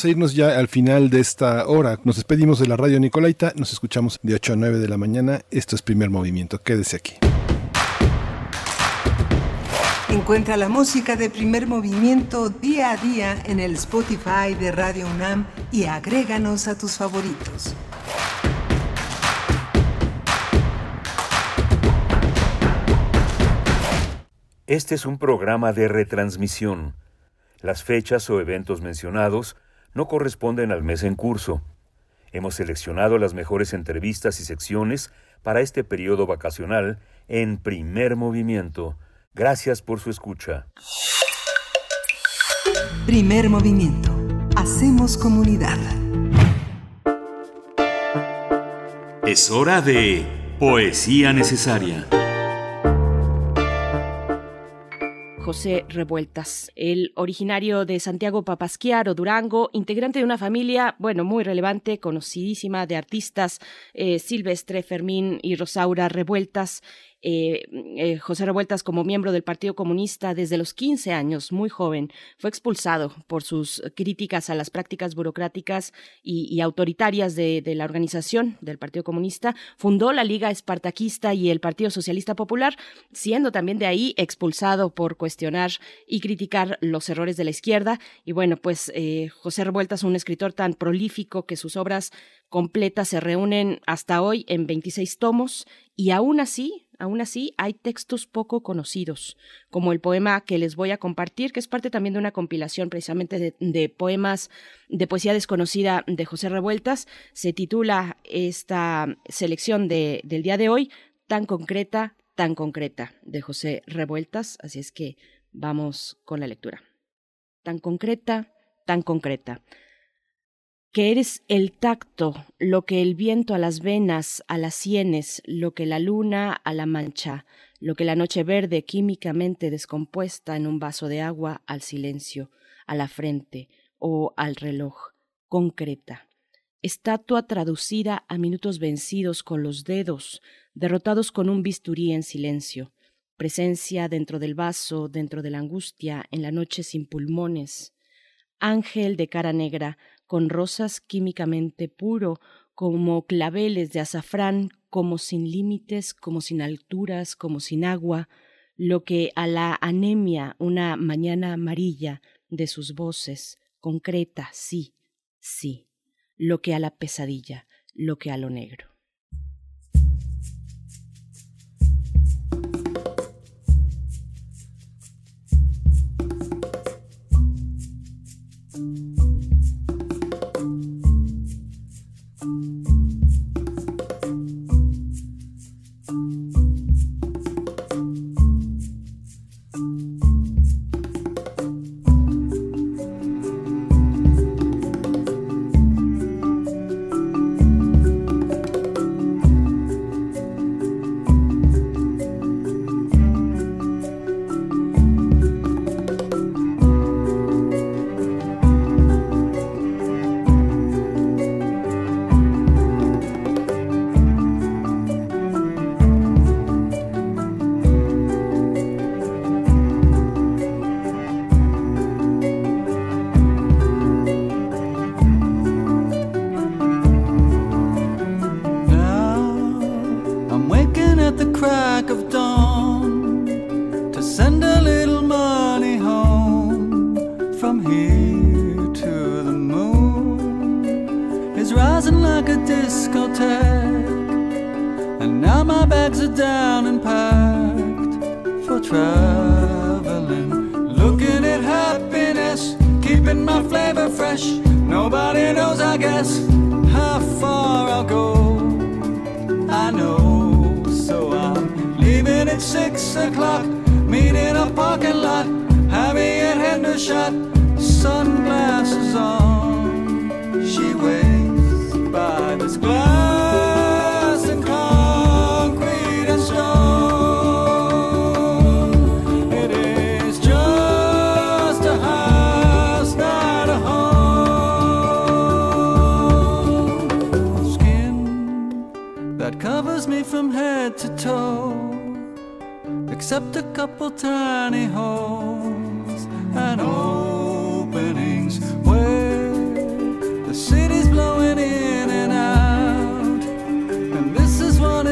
Vamos a irnos ya al final de esta hora. Nos despedimos de la radio Nicolaita. Nos escuchamos de 8 a 9 de la mañana. Esto es primer movimiento. Quédese aquí. Encuentra la música de primer movimiento día a día en el Spotify de Radio UNAM y agréganos a tus favoritos. Este es un programa de retransmisión. Las fechas o eventos mencionados no corresponden al mes en curso. Hemos seleccionado las mejores entrevistas y secciones para este periodo vacacional en primer movimiento. Gracias por su escucha. Primer movimiento. Hacemos comunidad. Es hora de Poesía Necesaria. José Revueltas, el originario de Santiago Papasquiaro, Durango, integrante de una familia, bueno, muy relevante, conocidísima de artistas, eh, Silvestre, Fermín y Rosaura Revueltas. Eh, eh, José Revueltas, como miembro del Partido Comunista desde los 15 años, muy joven, fue expulsado por sus críticas a las prácticas burocráticas y, autoritarias de, de, la organización del Partido Comunista. Fundó la Liga Espartaquista y el Partido Socialista Popular, siendo también de ahí expulsado por cuestionar y criticar los errores de la izquierda. Y bueno, pues eh, José Revueltas, un escritor tan prolífico que sus obras completas se reúnen hasta hoy en 26 tomos y aún así Aún así, hay textos poco conocidos, como el poema que les voy a compartir, que es parte también de una compilación precisamente de, poemas de poesía desconocida de José Revueltas. Se titula esta selección de, del día de hoy, Tan concreta, tan concreta, de José Revueltas. Así es que vamos con la lectura. Tan concreta, tan concreta que eres el tacto, lo que el viento a las venas, a las sienes, lo que la luna a la mancha, lo que la noche verde químicamente descompuesta en un vaso de agua al silencio, a la frente o al reloj, concreta. Estatua traducida a minutos vencidos con los dedos, derrotados con un bisturí en silencio, presencia dentro del vaso, dentro de la angustia, en la noche sin pulmones. Ángel de cara negra, con rosas químicamente puro, como claveles de azafrán, como sin límites, como sin alturas, como sin agua, lo que a la anemia una mañana amarilla de sus voces, concreta, sí, sí, lo que a la pesadilla, lo que a lo negro. from here to the moon is rising like a discotheque. And now my bags are down and packed for traveling. Looking at happiness, keeping my flavor fresh. Nobody knows, I guess, how far I'll go. I know, so I'm leaving at six o'clock, meeting a parking lot, having a hand sunglasses on. She waits by this glass and concrete and stone. It is just a house, not a home. Skin that covers me from head to toe, except a couple tiny holes.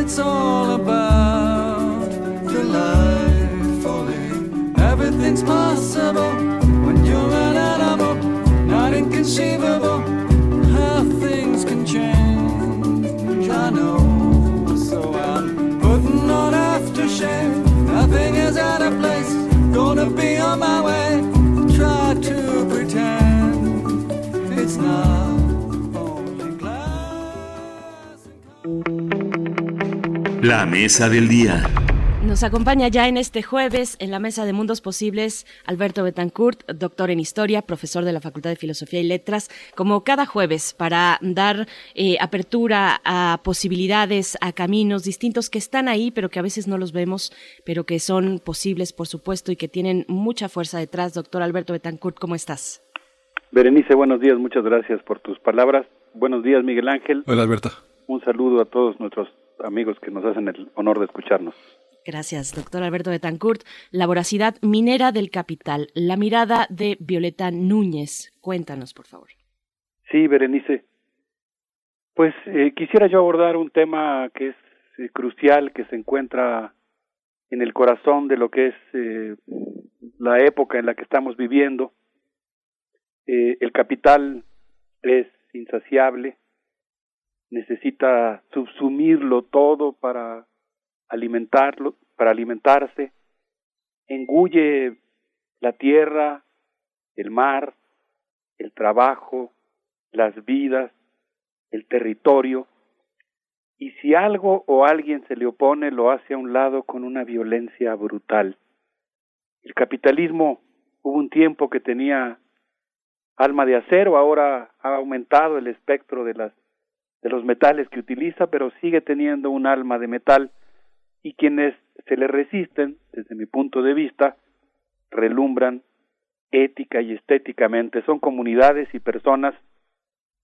It's all about. Delightfully, everything's possible when you're an animal, not inconceivable how things can change. I know, so I'm putting on aftershave. Nothing is out of place. Gonna be on my way. La mesa del día. Nos acompaña ya en este jueves en la Mesa de Mundos Posibles Alberto Betancourt, doctor en Historia, profesor de la Facultad de Filosofía y Letras, como cada jueves para dar eh, apertura a posibilidades, a caminos distintos que están ahí, pero que a veces no los vemos, pero que son posibles, por supuesto, y que tienen mucha fuerza detrás. Doctor Alberto Betancourt, ¿cómo estás? Berenice, buenos días, muchas gracias por tus palabras. Buenos días, Miguel Ángel. Hola, Alberto. Un saludo a todos nuestros amigos que nos hacen el honor de escucharnos. Gracias, doctor Alberto Betancourt. La voracidad minera del capital, la mirada de Violeta Núñez. Cuéntanos, por favor. Sí, Berenice. Pues eh, quisiera yo abordar un tema que es eh, crucial, que se encuentra en el corazón de lo que es eh, la época en la que estamos viviendo. el capital es insaciable, necesita subsumirlo todo para alimentarlo, para alimentarse, engulle la tierra, el mar, el trabajo, las vidas, el territorio, y si algo o alguien se le opone, lo hace a un lado con una violencia brutal. El capitalismo hubo un tiempo que tenía alma de acero, ahora ha aumentado el espectro de las de los metales que utiliza, pero sigue teniendo un alma de metal y quienes se le resisten, desde mi punto de vista, relumbran ética y estéticamente. Son comunidades y personas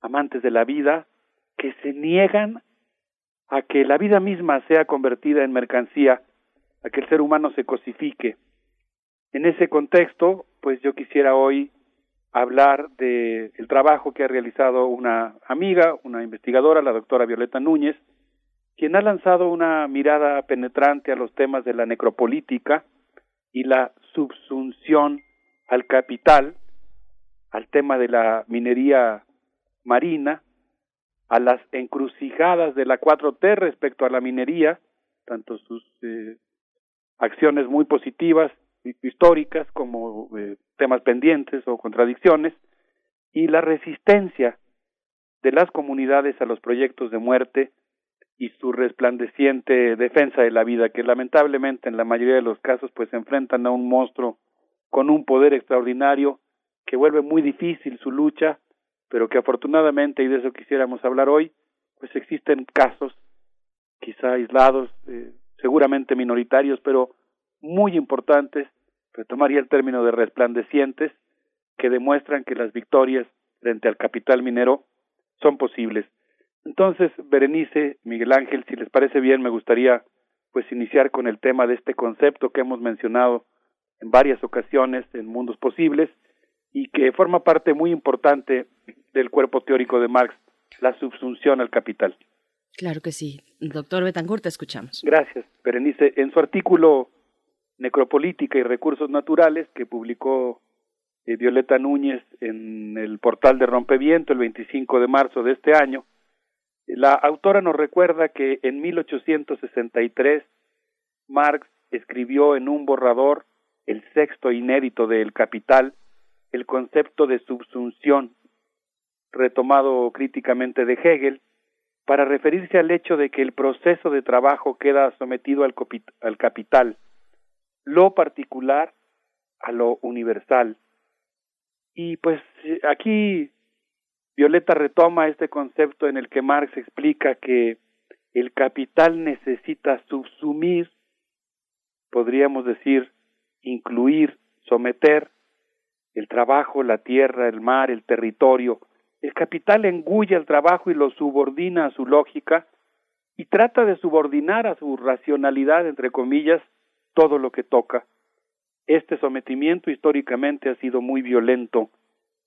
amantes de la vida que se niegan a que la vida misma sea convertida en mercancía, a que el ser humano se cosifique. En ese contexto, pues yo quisiera hoy hablar de el trabajo que ha realizado una amiga, una investigadora, la doctora Violeta Núñez, quien ha lanzado una mirada penetrante a los temas de la necropolítica y la subsunción al capital, al tema de la minería marina, a las encrucijadas de la 4T respecto a la minería, tanto sus eh, acciones muy positivas históricas como eh, temas pendientes o contradicciones y la resistencia de las comunidades a los proyectos de muerte y su resplandeciente defensa de la vida que lamentablemente en la mayoría de los casos pues se enfrentan a un monstruo con un poder extraordinario que vuelve muy difícil su lucha pero que afortunadamente y de eso quisiéramos hablar hoy pues existen casos quizá aislados eh, seguramente minoritarios pero muy importantes retomaría el término de resplandecientes, que demuestran que las victorias frente al capital minero son posibles. Entonces, Berenice, Miguel Ángel, si les parece bien, me gustaría pues iniciar con el tema de este concepto que hemos mencionado en varias ocasiones en Mundos Posibles y que forma parte muy importante del cuerpo teórico de Marx, la subsunción al capital. Claro que sí. Doctor Betancourt, te escuchamos. Gracias, Berenice. En su artículo Necropolítica y Recursos Naturales que publicó eh, Violeta Núñez en el portal de Rompeviento el 25 de marzo de este año. La autora nos recuerda que en 1863 Marx escribió en un borrador, el sexto inédito de El Capital, el concepto de subsunción, retomado críticamente de Hegel, para referirse al hecho de que el proceso de trabajo queda sometido al, al capital, lo particular a lo universal. Y pues aquí Violeta retoma este concepto en el que Marx explica que el capital necesita subsumir, podríamos decir, incluir, someter el trabajo, la tierra, el mar, el territorio. El capital engulle el trabajo y lo subordina a su lógica y trata de subordinar a su racionalidad, entre comillas, todo lo que toca. Este sometimiento históricamente ha sido muy violento.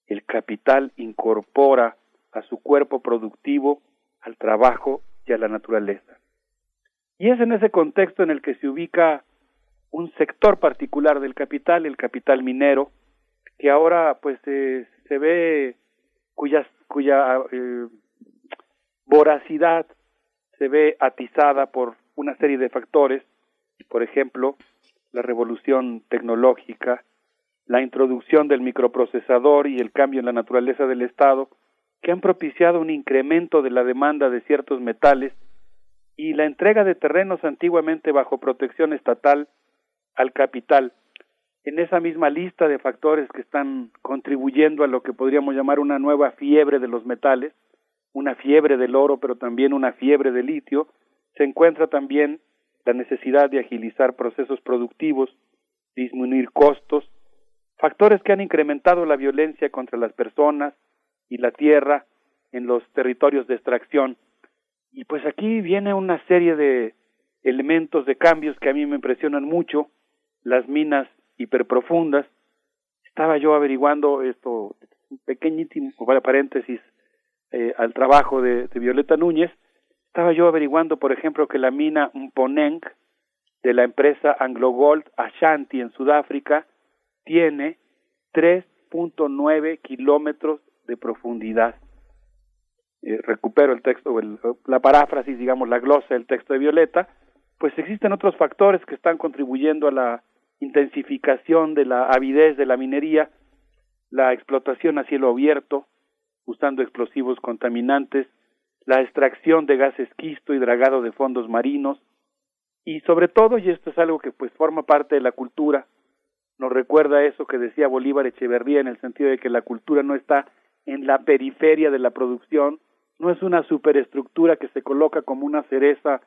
El capital incorpora a su cuerpo productivo al trabajo y a la naturaleza. Y es en ese contexto en el que se ubica un sector particular del capital, el capital minero, que ahora pues se ve cuya, cuya eh, voracidad se ve atizada por una serie de factores, por ejemplo, la revolución tecnológica, la introducción del microprocesador y el cambio en la naturaleza del Estado, que han propiciado un incremento de la demanda de ciertos metales y la entrega de terrenos antiguamente bajo protección estatal al capital. En esa misma lista de factores que están contribuyendo a lo que podríamos llamar una nueva fiebre de los metales, una fiebre del oro, pero también una fiebre del litio, se encuentra también la necesidad de agilizar procesos productivos, disminuir costos, factores que han incrementado la violencia contra las personas y la tierra en los territorios de extracción. Y pues aquí viene una serie de elementos de cambios que a mí me impresionan mucho, las minas hiperprofundas. Estaba yo averiguando esto, un pequeñísimo paréntesis, eh, al trabajo de, de, Violeta Núñez, estaba yo averiguando, por ejemplo, que la mina Mponeng de la empresa Anglo Gold Ashanti en Sudáfrica tiene 3.9 kilómetros de profundidad. Eh, recupero el texto, el, la paráfrasis, digamos, la glosa del texto de Violeta, pues existen otros factores que están contribuyendo a la intensificación de la avidez de la minería, la explotación a cielo abierto, usando explosivos contaminantes, la extracción de gas esquisto y dragado de fondos marinos, y sobre todo, y esto es algo que pues forma parte de la cultura, nos recuerda eso que decía Bolívar Echeverría en el sentido de que la cultura no está en la periferia de la producción, no es una superestructura que se coloca como una cereza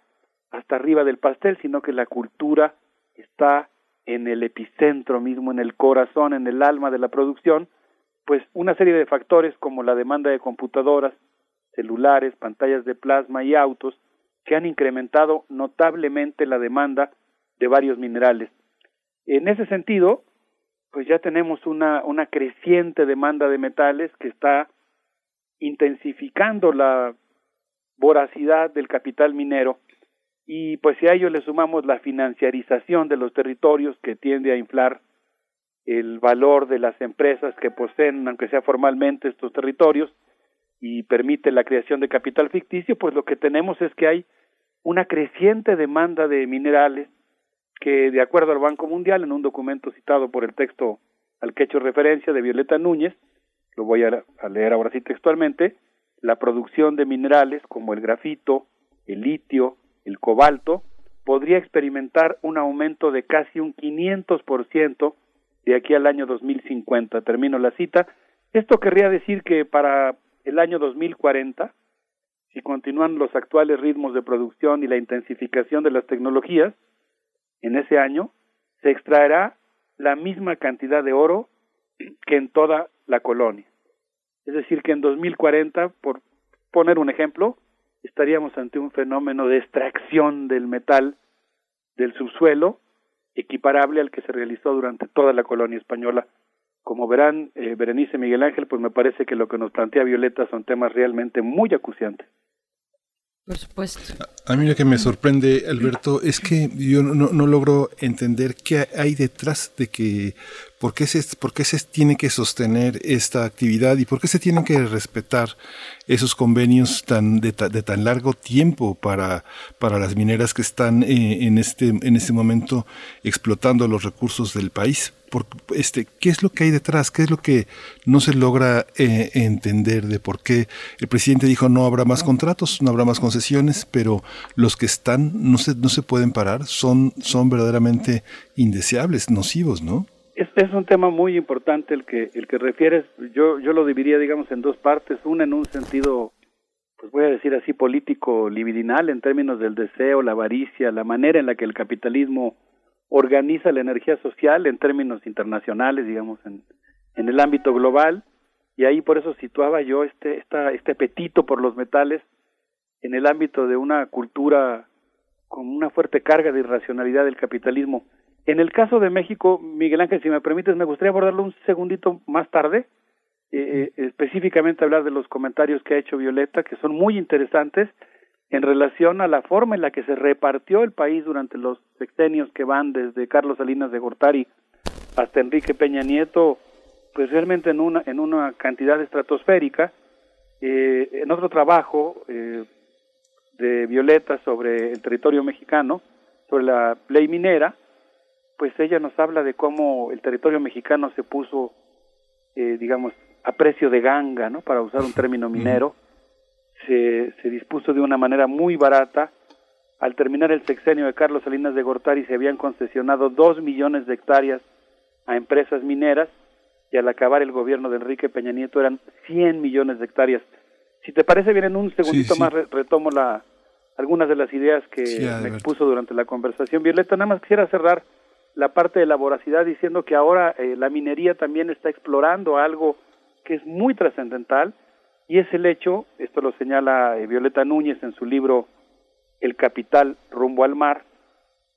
hasta arriba del pastel, sino que la cultura está en el epicentro mismo, en el corazón, en el alma de la producción, pues una serie de factores como la demanda de computadoras, celulares, pantallas de plasma y autos que han incrementado notablemente la demanda de varios minerales. En ese sentido, pues ya tenemos una, creciente demanda de metales que está intensificando la voracidad del capital minero y pues si a ello le sumamos la financiarización de los territorios que tiende a inflar el valor de las empresas que poseen, aunque sea formalmente, estos territorios y permite la creación de capital ficticio, pues lo que tenemos es que hay una creciente demanda de minerales que, de acuerdo al Banco Mundial, en un documento citado por el texto al que he hecho referencia de Violeta Núñez, lo voy a, leer ahora sí textualmente, la producción de minerales como el grafito, el litio, el cobalto, podría experimentar un aumento de casi un 500% de aquí al año 2050. Termino la cita. Esto querría decir que para el año 2040, si continúan los actuales ritmos de producción y la intensificación de las tecnologías, en ese año se extraerá la misma cantidad de oro que en toda la colonia. Es decir, que en 2040, por poner un ejemplo, estaríamos ante un fenómeno de extracción del metal del subsuelo equiparable al que se realizó durante toda la colonia española. Como verán, eh, Berenice Miguel Ángel, pues me parece que lo que nos plantea Violeta son temas realmente muy acuciantes. Por supuesto. A mí lo que me sorprende, Alberto, es que yo no, no logro entender qué hay detrás de que ¿Por qué, se, ¿Por qué se tiene que sostener esta actividad y por qué se tienen que respetar esos convenios de, tan largo tiempo para, para las mineras que están eh, en, este, en este momento explotando los recursos del país? Este, ¿Qué es lo que hay detrás? ¿Qué es lo que no se logra eh, entender de por qué el presidente dijo no habrá más contratos, no habrá más concesiones, pero los que están no se, no se pueden parar, son, son verdaderamente indeseables, nocivos, ¿no? Es, es, un tema muy importante el que el que refieres. Yo yo lo dividiría, digamos, en dos partes. Una en un sentido, pues voy a decir así, político libidinal, en términos del deseo, la avaricia, la manera en la que el capitalismo organiza la energía social en términos internacionales, digamos, en, en el ámbito global. Y ahí por eso situaba yo este esta, este apetito por los metales en el ámbito de una cultura con una fuerte carga de irracionalidad del capitalismo en el caso de México, Miguel Ángel, si me permites, me gustaría abordarlo un segundito más tarde, eh, específicamente hablar de los comentarios que ha hecho Violeta, que son muy interesantes, en relación a la forma en la que se repartió el país durante los sexenios que van desde Carlos Salinas de Gortari hasta Enrique Peña Nieto, pues realmente en una, en una cantidad estratosférica. Eh, en otro trabajo eh, de Violeta sobre el territorio mexicano, sobre la ley minera, pues ella nos habla de cómo el territorio mexicano se puso, eh, digamos, a precio de ganga, ¿no? Para usar un término minero, se, se dispuso de una manera muy barata. Al terminar el sexenio de Carlos Salinas de Gortari se habían concesionado dos millones de hectáreas a empresas mineras y al acabar el gobierno de Enrique Peña Nieto eran 100 millones de hectáreas. Si te parece bien, en un segundito sí. más re- retomo la, algunas de las ideas que Sí, me expuso durante la conversación. Violeta, nada más quisiera cerrar la parte de la voracidad diciendo que ahora eh, la minería también está explorando algo que es muy trascendental y es el hecho, esto lo señala eh, Violeta Núñez en su libro El capital rumbo al mar,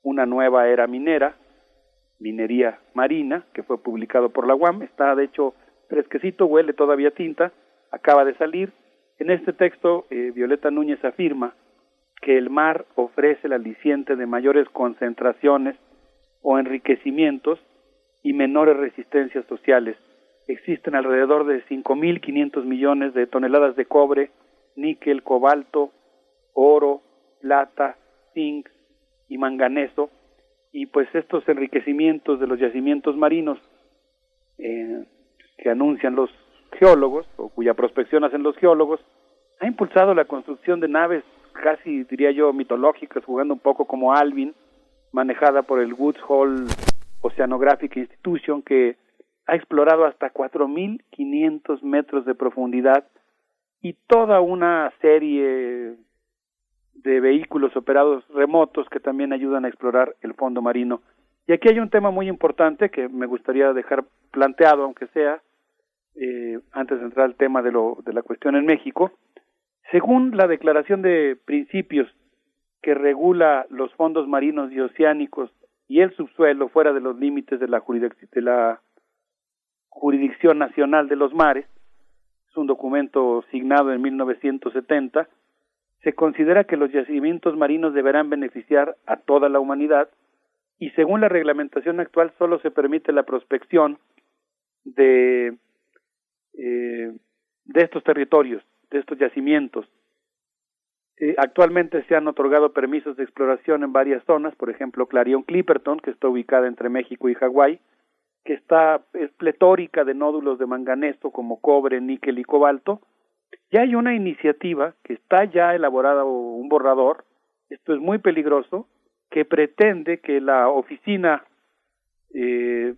una nueva era minera, minería marina, que fue publicado por la UAM, está de hecho fresquecito, huele todavía tinta, acaba de salir. En este texto, eh, Violeta Núñez afirma que el mar ofrece el aliciente de mayores concentraciones o enriquecimientos y menores resistencias sociales. Existen alrededor de 5.500 millones de toneladas de cobre, níquel, cobalto, oro, plata, zinc y manganeso, y pues estos enriquecimientos de los yacimientos marinos eh, que anuncian los geólogos o cuya prospección hacen los geólogos ha impulsado la construcción de naves casi diría yo mitológicas jugando un poco como Alvin manejada por el Woods Hole Oceanographic Institution que ha explorado hasta 4.500 metros de profundidad y toda una serie de vehículos operados remotos que también ayudan a explorar el fondo marino. Y aquí hay un tema muy importante que me gustaría dejar planteado, aunque sea, eh, antes de entrar al tema de, lo, de la cuestión en México. Según la Declaración de Principios que regula los fondos marinos y oceánicos y el subsuelo fuera de los límites de la, jurisdic- Jurisdicción Nacional de los Mares, es un documento signado en 1970, se considera que los yacimientos marinos deberán beneficiar a toda la humanidad y según la reglamentación actual solo se permite la prospección de, eh, de estos territorios, de estos yacimientos. Eh, actualmente se han otorgado permisos de exploración en varias zonas, por ejemplo Clarion Clipperton, que está ubicada entre México y Hawái, que está es pletórica de nódulos de manganeso como cobre, níquel y cobalto, ya hay una iniciativa que está ya elaborada un borrador, esto es muy peligroso, que pretende que la oficina eh,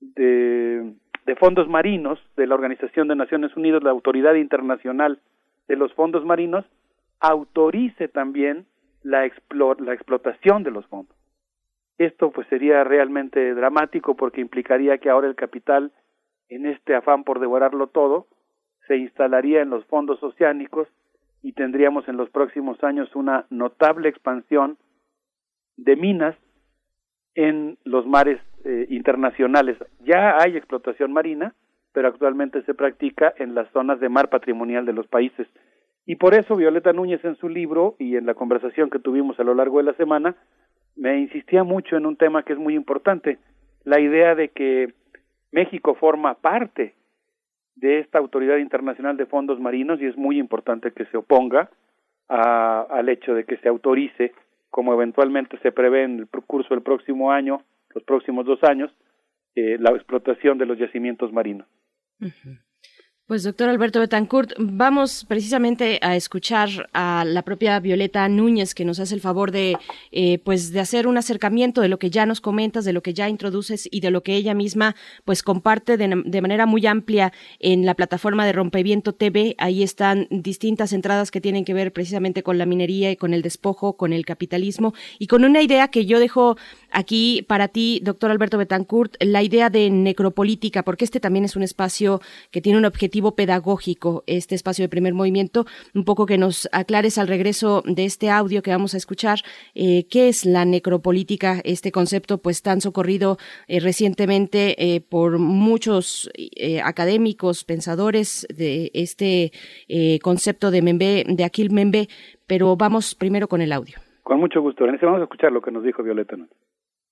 de fondos marinos de la Organización de Naciones Unidas, la Autoridad Internacional de los Fondos Marinos, autorice también la, la explotación de los fondos. Esto pues sería realmente dramático porque implicaría que ahora el capital, en este afán por devorarlo todo, se instalaría en los fondos oceánicos y tendríamos en los próximos años una notable expansión de minas en los mares eh, internacionales. Ya hay explotación marina, pero actualmente se practica en las zonas de mar patrimonial de los países. Y por eso Violeta Núñez en su libro y en la conversación que tuvimos a lo largo de la semana, me insistía mucho en un tema que es muy importante, la idea de que México forma parte de esta Autoridad Internacional de Fondos Marinos y es muy importante que se oponga a- al hecho de que se autorice, como eventualmente se prevé en el curso del próximo año, los próximos dos años, eh, la explotación de los yacimientos marinos. Pues doctor Alberto Betancourt, vamos precisamente a escuchar a la propia Violeta Núñez que nos hace el favor de, eh, pues, de hacer un acercamiento de lo que ya nos comentas, de lo que ya introduces y de lo que ella misma, pues, comparte de, de manera muy amplia en la plataforma de Rompeviento TV. Ahí están distintas entradas que tienen que ver precisamente con la minería y con el despojo, con el capitalismo y con una idea que yo dejo aquí para ti, doctor Alberto Betancourt, la idea de necropolítica, porque este también es un espacio que tiene un objetivo pedagógico, este espacio de primer movimiento, un poco que nos aclares al regreso de este audio que vamos a escuchar, eh, qué es la necropolítica, este concepto pues tan socorrido eh, recientemente eh, por muchos académicos, pensadores de este concepto de Membe, de Aquil Membe, pero vamos primero con el audio. Con mucho gusto. En este vamos a escuchar lo que nos dijo Violeta.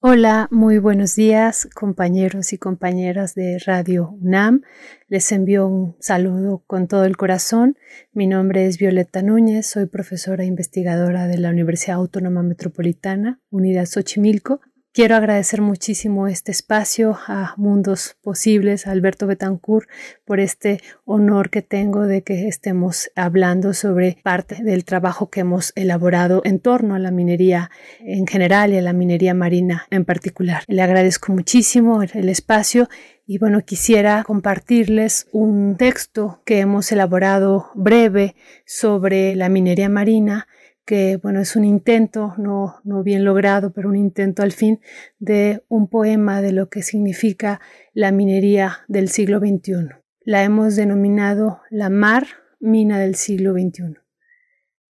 Hola, muy buenos días, compañeros y compañeras de Radio UNAM. Les envío un saludo con todo el corazón. Mi nombre es Violeta Núñez, soy profesora investigadora de la Universidad Autónoma Metropolitana, Unidad Xochimilco. Quiero agradecer muchísimo este espacio a Mundos Posibles, a Alberto Betancourt, por este honor que tengo de que estemos hablando sobre parte del trabajo que hemos elaborado en torno a la minería en general y a la minería marina en particular. Le agradezco muchísimo el espacio y bueno, quisiera compartirles un texto que hemos elaborado breve sobre la minería marina que bueno, es un intento, no, no bien logrado, pero un intento al fin de un poema de lo que significa la minería del siglo XXI. La hemos denominado la mar mina del siglo XXI.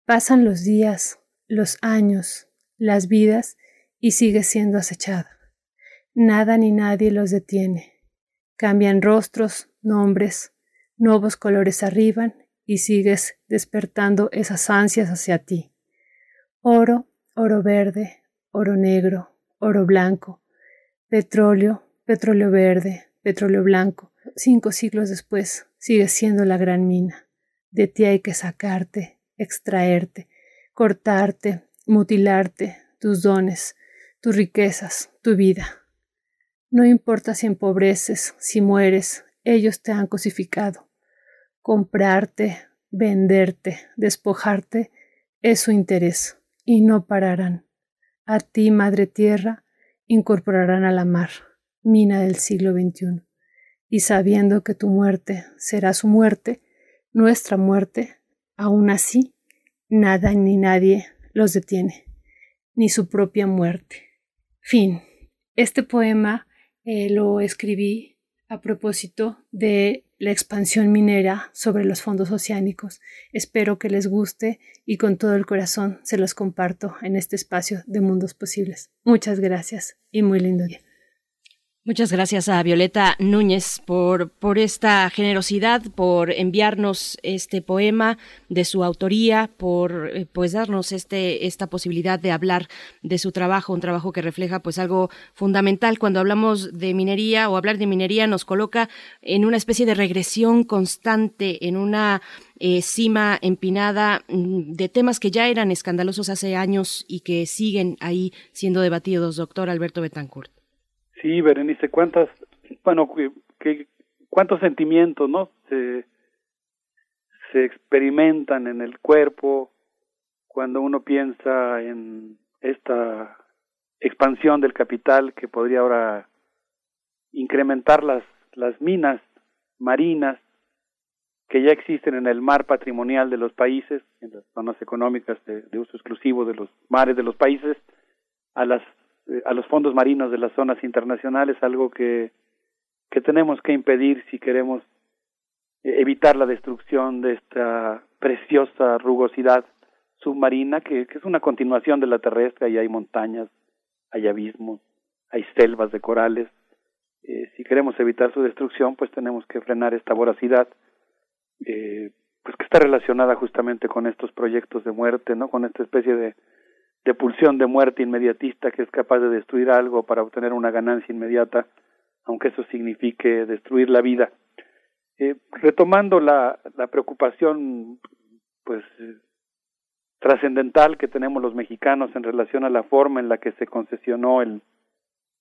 Pasan los días, los años, las vidas y sigue siendo acechada. Nada ni nadie los detiene. Cambian rostros, nombres, nuevos colores arriban y sigues despertando esas ansias hacia ti oro, oro verde, oro negro, oro blanco, petróleo, petróleo verde, petróleo blanco. Cinco siglos después sigue siendo la gran mina. De ti hay que sacarte, extraerte, cortarte, mutilarte, tus dones, tus riquezas, tu vida. No importa si empobreces, si mueres, ellos te han cosificado. Comprarte, venderte, despojarte es su interés y no pararán. A ti, Madre Tierra, incorporarán a la mar, mina del siglo XXI. Y sabiendo que tu muerte será su muerte, nuestra muerte, aún así, nada ni nadie los detiene, ni su propia muerte. Fin. Este poema eh, lo escribí a propósito de la expansión minera sobre los fondos oceánicos. Espero que les guste y con todo el corazón se los comparto en este espacio de Mundos Posibles. Muchas gracias y muy lindo día. Muchas gracias a Violeta Núñez por, por esta generosidad, por enviarnos este poema de su autoría, por eh, pues darnos este, esta posibilidad de hablar de su trabajo, un trabajo que refleja pues algo fundamental cuando hablamos de minería o hablar de minería nos coloca en una especie de regresión constante, en una eh, cima empinada mm, de temas que ya eran escandalosos hace años y que siguen ahí siendo debatidos, doctor Alberto Betancourt. Sí, Berenice, cuántas, bueno, que, cuántos sentimientos, ¿no? Se, experimentan en el cuerpo cuando uno piensa en esta expansión del capital que podría ahora incrementar las, las minas marinas que ya existen en el mar patrimonial de los países, en las zonas económicas de uso exclusivo de los mares de los países, a las a los fondos marinos de las zonas internacionales, algo que, que tenemos que impedir si queremos eh, evitar la destrucción de esta preciosa rugosidad submarina que, que es una continuación de la terrestre y hay montañas, hay abismos, hay selvas de corales. Eh, si queremos evitar su destrucción, pues tenemos que frenar esta voracidad, eh, pues que está relacionada justamente con estos proyectos de muerte, ¿no? Con esta especie de de pulsión de muerte inmediatista que es capaz de destruir algo para obtener una ganancia inmediata, aunque eso signifique destruir la vida. Eh, retomando la, la preocupación, pues, trascendental que tenemos los mexicanos en relación a la forma en la que se concesionó el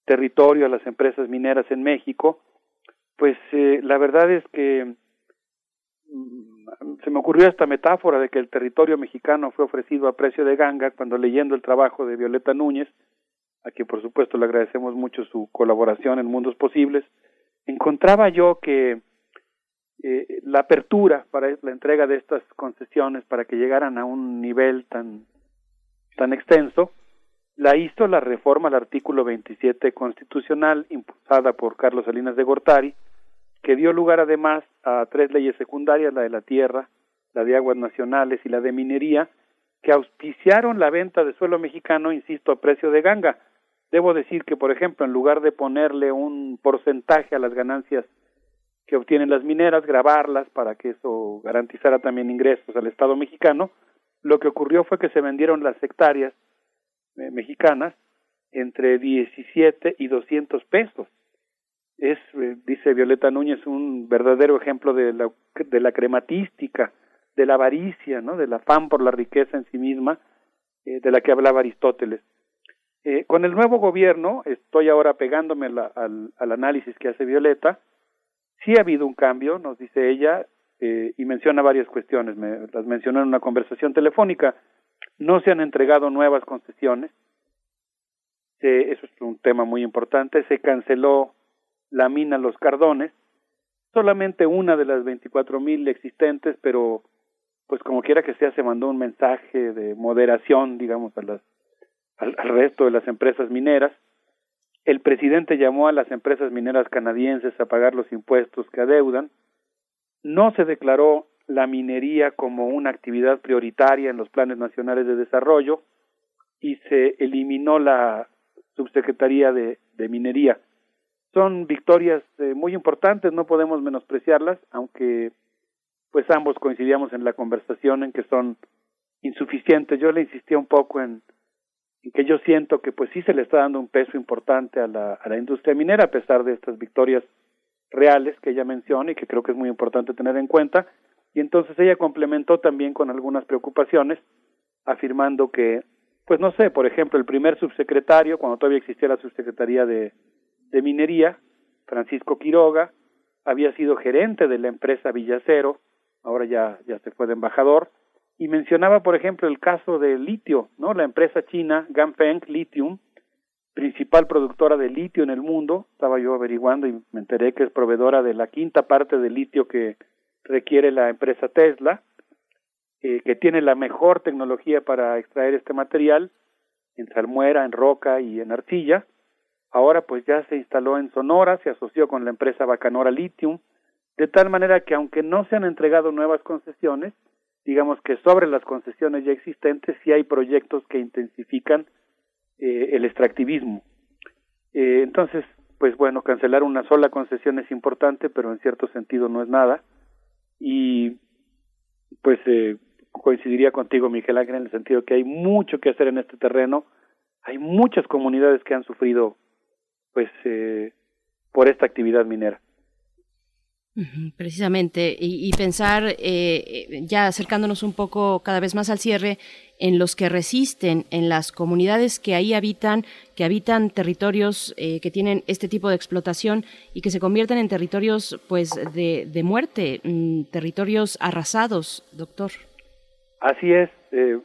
territorio a las empresas mineras en México, pues eh, la verdad es que se me ocurrió esta metáfora de que el territorio mexicano fue ofrecido a precio de ganga cuando leyendo el trabajo de Violeta Núñez, a quien por supuesto le agradecemos mucho su colaboración en Mundos Posibles, encontraba yo que eh, la apertura para la entrega de estas concesiones para que llegaran a un nivel tan tan extenso la hizo la reforma al artículo 27 constitucional impulsada por Carlos Salinas de Gortari, que dio lugar además a tres leyes secundarias, la de la tierra, la de aguas nacionales y la de minería, que auspiciaron la venta de suelo mexicano, insisto, a precio de ganga. Debo decir que, por ejemplo, en lugar de ponerle un porcentaje a las ganancias que obtienen las mineras, grabarlas para que eso garantizara también ingresos al Estado mexicano, lo que ocurrió fue que se vendieron las hectáreas eh, mexicanas entre 17 y 200 pesos. Es, eh, dice Violeta Núñez, un verdadero ejemplo de la, de la crematística, de la avaricia, ¿no? del afán por la riqueza en sí misma, eh, de la que hablaba Aristóteles. Eh, con el nuevo gobierno, estoy ahora pegándome la, al, al, análisis que hace Violeta, sí ha habido un cambio, nos dice ella, eh, y menciona varias cuestiones, me, las mencionó en una conversación telefónica. No se han entregado nuevas concesiones, eso es un tema muy importante, se canceló la mina Los Cardones, solamente una de las 24 mil existentes, pero pues como quiera que sea, se mandó un mensaje de moderación, digamos, a las, al, resto de las empresas mineras. El presidente llamó a las empresas mineras canadienses a pagar los impuestos que adeudan. No se declaró la minería como una actividad prioritaria en los planes nacionales de desarrollo y se eliminó la subsecretaría de minería. Son victorias eh, muy importantes, no podemos menospreciarlas, aunque pues ambos coincidíamos en la conversación en que son insuficientes. Yo le insistía un poco en, en, que yo siento que pues sí se le está dando un peso importante a la, a la industria minera a pesar de estas victorias reales que ella menciona y que creo que es muy importante tener en cuenta. Y entonces ella complementó también con algunas preocupaciones, afirmando que, pues no sé, por ejemplo, el primer subsecretario, cuando todavía existía la subsecretaría de, de minería, Francisco Quiroga, había sido gerente de la empresa Villacero, ahora ya, ya se fue de embajador, y mencionaba, por ejemplo, el caso de litio, ¿no? La empresa china Ganfeng Lithium, principal productora de litio en el mundo, estaba yo averiguando y me enteré que es proveedora de la quinta parte del litio que requiere la empresa Tesla, eh, que tiene la mejor tecnología para extraer este material en salmuera, en roca y en arcilla. Ahora pues ya se instaló en Sonora, se asoció con la empresa Bacanora Lithium, de tal manera que aunque no se han entregado nuevas concesiones, digamos que sobre las concesiones ya existentes sí hay proyectos que intensifican eh, el extractivismo. Eh, entonces, pues bueno, cancelar una sola concesión es importante, pero en cierto sentido no es nada. Y pues eh, coincidiría contigo, Miguel Ángel, en el sentido que hay mucho que hacer en este terreno. Hay muchas comunidades que han sufrido, pues, eh, por esta actividad minera. Precisamente, y, y pensar, eh, ya acercándonos un poco cada vez más al cierre, en los que resisten, en las comunidades que ahí habitan, que habitan territorios eh, que tienen este tipo de explotación y que se convierten en territorios pues de, de muerte, mm, territorios arrasados, doctor. Así es. Eh,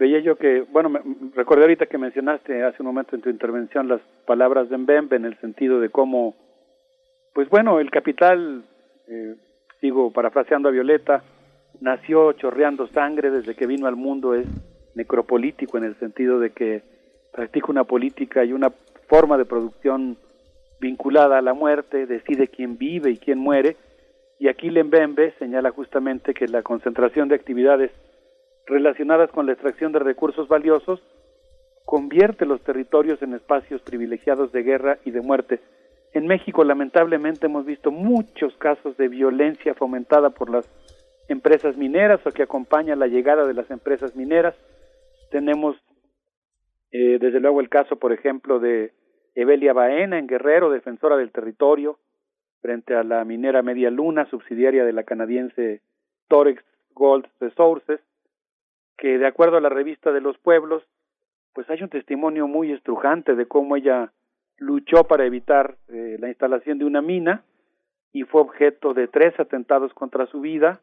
veía yo que, bueno, me, recordé ahorita que mencionaste hace un momento en tu intervención las palabras de Mbembe en el sentido de cómo, pues bueno, el capital eh, sigo parafraseando a Violeta, nació chorreando sangre desde que vino al mundo, es necropolítico en el sentido de que practica una política y una forma de producción vinculada a la muerte, decide quién vive y quién muere, y aquí Lembembe señala justamente que la concentración de actividades relacionadas con la extracción de recursos valiosos convierte los territorios en espacios privilegiados de guerra y de muerte. En México, lamentablemente, hemos visto muchos casos de violencia fomentada por las empresas mineras o que acompañan la llegada de las empresas mineras. Tenemos, eh, desde luego, el caso, por ejemplo, de Evelia Baena en Guerrero, defensora del territorio, frente a la minera Media Luna, subsidiaria de la canadiense Torex Gold Resources, que de acuerdo a la revista de los pueblos, pues hay un testimonio muy estrujante de cómo ella luchó para evitar eh, la instalación de una mina y fue objeto de tres atentados contra su vida.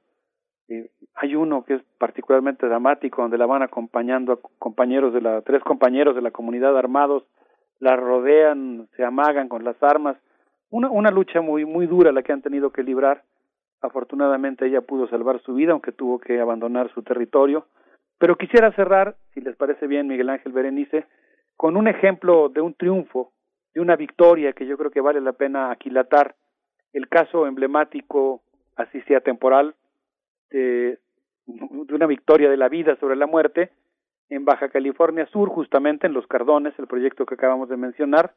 Eh, hay uno que es particularmente dramático, donde la van acompañando a compañeros de la, tres compañeros de la comunidad armados, la rodean, se amagan con las armas. Una, una lucha muy, muy dura la que han tenido que librar. Afortunadamente ella pudo salvar su vida, aunque tuvo que abandonar su territorio. Pero quisiera cerrar, si les parece bien, Miguel Ángel Berenice, con un ejemplo de un triunfo, de una victoria que yo creo que vale la pena aquilatar, el caso emblemático, así sea temporal, de, de una victoria de la vida sobre la muerte en Baja California Sur, justamente en Los Cardones, el proyecto que acabamos de mencionar,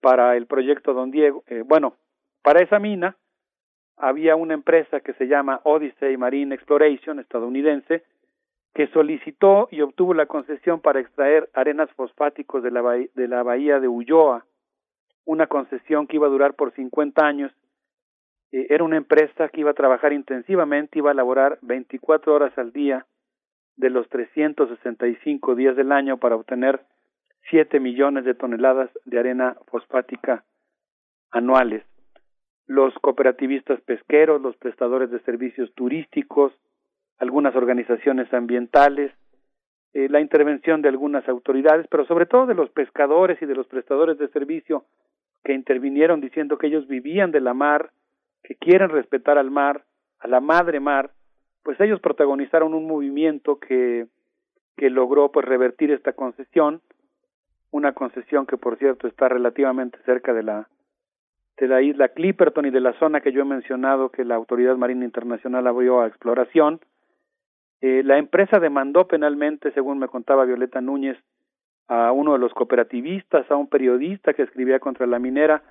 para el proyecto Don Diego. Eh, bueno, para esa mina había una empresa que se llama Odyssey Marine Exploration estadounidense que solicitó y obtuvo la concesión para extraer arenas fosfáticos de la, bahía, de la bahía de Ulloa, una concesión que iba a durar por 50 años. Eh, era una empresa que iba a trabajar intensivamente, iba a laborar 24 horas al día de los 365 días del año para obtener 7 millones de toneladas de arena fosfática anuales. Los cooperativistas pesqueros, los prestadores de servicios turísticos, algunas organizaciones ambientales, eh, la intervención de algunas autoridades, pero sobre todo de los pescadores y de los prestadores de servicio que intervinieron diciendo que ellos vivían de la mar, que quieren respetar al mar, a la madre mar, pues ellos protagonizaron un movimiento que, que logró pues revertir esta concesión, una concesión que por cierto está relativamente cerca de la de la isla Clipperton y de la zona que yo he mencionado que la Autoridad Marina Internacional abrió a exploración. Eh, la empresa demandó penalmente, según me contaba Violeta Núñez, a uno de los cooperativistas, a un periodista que escribía contra la minera.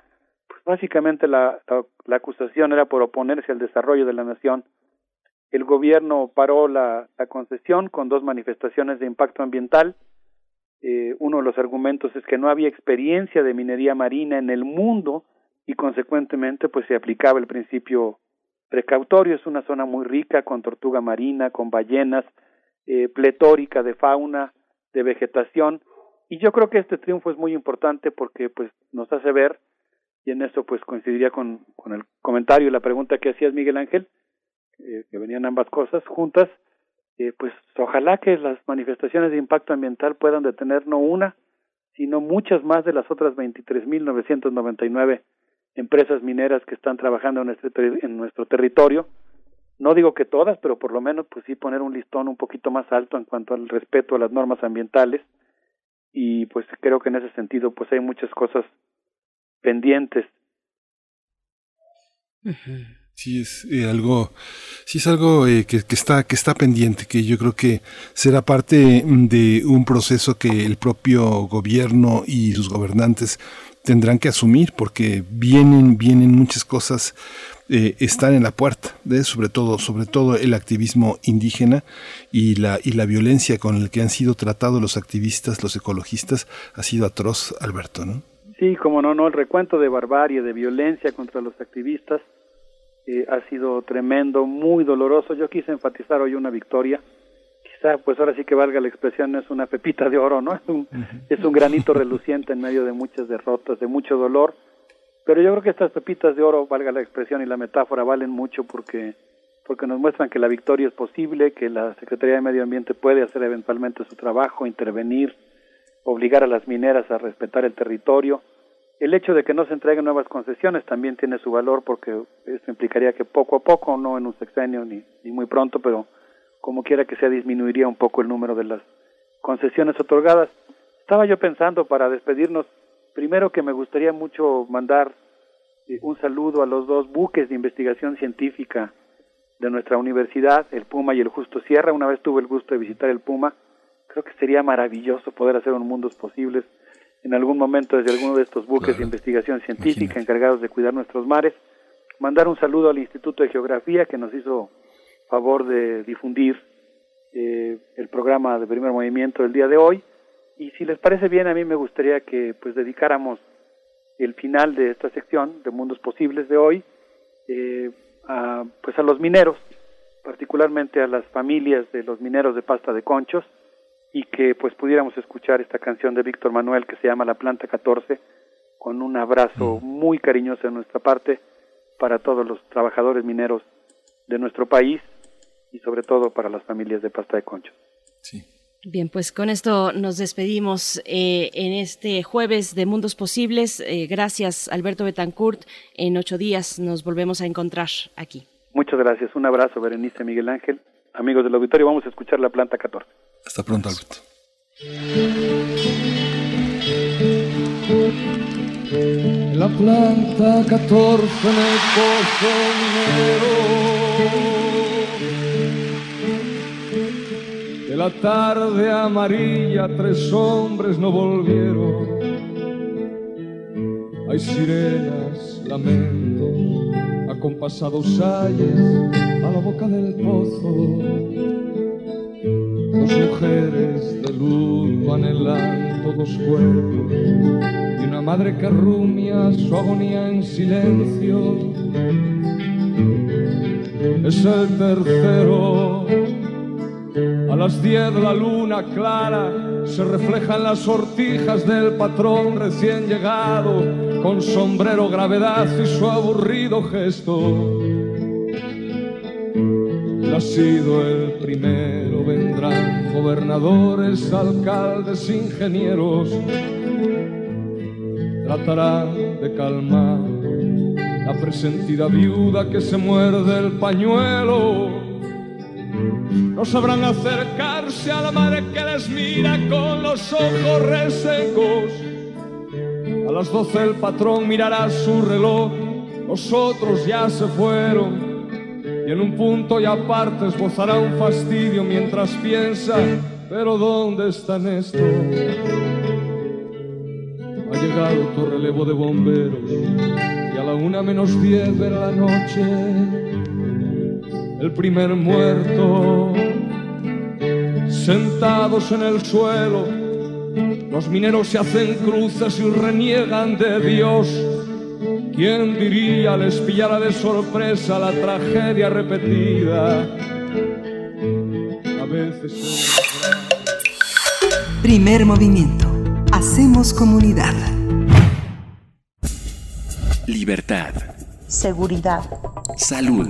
Pues básicamente la, la, acusación era por oponerse al desarrollo de la nación. El gobierno paró la, la concesión con dos manifestaciones de impacto ambiental. Eh, uno de los argumentos es que no había experiencia de minería marina en el mundo y consecuentemente pues se aplicaba el principio precautorio. Es una zona muy rica con tortuga marina, con ballenas, eh, pletórica de fauna, de vegetación. Y yo creo que este triunfo es muy importante porque pues nos hace ver, y en eso pues coincidiría con, con el comentario y la pregunta que hacías Miguel Ángel, eh, que venían ambas cosas juntas, eh, pues ojalá que las manifestaciones de impacto ambiental puedan detener no una, sino muchas más de las otras 23.999 empresas mineras que están trabajando en nuestro, en nuestro territorio. No digo que todas, pero por lo menos pues sí poner un listón un poquito más alto en cuanto al respeto a las normas ambientales y pues creo que en ese sentido pues hay muchas cosas pendientes. Sí es eh, algo, sí es algo eh, que, que, está que está pendiente, que yo creo que será parte de un proceso que el propio gobierno y sus gobernantes tendrán que asumir porque vienen, vienen muchas cosas, eh, están en la puerta, de, sobre todo, sobre todo el activismo indígena y la, y la violencia con la que han sido tratados los activistas, los ecologistas, ha sido atroz, Alberto, ¿no? Sí, como no, no, el recuento de barbarie, de violencia contra los activistas eh, ha sido tremendo, muy doloroso. Yo quise enfatizar hoy una victoria, quizá pues ahora sí que valga la expresión, es una pepita de oro, ¿no? Es un, es un granito reluciente en medio de muchas derrotas, de mucho dolor, pero yo creo que estas pepitas de oro, valga la expresión y la metáfora, valen mucho porque porque nos muestran que la victoria es posible, que la Secretaría de Medio Ambiente puede hacer eventualmente su trabajo, intervenir, obligar a las mineras a respetar el territorio. El hecho de que no se entreguen nuevas concesiones también tiene su valor porque esto implicaría que poco a poco, no en un sexenio ni, ni muy pronto, pero como quiera que sea, disminuiría un poco el número de las concesiones otorgadas. Estaba yo pensando para despedirnos, primero que me gustaría mucho mandar eh, un saludo a los dos buques de investigación científica de nuestra universidad, el Puma y el Justo Sierra. Una vez tuve el gusto de visitar el Puma. Creo que sería maravilloso poder hacer un mundos posibles en algún momento desde alguno de estos buques claro. de investigación científica Imagínate. encargados de cuidar nuestros mares. Mandar un saludo al Instituto de Geografía que nos hizo favor de difundir eh, el programa de primer movimiento del día de hoy. Y si les parece bien, a mí me gustaría que pues dedicáramos el final de esta sección de Mundos Posibles de hoy eh, a, pues a los mineros, particularmente a las familias de los mineros de pasta de conchos, y que pues pudiéramos escuchar esta canción de Víctor Manuel que se llama La Planta 14, con un abrazo muy cariñoso de nuestra parte para todos los trabajadores mineros de nuestro país y sobre todo para las familias de pasta de conchos. Sí. Bien, pues con esto nos despedimos eh, en este jueves de Mundos Posibles. Eh, gracias, Alberto Betancourt. En ocho días nos volvemos a encontrar aquí. Muchas gracias. Un abrazo, Berenice Miguel Ángel. Amigos del auditorio, vamos a escuchar la planta 14. Hasta pronto, Alberto. la planta 14 en el pozo la tarde amarilla tres hombres no volvieron. Hay sirenas, lamentos, acompasados ayes a la boca del pozo. Dos mujeres de luto anhelando dos cuerpos y una madre que rumia su agonía en silencio. Es el tercero. Las diez la luna clara se refleja en las sortijas del patrón recién llegado, con sombrero gravedad y su aburrido gesto. Ha sido el primero, vendrán gobernadores, alcaldes, ingenieros, tratarán de calmar la presentida viuda que se muerde el pañuelo. No sabrán acercarse a la madre que les mira con los ojos resecos. A las doce el patrón mirará su reloj, los otros ya se fueron. Y en un punto y aparte esbozará un fastidio mientras piensa, pero ¿dónde están estos? Ha llegado tu relevo de bomberos y a la una menos diez de la noche el primer muerto. Sentados en el suelo, los mineros se hacen cruces y reniegan de Dios. ¿Quién diría les pillara de sorpresa la tragedia repetida? A veces. Primer movimiento. Hacemos comunidad. Libertad. Seguridad. Salud.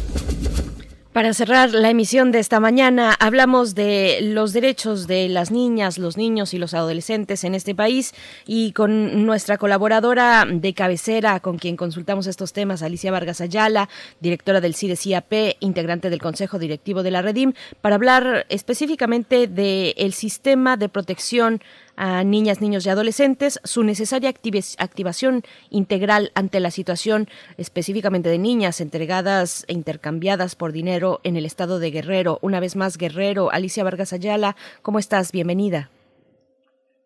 Para cerrar la emisión de esta mañana, hablamos de los derechos de las niñas, los niños y los adolescentes en este país y con nuestra colaboradora de cabecera, con quien consultamos estos temas, Alicia Vargas Ayala, directora del CIDE-CIAP, integrante del Consejo Directivo de la Redim, para hablar específicamente del sistema de protección a niñas, niños y adolescentes, su necesaria activación integral ante la situación específicamente de niñas entregadas e intercambiadas por dinero en el estado de Guerrero. Una vez más, Guerrero, Alicia Vargas Ayala, ¿cómo estás? Bienvenida.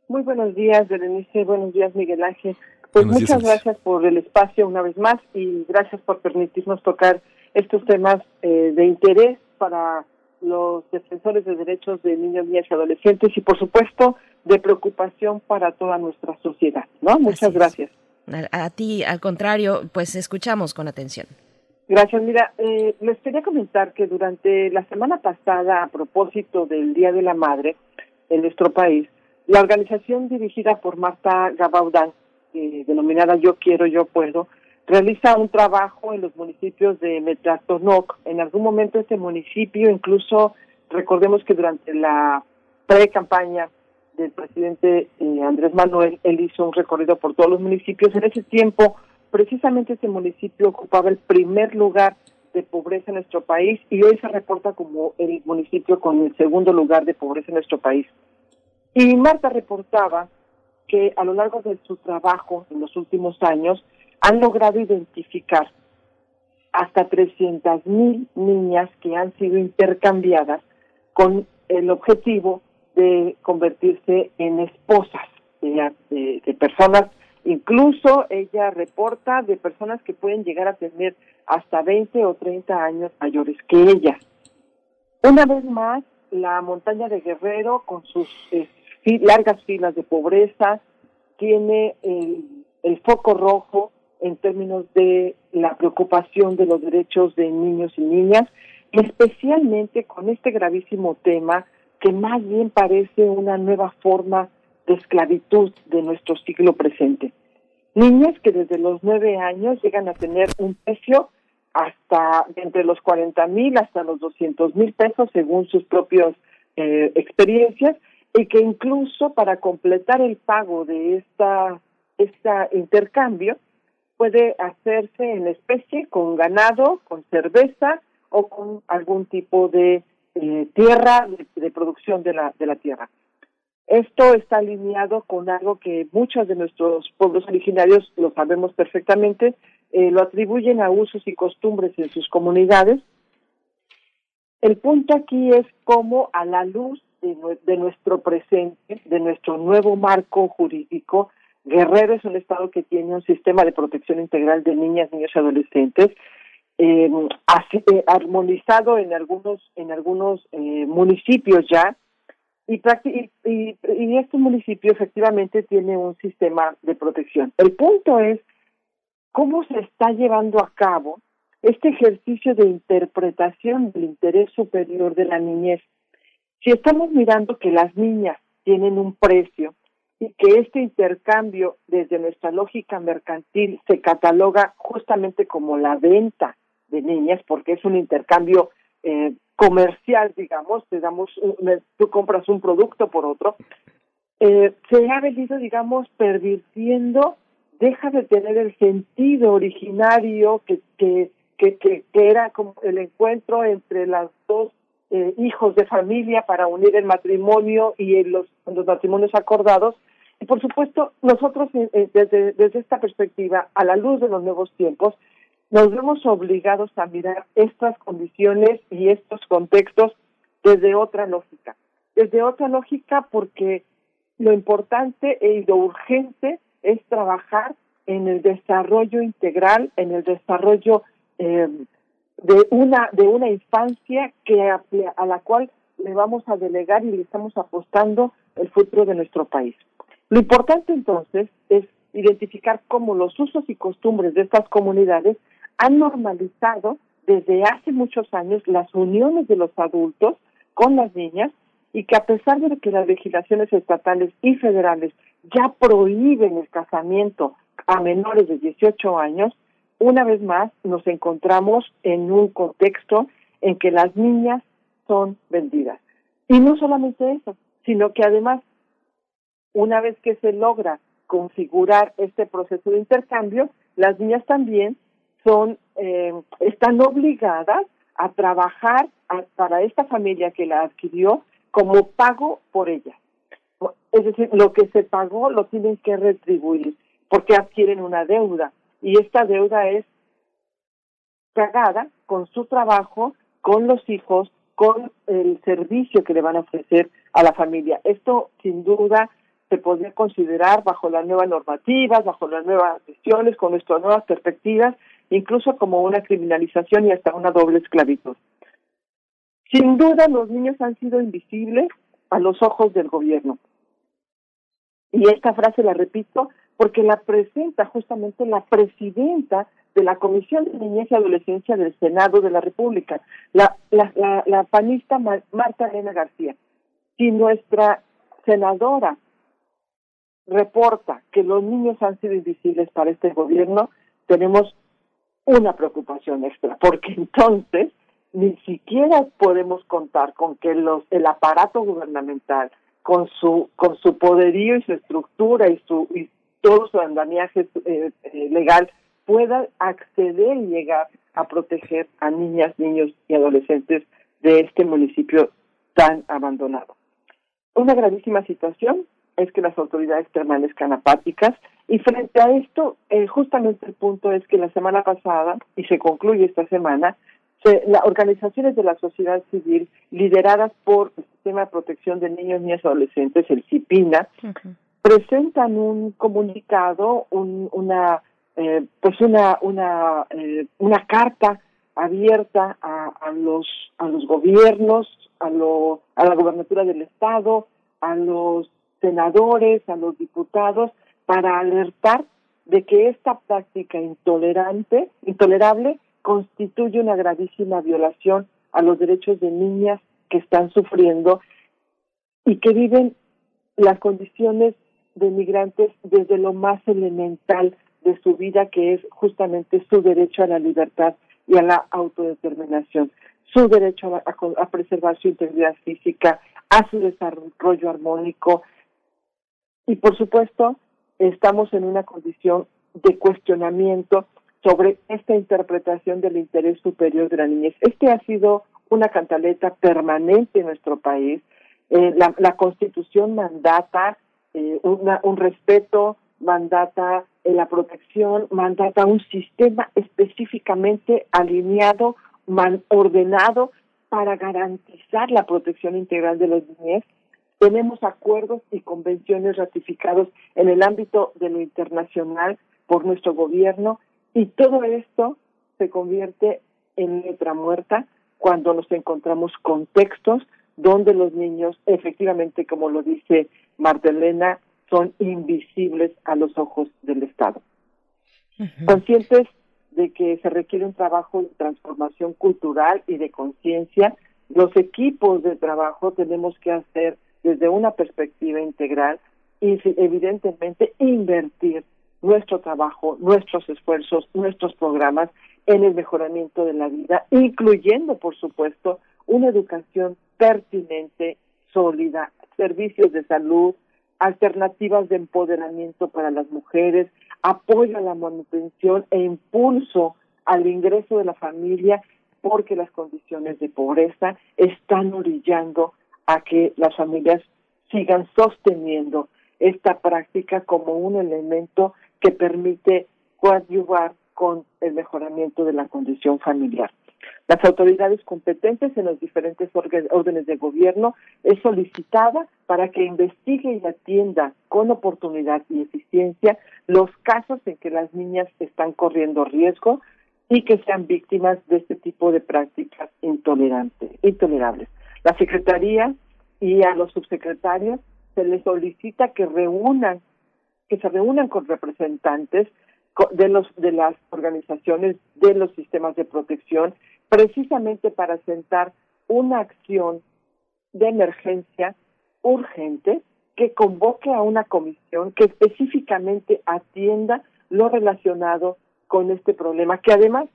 Muy buenos días, Berenice. Buenos días, Miguel Ángel. Pues Buenos muchas gracias por el espacio una vez más y gracias por permitirnos tocar estos temas eh, de interés para los defensores de derechos de niños, niñas y adolescentes y, por supuesto, de preocupación para toda nuestra sociedad. ¿no? Muchas gracias. A, a ti, al contrario, pues escuchamos con atención. Gracias. Mira, eh, les quería comentar que durante la semana pasada, a propósito del Día de la Madre en nuestro país, la organización dirigida por Marta Gabaudán, eh, denominada Yo Quiero, Yo Puedo, realiza un trabajo en los municipios de Metlatonoc. En algún momento este municipio, incluso recordemos que durante la pre-campaña del presidente eh, Andrés Manuel, él hizo un recorrido por todos los municipios. En ese tiempo, precisamente este municipio ocupaba el primer lugar de pobreza en nuestro país y hoy se reporta como el municipio con el segundo lugar de pobreza en nuestro país. Y Marta reportaba que a lo largo de su trabajo en los últimos años han logrado identificar hasta 300 mil niñas que han sido intercambiadas con el objetivo de convertirse en esposas de, personas. Incluso ella reporta de personas que pueden llegar a tener hasta 20 o 30 años mayores que ella. Una vez más, la montaña de Guerrero, con sus eh, largas filas de pobreza, tiene el, el foco rojo en términos de la preocupación de los derechos de niños y niñas, especialmente con este gravísimo tema que más bien parece una nueva forma de esclavitud de nuestro siglo presente. Niñas que desde los nueve años llegan a tener un precio hasta entre los 40 mil hasta los 200 mil pesos según sus propias eh, experiencias y que incluso para completar el pago de esta, esta intercambio puede hacerse en especie, con ganado, con cerveza o con algún tipo de eh, tierra, de, de producción de la, de la tierra. Esto está alineado con algo que muchos de nuestros pueblos originarios lo sabemos perfectamente, eh, lo atribuyen a usos y costumbres en sus comunidades. El punto aquí es cómo a la luz de, de nuestro presente, de nuestro nuevo marco jurídico, Guerrero es un estado que tiene un sistema de protección integral de niñas, niños y adolescentes, eh, eh, armonizado en algunos en algunos eh, municipios ya y, y, y este municipio efectivamente tiene un sistema de protección. El punto es cómo se está llevando a cabo este ejercicio de interpretación del interés superior de la niñez. Si estamos mirando que las niñas tienen un precio y que este intercambio desde nuestra lógica mercantil se cataloga justamente como la venta de niñas porque es un intercambio eh, comercial, digamos, te damos tú compras un producto por otro, eh, se ha venido, digamos, pervirtiendo, deja de tener el sentido originario que, que, que, que, que era como el encuentro entre las dos eh, hijos de familia para unir el matrimonio y en los, los matrimonios acordados. Y por supuesto, nosotros eh, eh, desde, desde esta perspectiva, a la luz de los nuevos tiempos, nos vemos obligados a mirar estas condiciones y estos contextos desde otra lógica. Desde otra lógica porque lo importante y lo urgente es trabajar en el desarrollo integral, en el desarrollo eh, de una de una infancia que a, a la cual le vamos a delegar y le estamos apostando el futuro de nuestro país. Lo importante entonces es identificar cómo los usos y costumbres de estas comunidades han normalizado desde hace muchos años las uniones de los adultos con las niñas y que a pesar de que las legislaciones estatales y federales ya prohíben el casamiento a menores de 18 años, una vez más nos encontramos en un contexto en que las niñas son vendidas. Y no solamente eso, sino que además, una vez que se logra configurar este proceso de intercambio, las niñas también son eh, están obligadas a trabajar para esta familia que la adquirió como pago por ella. Es decir, lo que se pagó lo tienen que retribuir porque adquieren una deuda y esta deuda es pagada con su trabajo, con los hijos, con el servicio que le van a ofrecer a la familia. Esto sin duda se podría considerar bajo las nuevas normativas, bajo las nuevas decisiones, con nuestras nuevas perspectivas, incluso como una criminalización y hasta una doble esclavitud. Sin duda los niños han sido invisibles a los ojos del gobierno. Y esta frase la repito porque la presenta justamente la presidenta de la Comisión de Niñez y Adolescencia del Senado de la República, la, la, panista Ma- Marta Elena García. Si nuestra senadora reporta que los niños han sido invisibles para este gobierno, tenemos una preocupación extra, porque entonces ni siquiera podemos contar con que los el aparato gubernamental con su con su poderío y su estructura y su y todo su andamiaje eh, eh, legal pueda acceder y llegar a proteger a niñas, niños y adolescentes de este municipio tan abandonado. Una gravísima situación es que las autoridades permanezcan apáticas. Y frente a esto, eh, justamente el punto es que la semana pasada, y se concluye esta semana, se, las organizaciones de la sociedad civil lideradas por el Sistema de Protección de Niños, Niñas y Adolescentes, el CIPINA, presentan un comunicado, un, una eh, pues una una eh, una carta abierta a, a los a los gobiernos, a lo a la gobernatura del estado, a los senadores, a los diputados para alertar de que esta práctica intolerante, intolerable constituye una gravísima violación a los derechos de niñas que están sufriendo y que viven las condiciones de migrantes desde lo más elemental de su vida, que es justamente su derecho a la libertad y a la autodeterminación, su derecho a, a, a preservar su integridad física, a su desarrollo armónico. Y por supuesto, estamos en una condición de cuestionamiento sobre esta interpretación del interés superior de la niñez. Este ha sido una cantaleta permanente en nuestro país. Eh, la, Constitución mandata eh, un respeto, mandata eh, la protección, mandata un sistema específicamente alineado, ordenado para garantizar la protección integral de los niñez. Tenemos acuerdos y convenciones ratificados en el ámbito de lo internacional por nuestro gobierno y todo esto se convierte en letra muerta cuando nos encontramos contextos donde los niños, efectivamente, como lo dice Martelena, son invisibles a los ojos del Estado. Conscientes de que se requiere un trabajo de transformación cultural y de conciencia, los equipos de trabajo tenemos que hacer desde una perspectiva integral y evidentemente invertir nuestro trabajo, nuestros esfuerzos, nuestros programas en el mejoramiento de la vida, incluyendo, por supuesto, una educación pertinente, sólida, servicios de salud, alternativas de empoderamiento para las mujeres, apoyo a la manutención e impulso al ingreso de la familia porque las condiciones de pobreza están orillando a que las familias sigan sosteniendo esta práctica como un elemento que permite coadyuvar con el mejoramiento de la condición familiar. Las autoridades competentes en los diferentes órdenes de gobierno es solicitada para que investigue y atienda con oportunidad y eficiencia los casos en que las niñas están corriendo riesgo y que sean víctimas de este tipo de prácticas intolerantes, intolerables. La Secretaría y a los subsecretarios se les solicita que reúnan, que se reúnan con representantes de los de las organizaciones de los sistemas de protección precisamente para sentar una acción de emergencia urgente que convoque a una comisión que específicamente atienda lo relacionado con este problema, que además,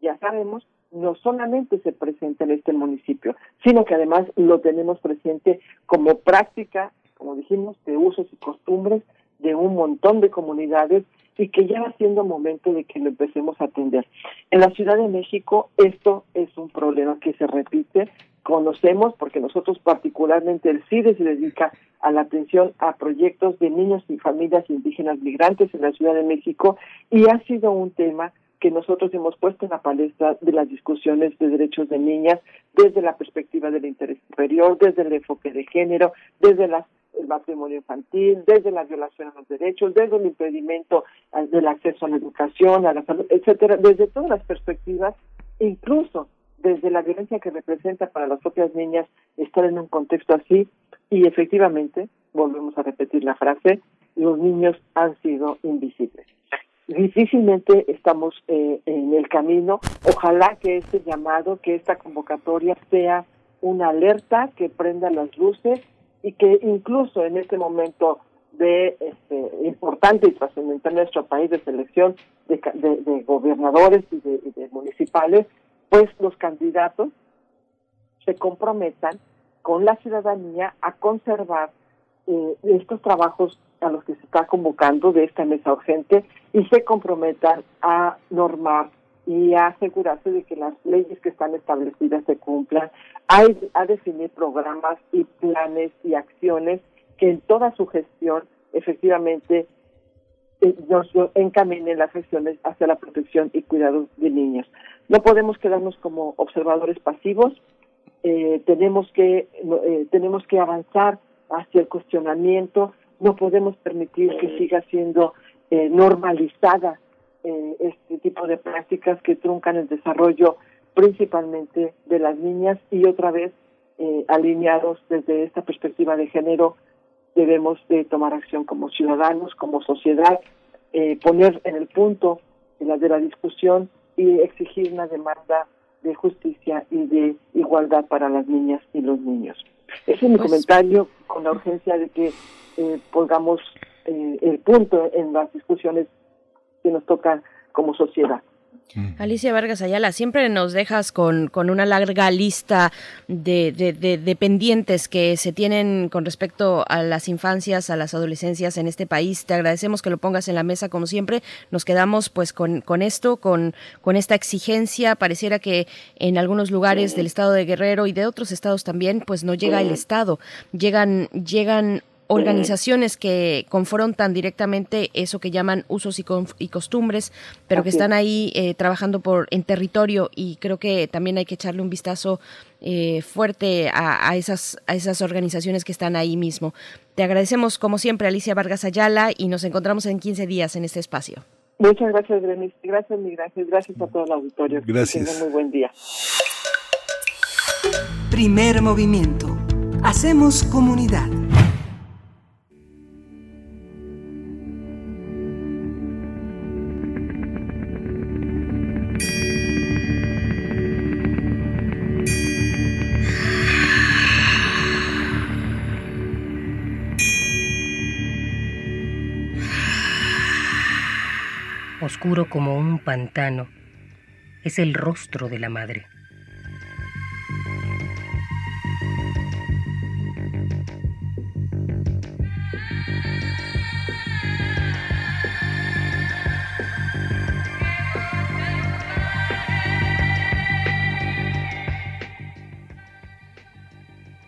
ya sabemos, no solamente se presenta en este municipio, sino que además lo tenemos presente como práctica, como dijimos, de usos y costumbres de un montón de comunidades y que ya va siendo momento de que lo empecemos a atender. En la Ciudad de México esto es un problema que se repite, conocemos porque nosotros particularmente el CIDE se dedica a la atención a proyectos de niños y familias indígenas migrantes en la Ciudad de México y ha sido un tema que nosotros hemos puesto en la palestra de las discusiones de derechos de niñas desde la perspectiva del interés superior, desde el enfoque de género, desde las el matrimonio infantil, desde la violación a los derechos, desde el impedimento del acceso a la educación, a la salud, etcétera, desde todas las perspectivas, incluso desde la violencia que representa para las propias niñas estar en un contexto así, y efectivamente, volvemos a repetir la frase, los niños han sido invisibles. Difícilmente estamos eh, en el camino. Ojalá que este llamado, que esta convocatoria sea una alerta que prenda las luces y que incluso en este momento de este, importante y trascendental en nuestro país de selección de, de, gobernadores y de, de, municipales, pues los candidatos se comprometan con la ciudadanía a conservar eh, estos trabajos a los que se está convocando de esta mesa urgente y se comprometan a normar y a asegurarse de que las leyes que están establecidas se cumplan, a, a definir programas y planes y acciones que en toda su gestión efectivamente eh, nos encaminen las gestiones hacia la protección y cuidado de niños. No podemos quedarnos como observadores pasivos, eh, tenemos que eh, tenemos que avanzar hacia el cuestionamiento, no podemos permitir que siga siendo eh, normalizada eh, este tipo de prácticas que truncan el desarrollo principalmente de las niñas y otra vez eh, alineados desde esta perspectiva de género debemos de tomar acción como ciudadanos, como sociedad, poner en el punto de la, de la discusión y exigir una demanda de justicia y de igualdad para las niñas y los niños. Ese es mi Pues- comentario con la urgencia de que eh, pongamos eh, el punto en las discusiones que nos tocan como sociedad. Alicia Vargas Ayala, siempre nos dejas con, con una larga lista de, de, de, de, pendientes que se tienen con respecto a las infancias, a las adolescencias en este país. Te agradecemos que lo pongas en la mesa como siempre. Nos quedamos pues con, con esto, con, con esta exigencia. Pareciera que en algunos lugares del estado de Guerrero y de otros estados también, pues no llega el Estado. Llegan, llegan organizaciones que confrontan directamente eso que llaman usos y, y costumbres, pero que están ahí eh, trabajando por en territorio y creo que también hay que echarle un vistazo eh, fuerte a, a, esas a esas organizaciones que están ahí mismo. Te agradecemos como siempre Alicia Vargas Ayala y nos encontramos en 15 días en este espacio. Muchas gracias, Berenice. Gracias, mi gracias. Gracias a todo el auditorio. Gracias. Que tengan muy buen día. Primer movimiento. Hacemos comunidad. Oscuro como un pantano, es el rostro de la madre.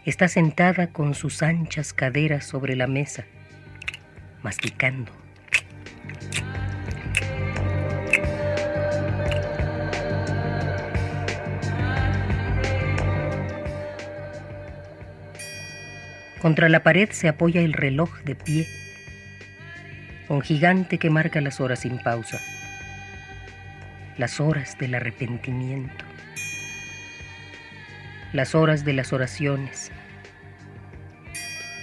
Está sentada con sus anchas caderas sobre la mesa, masticando. Contra la pared se apoya el reloj de pie, un gigante que marca las horas sin pausa, las horas del arrepentimiento, las horas de las oraciones,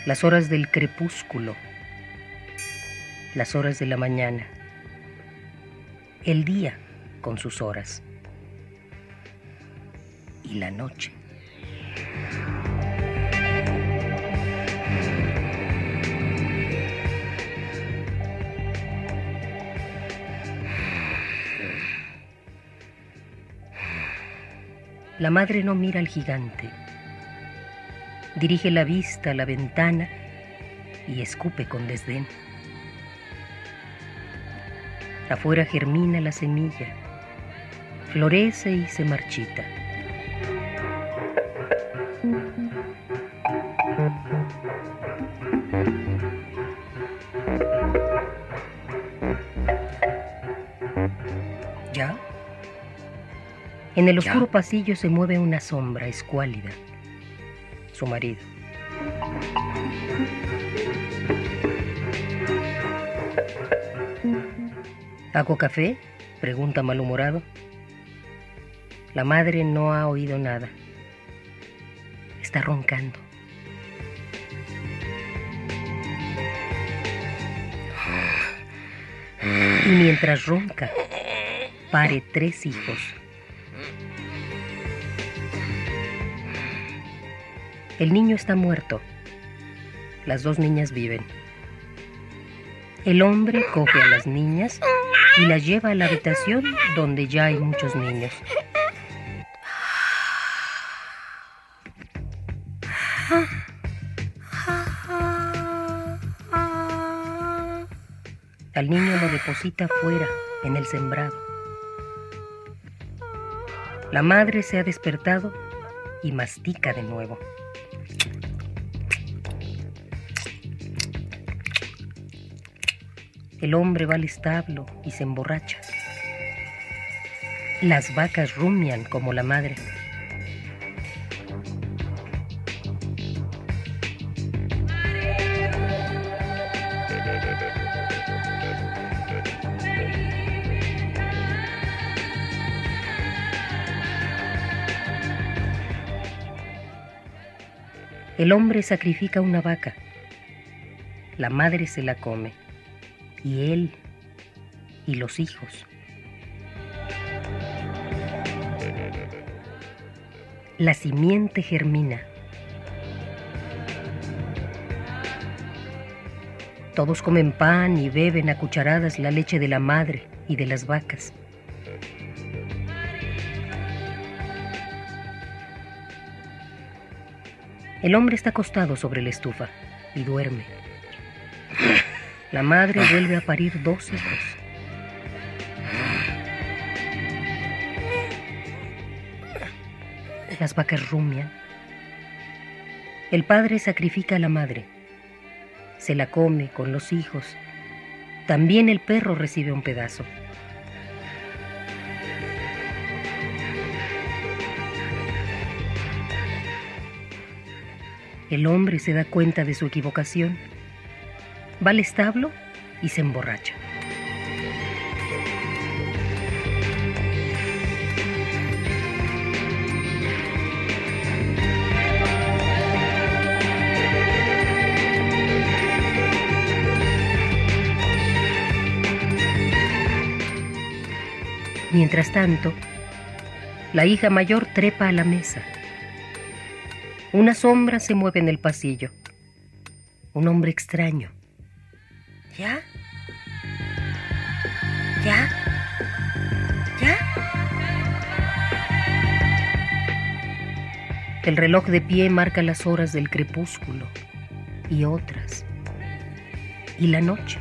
las horas del crepúsculo, las horas de la mañana, el día con sus horas y la noche. La madre no mira al gigante. Dirige la vista a la ventana y escupe con desdén. Afuera germina la semilla, florece y se marchita. En el oscuro pasillo se mueve una sombra escuálida. Su marido. ¿Hago café? pregunta malhumorado. La madre no ha oído nada. Está roncando. Y mientras ronca, pare tres hijos. El niño está muerto. Las dos niñas viven. El hombre coge a las niñas y las lleva a la habitación donde ya hay muchos niños. Al niño lo deposita fuera, en el sembrado. La madre se ha despertado y mastica de nuevo. El hombre va al establo y se emborracha. Las vacas rumian como la madre. El hombre sacrifica una vaca. La madre se la come y él y los hijos. La simiente germina. Todos comen pan y beben a cucharadas la leche de la madre y de las vacas. El hombre está acostado sobre la estufa y duerme. La madre vuelve a parir dos hijos. Las vacas rumian. El padre sacrifica a la madre. Se la come con los hijos. También el perro recibe un pedazo. El hombre se da cuenta de su equivocación. Va al establo y se emborracha. Mientras tanto, la hija mayor trepa a la mesa. Una sombra se mueve en el pasillo. Un hombre extraño. ¿Ya? ¿Ya? ¿Ya? El reloj de pie marca las horas del crepúsculo y otras. Y la noche.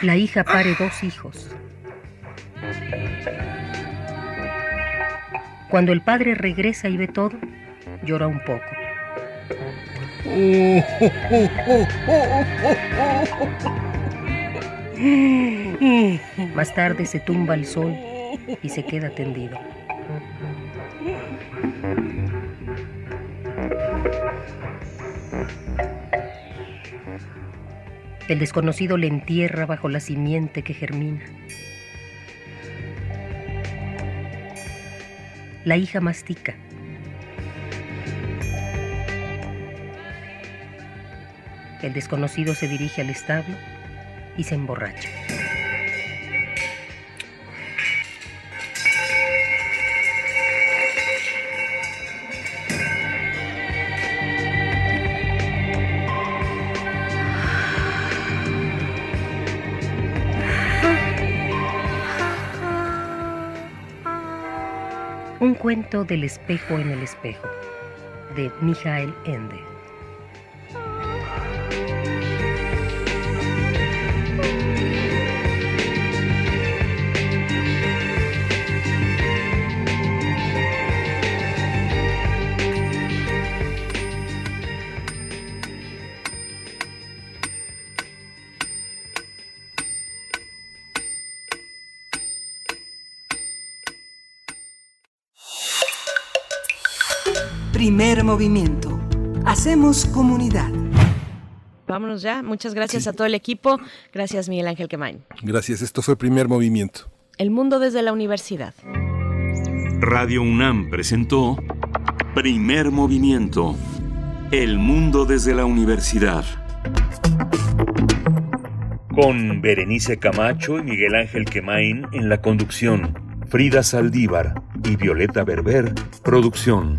La hija pare dos hijos. Cuando el padre regresa y ve todo, llora un poco. Más tarde se tumba al sol y se queda tendido. El desconocido le entierra bajo la simiente que germina. La hija mastica. El desconocido se dirige al establo y se emborracha. Del espejo en el espejo, de Mijael Ende. Movimiento. Hacemos comunidad. Vámonos ya. Muchas gracias a todo el equipo. Gracias, Miguel Ángel Quemain. Gracias. Esto fue Primer Movimiento. El mundo desde la universidad. Radio UNAM presentó Primer Movimiento. El mundo desde la universidad. Con Berenice Camacho y Miguel Ángel Quemain en la conducción. Frida Saldívar y Violeta Berber, producción.